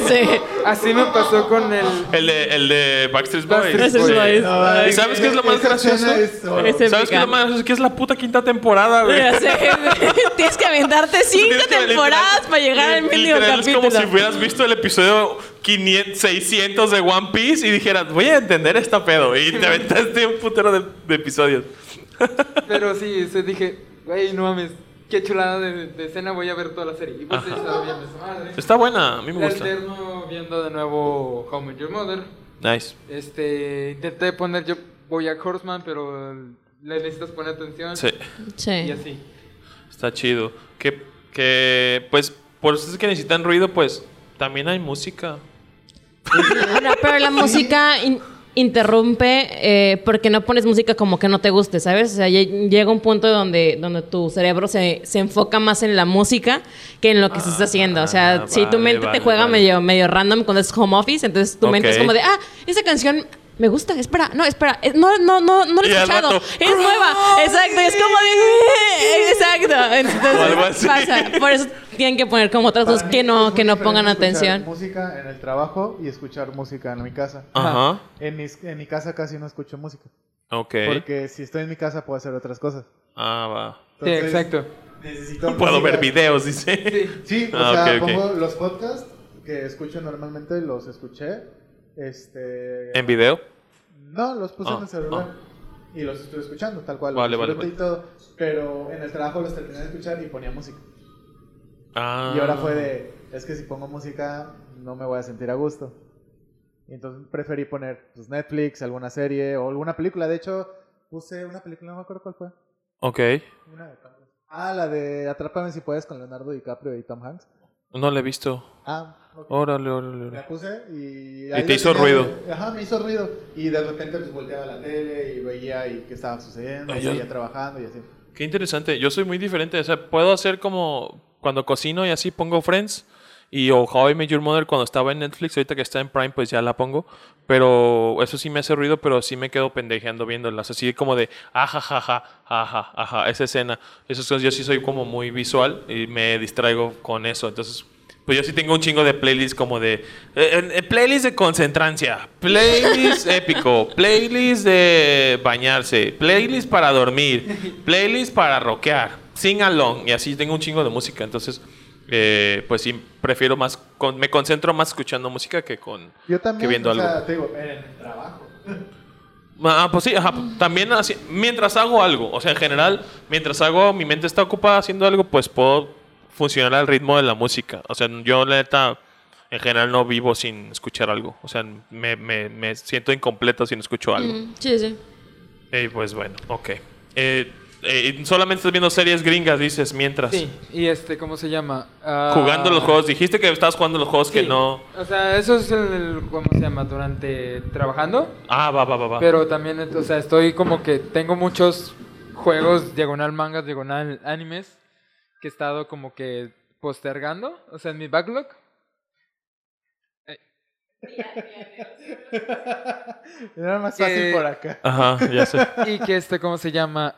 Sí. Así me pasó con el... El de, el de Backstreet Boys. Backstreet Sí. Boys. ¿Y sabes qué es lo más gracioso? es ¿Sabes qué es lo más gracioso? Que es la puta quinta temporada, güey. Ya sé, güey. Tienes que aventarte cinco que temporadas para llegar al mínimo literal, Es capítulo. como si hubieras visto el episodio 500, 600 de One Piece y dijeras, voy a entender esta pedo. Y te aventaste un putero de, de episodios. Pero sí, se dije, güey, no mames, qué chulada de, de escena, voy a ver toda la serie. Y pues he Ajá. estado viendo esa madre. Está buena, a mí me La gusta. alterno viendo de nuevo How I Met Your Mother. Nice. Este, intenté poner yo Bojack Horseman, pero le necesitas poner atención. Sí, Y Sí. así. está chido. Que, que, pues, por eso es que necesitan ruido, pues, también hay música. Pero la música in- interrumpe eh, porque no pones música como que no te guste, ¿sabes? O sea, lle- llega un punto donde, donde tu cerebro se, se enfoca más en la música que en lo que se está haciendo. O sea, Ah, si tu mente vale, te juega vale. medio, medio random cuando es home office, entonces tu mente es como de, ah, esa canción me gusta, espera, no, espera, eh, no, no, no, no Y he escuchado, es nueva, exacto, es como de, exacto, O algo entonces así. pasa, por eso tienen que poner como otras cosas Para que no, es que no pongan atención. música en el trabajo y escuchar música en mi casa. Ajá. En, mis- en mi casa casi no escucho música. Ok. Porque si estoy en mi casa puedo hacer otras cosas. Ah, va. Sí, Entonces, exacto. Necesito Puedo música. ver videos, dice. Sí. Sí, o Ah, sea, ok, ok. pongo los podcasts que escucho normalmente, los escuché. Este. ¿En video? No, los puse Ah, en el celular. Y los estoy escuchando, tal cual. Vale, vale, disfruté y todo. Pero en el trabajo los terminé de escuchar y ponía música. Ah. Y ahora fue de, es que si pongo música no me voy a sentir a gusto. Y entonces preferí poner pues, Netflix, alguna serie o alguna película. De hecho, puse una película, no me acuerdo cuál fue. Ok. Una de. Ah, la de Atrápame si puedes con Leonardo DiCaprio y Tom Hanks. No lo he visto. Ah, Órale, órale, órale. La puse y... Y ahí te la hizo tenía- ruido. Ajá, me hizo ruido. Y de repente pues volteaba la tele y veía y qué estaba sucediendo, Ay, y seguía trabajando y así. Qué interesante. Yo soy muy diferente. O sea, puedo hacer como cuando cocino y así pongo Friends. Y o How I Met Your Mother cuando estaba en Netflix. Ahorita que está en Prime, pues ya la pongo. Pero eso sí me hace ruido, pero sí me quedo pendejeando viéndolas. Así como de, ajá, ajá, ajá, ajá, esa escena. Esas cosas yo sí soy como muy visual y me distraigo con eso. Entonces, pues yo sí tengo un chingo de playlists como de... eh, eh, playlist de concentrancia, playlist épico, playlist de bañarse, playlist para dormir, playlist para rockear, sing along. Y así tengo un chingo de música. Entonces, eh, pues sí, prefiero más, con- me concentro más escuchando música que con Yo también, que viendo o algo. sea, te digo, en el trabajo. Ah, pues sí, ajá, también así, mientras hago algo, o sea, en general, mientras hago, mi mente está ocupada haciendo algo, pues puedo funcionar al ritmo de la música. O sea, yo la neta, en general no vivo sin escuchar algo. O sea, me, me- me siento incompleto si no escucho algo. Mm, sí, sí. Eh, pues bueno, ok. Eh, eh, solamente estás viendo series gringas, dices, mientras. Sí, y este, ¿cómo se llama? Ah, Jugando los juegos. Dijiste que estabas jugando los juegos que no... O sea, eso es el, el- ¿cómo se llama? Durante trabajando. Ah, va, va, va, va. Pero también, o sea, estoy como que tengo muchos juegos, diagonal mangas, diagonal animes, que he estado como que postergando, o sea, en mi backlog. Era más fácil por acá. Ajá, ya sé. Y que este, ¿cómo se llama?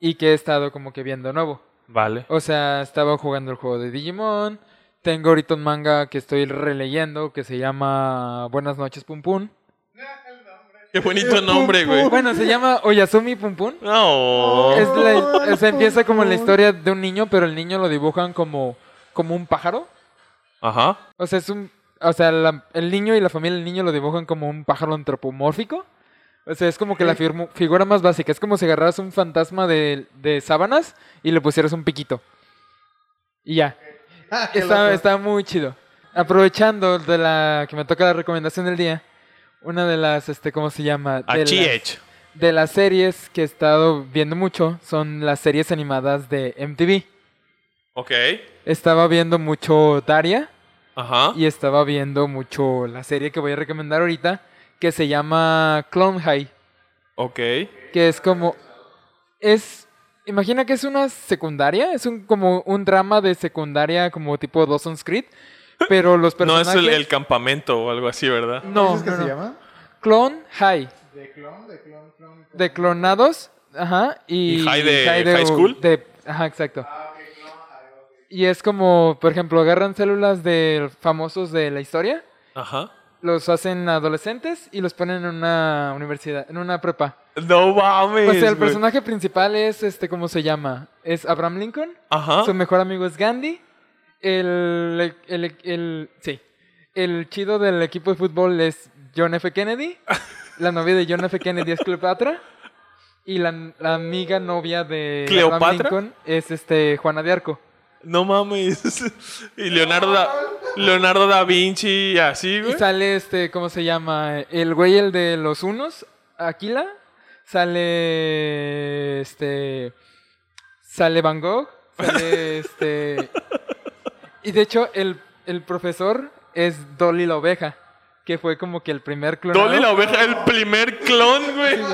Y que he estado como que viendo nuevo. Vale. O sea, estaba jugando el juego de Digimon. Tengo ahorita un manga que estoy releyendo que se llama Buenas noches, Pum Pum. Qué bonito nombre, güey. Bueno, se llama Oyasumi Pum Pum. No. Es la- o sea, empieza como la historia de un niño, pero el niño lo dibujan como, como un pájaro. Ajá. O sea, es un. O sea, la- el niño y la familia del niño lo dibujan como un pájaro antropomórfico. O sea, es como que la firmu- figura más básica. Es como si agarraras un fantasma de, de sábanas y le pusieras un piquito. Y ya. Ah, Está, está muy chido. Aprovechando de la que me toca la recomendación del día, una de las, este, ¿cómo se llama? De las, de las series que he estado viendo mucho son las series animadas de MTV. Ok. Estaba viendo mucho Daria Ajá. y estaba viendo mucho la serie que voy a recomendar ahorita, que se llama Clone High, Ok. que es como... Es... Imagina que es una secundaria, es un como un drama de secundaria como tipo Dawson's Creed, pero los No personajes... es el, el campamento o algo así, ¿verdad? No, ¿Cómo es que no, se no. llama? Clone High, De clon, de clon, clon. de clonados, ajá, y... ¿Y high de high school? de- ajá, exacto. Ah, ok, clon. Y es como, por ejemplo, agarran células de famosos de la historia, Ajá. los hacen adolescentes y los ponen en una universidad, en una prepa. No mames. O sea, el personaje principal es, este, ¿cómo se llama? Es Abraham Lincoln. Ajá. Su mejor amigo es Gandhi. El, el, el- sí. El chido del equipo de fútbol es John F. Kennedy. La novia de John F. Kennedy es Cleopatra. Y la, la amiga novia de ¿Cleopatra? Lincoln es este, Juana de Arco. No mames. y Leonardo da, Leonardo da Vinci, así, Y güey. sale este, ¿cómo se llama? El güey, el de los unos, Aquila. Sale este. Sale Van Gogh. Sale este. Y de hecho, el, el profesor es Dolly la oveja. Que fue como que el primer clonado. Dolly la oveja, el primer clon, güey.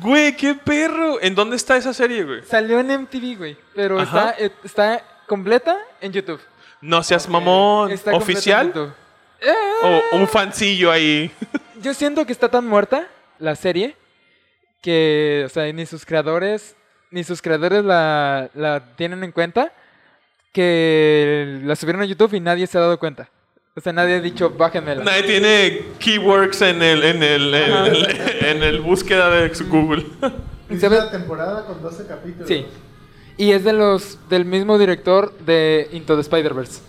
Güey, qué perro. ¿En dónde está esa serie, güey? Salió en MTV, güey. Pero Ajá. está, eh, está completa en YouTube. No seas mamón. Está ¿Oficial? YouTube. Eh, O un fancillo ahí. Yo siento que está tan muerta la serie que, o sea, ni sus creadores, ni sus creadores la, la tienen en cuenta que la subieron a YouTube y nadie se ha dado cuenta. O sea, nadie ha dicho, bájenmela. Nadie tiene keywords en el, en el, en el, en el búsqueda de Google. Es una temporada con 12 capítulos. Sí. Y es de los, del mismo director de Into the Spider-Verse.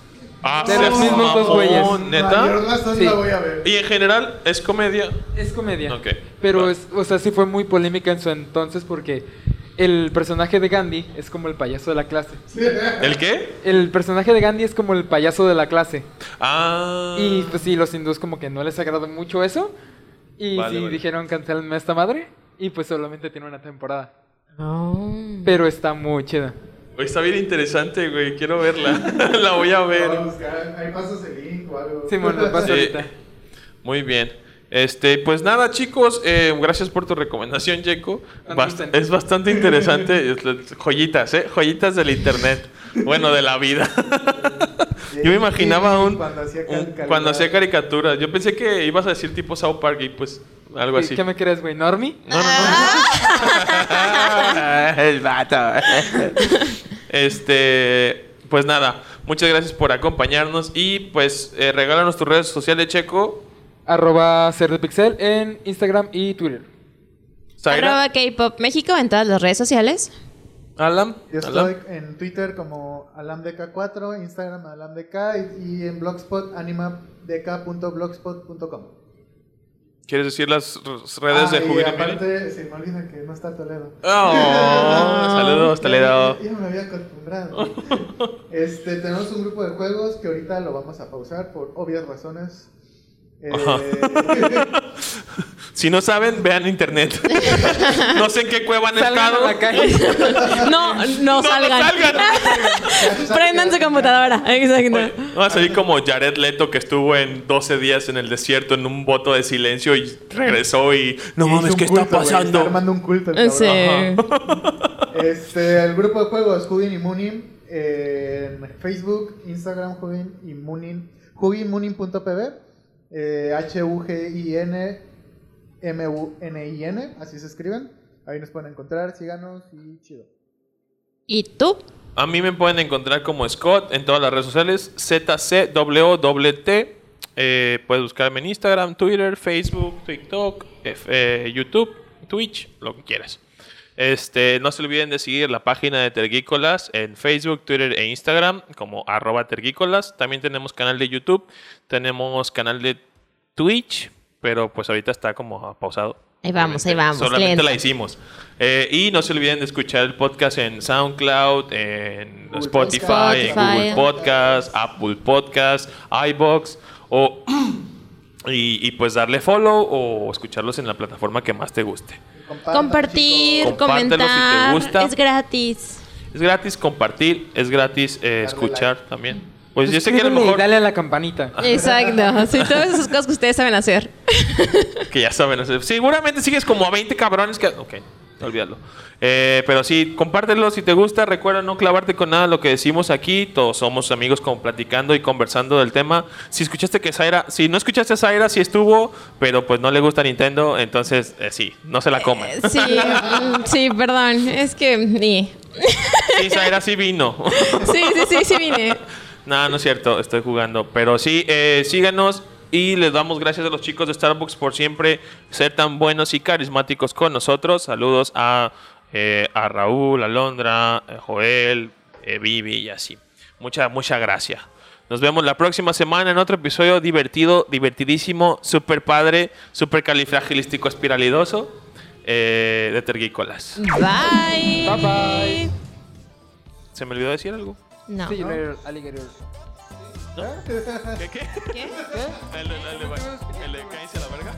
Ah, De los mismos dos güeyes. ¿Neta? Sí. la voy a ver. Y en general, ¿es comedia? Es comedia. Ok. Pero, es, o sea, sí fue muy polémica en su entonces porque el personaje de Gandhi es como el payaso de la clase. ¿El qué? El personaje de Gandhi es como el payaso de la clase. Ah. Y pues sí, los hindús como que no les agradó mucho eso. Y Vale, sí vale. dijeron cancelenme esta madre. Y pues solamente tiene una temporada. Oh. Pero está muy chida. Está bien interesante, güey. Quiero verla. la voy a Voy a ver. buscar, ahí pasas el link o algo. Simón, lo paso Sí. ahorita. Muy bien. Este, pues nada, chicos, eh, gracias por tu recomendación, Jeco. Bast- es bastante interesante. Es- es- Joyitas, ¿eh? Joyitas del internet. Bueno, de la vida. Yo me imaginaba un, Cuando hacía cuando caricaturas. Yo pensé que ibas a decir tipo South Park y pues algo así. ¿Qué me crees, güey? ¿Normie? No, no, no. El vato. Este, pues nada, muchas gracias por acompañarnos y pues eh, regálanos tus redes sociales, Checo. Arroba ser de pixel en Instagram y Twitter. Zaira. Arroba K-Pop México en todas las redes sociales. Alam. Yo Alam. estoy en Twitter como alamdk4, Instagram alamdk y, y en Blogspot animadk.blogspot.com. ¿Quieres decir las redes de Ah, y Juvenil? aparte, se me olvida que no está Toledo. Oh, saludos, Ya- Toledo. Ya, ya me había acostumbrado. este, tenemos un grupo de juegos que ahorita lo vamos a pausar por obvias razones. Eh, Si no saben, vean internet. no sé en qué cueva han Salgan estado. a la calle. No, no No, no salgan. salgan. Prendan su computadora. Exacto. Va a salir como Jared Leto que estuvo en 12 días en el desierto en un voto de silencio y regresó y no mames, ¿qué culto, está pasando? Está armando un culto. el Sí. Este, el grupo de juegos Hugin y Moonin eh, en Facebook, Instagram, Hugin y Moonin, huginmoonin.pb, eh, H-U-G-I-N, M-U-N-I-N, así se escriben. Ahí nos pueden encontrar, síganos y chido. ¿Y tú? A mí me pueden encontrar como Scott en todas las redes sociales, ZCWT. Eh, puedes buscarme en Instagram, Twitter, Facebook, TikTok, F- eh, YouTube, Twitch, lo que quieras. Este, no se olviden de seguir la página de Tergícolas en Facebook, Twitter e Instagram como arroba Tergícolas. También tenemos canal de YouTube, tenemos canal de Twitch, pero pues ahorita está como pausado. Ahí vamos, ahí vamos, Solamente lento. la hicimos. Eh, y no se olviden de escuchar el podcast en SoundCloud, en Spotify, en Google. Podcast, Apple Podcast, iBox o y, y pues darle follow o escucharlos en la plataforma que más te guste. Compartir, si te comentar. gusta. Es gratis. Es gratis compartir, es gratis eh, escuchar también. Pues yo sé que a lo mejor dale a la campanita. Exacto. Sí, todas esas cosas que ustedes saben hacer. que ya saben hacer. Seguramente sigues como a 20 cabrones que... Ok, olvídalo. Eh, pero sí, compártelo si te gusta. Recuerda no clavarte con nada de lo que decimos aquí. Todos somos amigos como platicando y conversando del tema. Si escuchaste que Zaira... Si no escuchaste a Zaira, sí estuvo, pero pues no le gusta Nintendo, entonces eh, sí, no se la coman. Sí, mm, sí, perdón. Es que. Sí, Sí, Zaira sí vino. sí, sí, sí, sí vine. No, no es cierto, estoy jugando. Pero sí, eh, síganos y les damos gracias a los chicos de Starbucks por siempre ser tan buenos y carismáticos con nosotros. Saludos a, eh, a Raúl, a Londra, a Joel, eh, Vivi y así. Mucha, mucha gracia. Nos vemos la próxima semana en otro episodio divertido, divertidísimo, super padre, super califragilístico espiralidoso eh, de Tergícolas. Bye. Bye, bye. ¿Se me olvidó decir algo? No. ¿Qué? ¿Qué? ¿Qué? ¿Qué? ¿El, el de caíse a la verga?